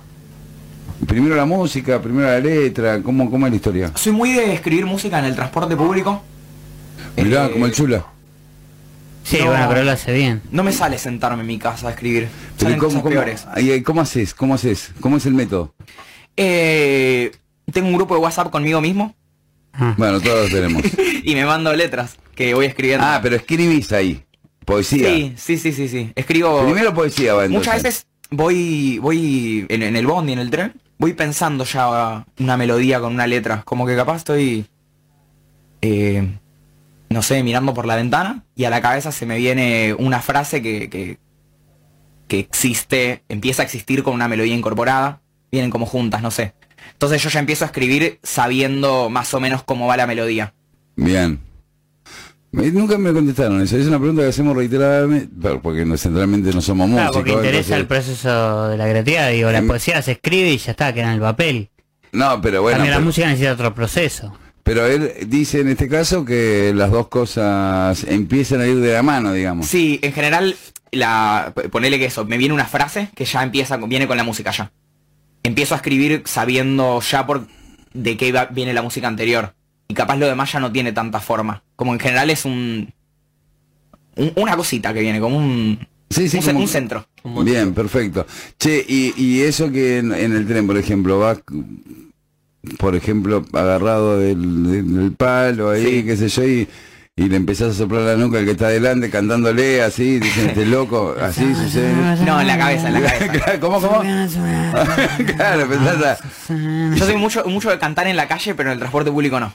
primero la música, primero la letra, ¿cómo, cómo es la historia? Soy muy de escribir música en el transporte público. Mirá, Eh, como el chula. Sí, No. bueno, pero lo hace bien. No me sale sentarme en mi casa a escribir. Salen ¿cómo, cosas cómo, peores. ¿Cómo haces? ¿Cómo haces? ¿Cómo es el método? Eh, tengo un grupo de WhatsApp conmigo mismo Bueno, todos tenemos. <laughs> y me mando letras que voy escribiendo. Ah, pero escribís ahí. Poesía. Sí, sí, sí, sí, sí. Escribo. Primero poesía va. Muchas veces voy, voy en, en el bondi, en el tren, voy pensando ya una melodía con una letra. Como que capaz estoy, eh, no sé, mirando por la ventana y a la cabeza se me viene una frase que, que, que existe, empieza a existir con una melodía incorporada. Vienen como juntas, no sé. Entonces yo ya empiezo a escribir sabiendo más o menos cómo va la melodía. Bien. Me- Nunca me contestaron eso. Es una pregunta que hacemos reiteradamente, porque no- centralmente no somos Claro, músicos. porque interesa el proceso de la creatividad. Digo, la Em- poesía se escribe y ya está, queda en el papel. No, pero bueno. También la pero- música necesita otro proceso. Pero él dice en este caso que las dos cosas empiezan a ir de la mano, digamos. Sí, en general, la, ponele que eso, me viene una frase que ya empieza, con- viene con la música ya. Empiezo a escribir sabiendo ya por de qué va- viene la música anterior. y capaz lo demás ya no tiene tanta forma. Como en general es un, un- una cosita que viene, como un, Sí, sí, un, ce- como- un centro. Bien, perfecto. Che, y, y eso que en, en el tren, por ejemplo, vas, por ejemplo, agarrado del, palo ahí, qué sé yo, y, y le empezás a soplar la nuca al que está adelante cantándole así, dicen este loco, <laughs> así sucede. No, en la cabeza, en la <laughs> cabeza. ¿Cómo, cómo? <laughs> claro, empezás a... Yo soy mucho, mucho de cantar en la calle, pero en el transporte público no.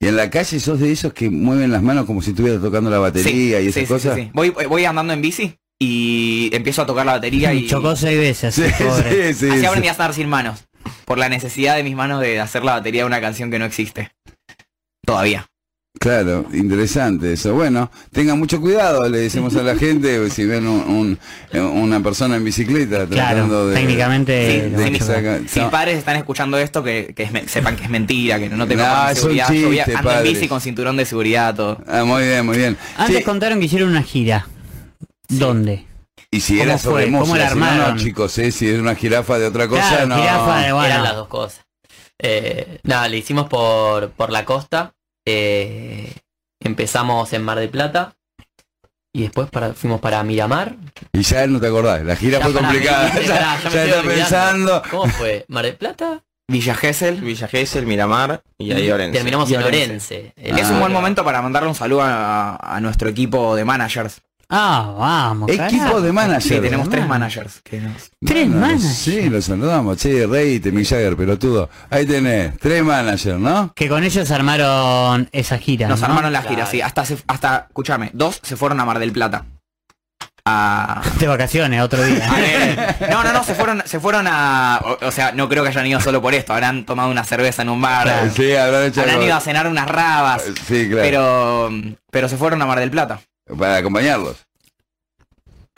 Y en la calle sos de esos que mueven las manos como si estuvieras tocando la batería y esas sí, sí, cosas. sí, sí. Voy, voy andando en bici y empiezo a tocar la batería y... Chocó seis veces, Sí, pobre. sí, sí, Así sí. aprendí a andar sin manos. Por la necesidad de mis manos de hacer la batería de una canción que no existe. Todavía. Claro, interesante eso. Bueno, tengan mucho cuidado, le decimos a la <laughs> gente, si ven un- un- una persona en bicicleta tratando de... técnicamente de- Sí, de si, no. padres están escuchando esto, que, que es sepan que es mentira, que no te un seguridad. Chiste, ando en bici con cinturón de seguridad, todo. Ah, muy bien, muy bien. Antes Sí, contaron que hicieron una gira. ¿Dónde? Y si ¿cómo era fue? sobre ¿Cómo música, la si no, chicos, eh, si es una jirafa de otra cosa, Claro, no. jirafa de- bueno. Eran las dos cosas. Eh, nada, le hicimos por, por la costa. eh, empezamos en Mar del Plata. Y después para, fuimos para Miramar. Y ya no te acordás, la gira Ya fue complicada. mí, <laughs> ya está pensando. ¿Cómo fue? ¿Mar del Plata? Villa Gesell. Villa Gesell, Miramar y ahí Orense. Terminamos Y en Orense. Orense. es un buen momento para mandarle un saludo a, a nuestro equipo de managers. Ah, vamos. Equipo carajo. de managers. Sí, tenemos tres managers. que nos- Tres managers. Sí, los saludamos. Che, Rey, Mick Jagger, pelotudo. Ahí tenés, tres managers, ¿no? Que con ellos armaron esa gira. Nos ¿no? armaron la gira, sí. Hasta, se- hasta, escúchame, dos se fueron a Mar del Plata. A, <laughs> De vacaciones, otro <laughs> a día. ver, no, no, no, se fueron, se fueron a. O, o sea, no creo que hayan ido solo por esto. Habrán tomado una cerveza en un bar. Sí, habrán hecho Habrán algo. ido a cenar unas rabas. Sí, claro. Pero, pero se fueron a Mar del Plata. Para acompañarlos.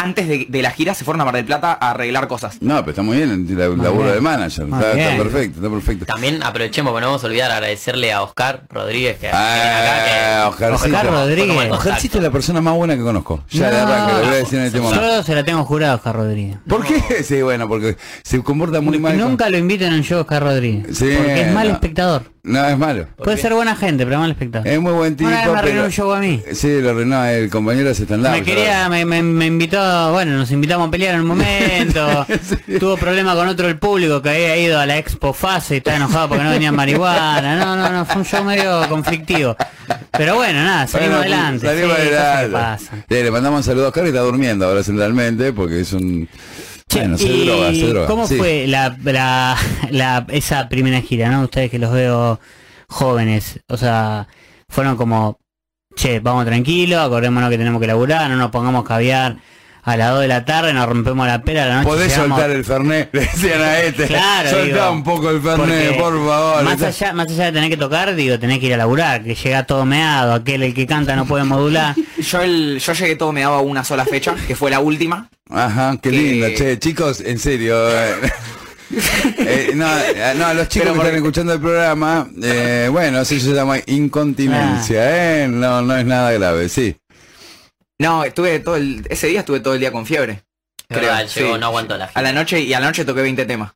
Antes de, de la gira se fueron a Mar del Plata a arreglar cosas. No, pero está muy bien el la- Muy laburo bien. de manager. Está, está perfecto, está perfecto. También aprovechemos, porque no vamos a olvidar agradecerle a Oscar Rodríguez que, Ah, acá. Que, Ojarcito. Oscar Rodríguez. Ojarcito es la persona más buena que conozco. Ya de arranque, lo voy a decir en este momento. Yo se la tengo jurada a Oscar Rodríguez. ¿Por qué? Sí, bueno, porque se comporta muy mal. con- Nunca lo inviten a un show Oscar Rodríguez. Sí, porque es mal no. espectador. No, es malo. Puede ser buena gente, pero mal espectador. Es muy buen tipo. Una vez me pero- un show a mí. Sí, lo arruinó el compañero se stand Me quería, me, me- me invitó, bueno, nos invitamos a pelear en un momento. <laughs> Tuvo problema con otro del público que había ido a la Expo Fase y estaba enojado porque no venía marihuana. No, no, no, fue un show medio conflictivo. Pero bueno, nada, salimos Bueno, adelante. salimos sí, adelante. pasan. Sí, le mandamos un saludo a Oscar que está durmiendo ahora centralmente porque es un... Bueno, se ¿Y droga, se droga. ¿Cómo Sí. fue la, la, la- esa primera gira, no? Ustedes que los veo jóvenes, o sea, fueron como, che, vamos tranquilo, acordémonos que tenemos que laburar, no nos pongamos caviar a las 2 de la tarde, nos rompemos la pera a la noche. Podés llegamos- soltar el Fernet, <laughs> le decían a este. Claro, Soltá digo, un poco el Fernet, por favor. Más allá, más allá de tener que tocar, digo, tenés que ir a laburar, que llega todo meado, aquel el que canta no puede modular. <laughs> Yo, el, yo llegué todo me daba una sola fecha, que fue la última. Ajá, qué Que- lindo, che, chicos, en serio. eh, <laughs> eh, no, eh, no, los chicos que están escuchando el programa, eh, bueno, eso se llama incontinencia, ¿eh? No, no es nada grave, sí. No, estuve todo el, ese día estuve todo el día con fiebre. Es verdad, llegó, no aguantó la A la noche y a la noche toqué 20 temas.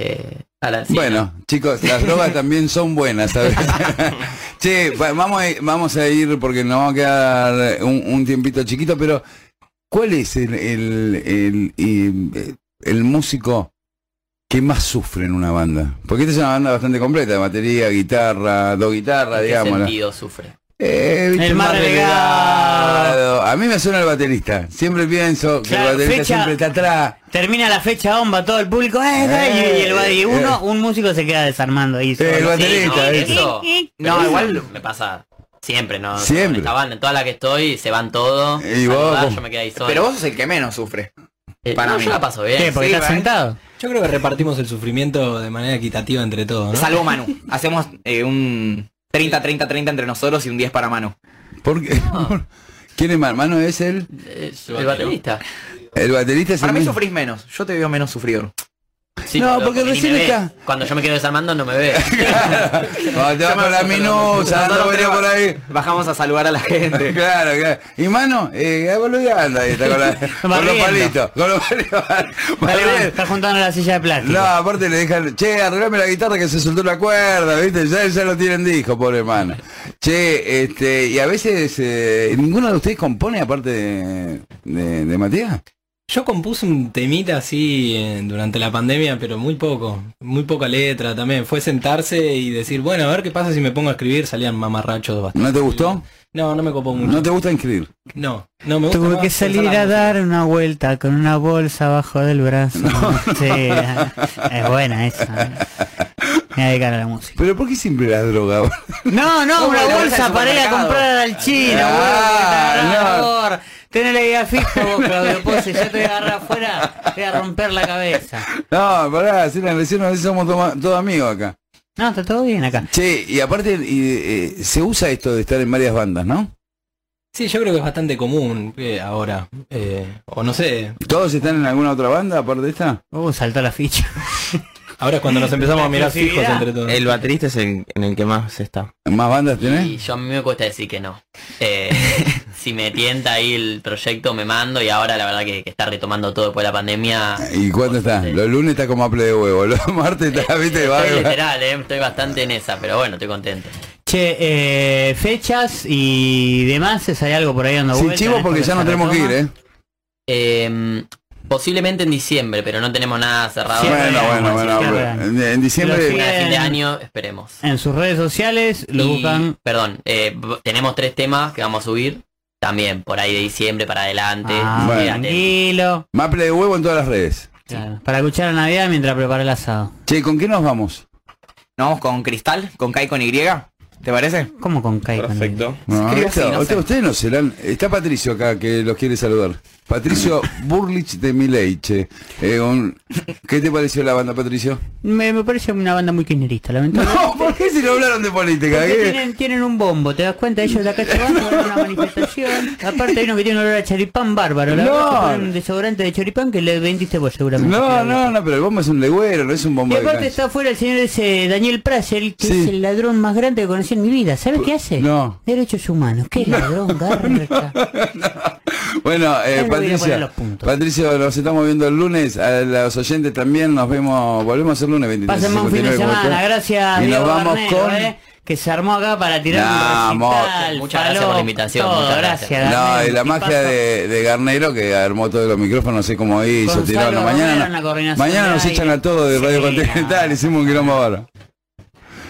Eh, a la- sí, Bueno, chicos, las drogas también son buenas, ¿sabes? <laughs> che, va- vamos a, ir- vamos a ir porque nos vamos a quedar un, un tiempito chiquito, pero ¿cuál es el, el, el, el- el músico que más sufre en una banda? Porque esta es una banda bastante completa, de batería, guitarra, dos guitarras, ¿En qué digamos. sentido sufre? Eh, El más relegado. A mí me suena el baterista. Siempre pienso que Claro, el baterista fecha- siempre está atrás. Termina la fecha bomba, todo el público, ¡eh, eh! y, y el, y uno, un músico se queda desarmando ahí. el baterista, Sí, no, igual- me pasa siempre, ¿no? Siempre. En esta banda, en toda la que estoy, se van todos. Y vos, yo me quedé ahí solo. Pero vos sos el que menos sufre. Eh, para no, mí. yo la paso bien. ¿Qué? Porque Sí, estás sentado. Yo creo que repartimos el sufrimiento de manera equitativa entre todos, ¿no? Salvo Manu. Hacemos eh, un 30-30-30 entre nosotros y un 10 para Manu. ¿Por qué? <laughs> ¿Quién es más? Mano es el, el baterista. el baterista es Para el mí mismo. sufrís menos. Yo te veo menos sufridor. Sí, no, porque recién está. Cuando yo me quedo desarmando no me ve. <laughs> Cuando te vas con la minusa, Nosotros venía por ahí. Bajamos a saludar a la gente. <laughs> Claro, claro. Y mano, eh, boludeando ahí, está con, la- con los palitos. Con los palitos. Está, <laughs> está juntando la silla de plástico. No, aparte le dejan, che, arreglame la guitarra que se soltó la cuerda, ¿viste? Ya, ya lo tienen dijo, pobre hermano. Che, este, y a veces eh, ninguno de ustedes compone aparte de, de, de Matías. Yo compuse un temita así eh, durante la pandemia, pero muy poco, muy poca letra también. Fue sentarse y decir, bueno, a ver qué pasa si me pongo a escribir, salían mamarrachos bastante. ¿No te gustó? No, no me copó mucho. ¿No te gusta inscribir? No, no me gusta. Tuve que salir a dar una vuelta con una bolsa abajo del brazo. Sí, es buena esa. ¿eh? Me voy a dedicar a la música. Pero ¿por qué siempre la droga? No, no, ¿Cómo una la bolsa para ir a comprar al chino, Ah. Tenés la idea fija vos, Claudio Pose, yo te voy a agarrar afuera, te voy a romper la cabeza. No, pará, si la recién somos todos amigos acá. No, está todo bien acá. Che, y aparte y, eh, se usa esto de estar en varias bandas, ¿no? Sí, yo creo que es bastante común eh, ahora. eh, o no sé. ¿Todos están en alguna otra banda aparte de esta? Uh, saltó la ficha. <laughs> Ahora es cuando nos empezamos a mirar fijos entre todos. El baterista es el, en el que más está. ¿Más bandas tenés? Y yo a mí me cuesta decir que no. Eh, <laughs> si me tienta ahí el proyecto me mando y ahora la verdad que, que está retomando todo después de la pandemia. ¿Y cuándo está? Los lunes está como aple de huevo, los martes está, <laughs> viste, va, Estoy va- literal, eh, estoy bastante en esa, pero bueno, estoy contento. Che, eh, fechas y demás, ¿es hay algo por ahí dando Sin vuelta? chivo porque que ya no tenemos que ir? ¿eh? Eh, posiblemente en diciembre, pero no tenemos nada cerrado. Bueno, bueno, bueno, bueno. En, diciembre... de fin de año, esperemos. En sus redes sociales lo Y, buscan. Perdón, eh, tenemos tres temas que vamos a subir. También por ahí de diciembre para adelante. Ah, Bueno. Tranquilo. Maple de huevo en todas las redes. Claro, para escuchar la Navidad mientras prepara el asado. Che, ¿con qué nos vamos? Nos vamos con Cristal, con Kai con Y. ¿Te parece? ¿Cómo con Kai? con Perfecto. No, esto- así, no usted- ustedes no serán. Está Patricio acá que los quiere saludar. Patricio Burlich de Mileiche. Eh, un- ¿Qué te pareció la banda, Patricio? Me, me parece una banda muy kirchnerista, lamentablemente. No, ¿por qué si no hablaron de política? Tienen, tienen un bombo, ¿te das cuenta? Ellos de acá se van a una manifestación. Aparte hay uno que tiene un olor a charipán bárbaro. La No. que un desodorante de charipán que le vendiste vos seguramente. No, no, no, pero el bombo es un legüero, no es un bombo Y aparte está afuera el señor ese Daniel Prassel, que Sí. es el ladrón más grande que conocí en mi vida. ¿Sabes qué hace? No. Derechos humanos. ¿Qué ladrón, <laughs> garra? Bueno, eh, Ya le voy a poner Patricio, los puntos. Patricio, nos estamos viendo el lunes. A los oyentes también nos vemos, volvemos el lunes 23. Pásenme un fin de 59, como semana. Gracias, Y nos Diego vamos Garnero, con... eh, que se armó acá para tirar No, un mo- recital. Muchas gracias por la invitación, todo, muchas gracias. gracias. No, Garnero, y la magia de, de Garnero que armó todos los micrófonos, no sé cómo hizo, Gonzalo tirando. Romero Mañana, mañana nos echan a todos de Radio Sí, Continental, hicimos un quilombo ahora.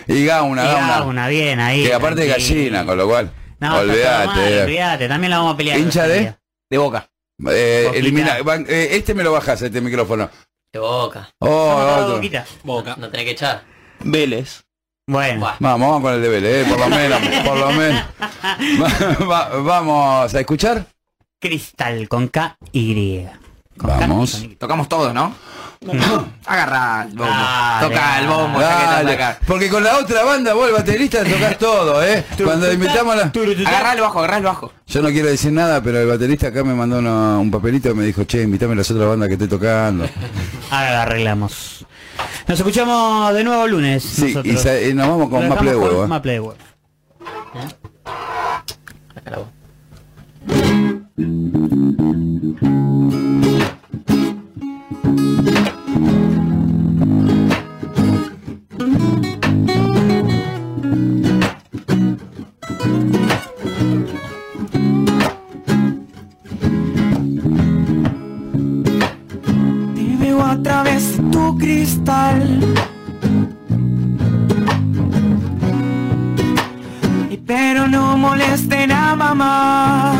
Y Gauna, Y Gauna. Gauna, bien ahí. que aparte es gallina, con lo cual. No, olvídate. olvídate, también la vamos a pelear. ¿Hincha de? día. De boca. Eh, elimina, van- eh, este me lo bajas, este micrófono. De boca. Oh, boquita. Boca. No tenés que echar. Vélez. Bueno. Vamos, vamos con el deber, eh, por lo menos, por lo menos. <laughs> Va- va- vamos a escuchar. Cristal con K y. Con K Vamos. con Y. Tocamos todos, ¿no? <coughs> Agarra el bombo. Dale, Toca el bombo, Dale, acá. porque con la otra banda, vos el baterista tocas todo, eh. <coughs> Cuando invitamos a la... Agarrá el bajo, agarrá el bajo. Yo no quiero decir nada, pero el baterista acá me mandó una- un papelito y me dijo, che, invítame a las otras bandas que estoy tocando. <laughs> Ahora la arreglamos. Nos escuchamos de nuevo lunes. Sí, y, nos vamos con huevo. con eh. Maple de huevo. Acá la voz. Cristal. Y pero no molesten a mamá.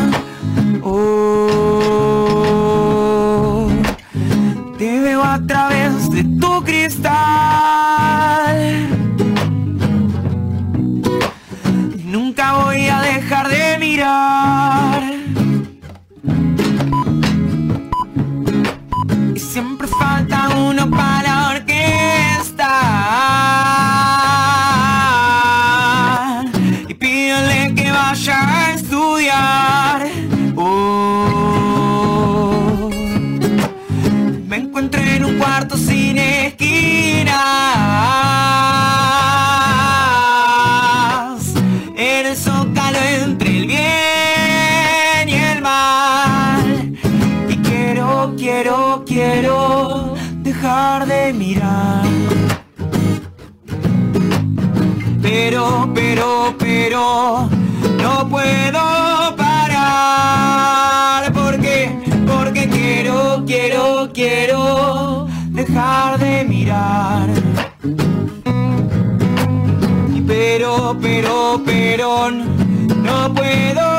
Oh, te veo a través de tu cristal. Y nunca voy a dejar de mirar. siempre falta uno para la orquesta. Y pídele que vaya a estudiar. Oh. Me encuentro en un cuarto sin esquina. Pero, pero, no puedo parar. Porque, porque quiero, quiero, quiero dejar de mirar. Pero, pero, pero, no puedo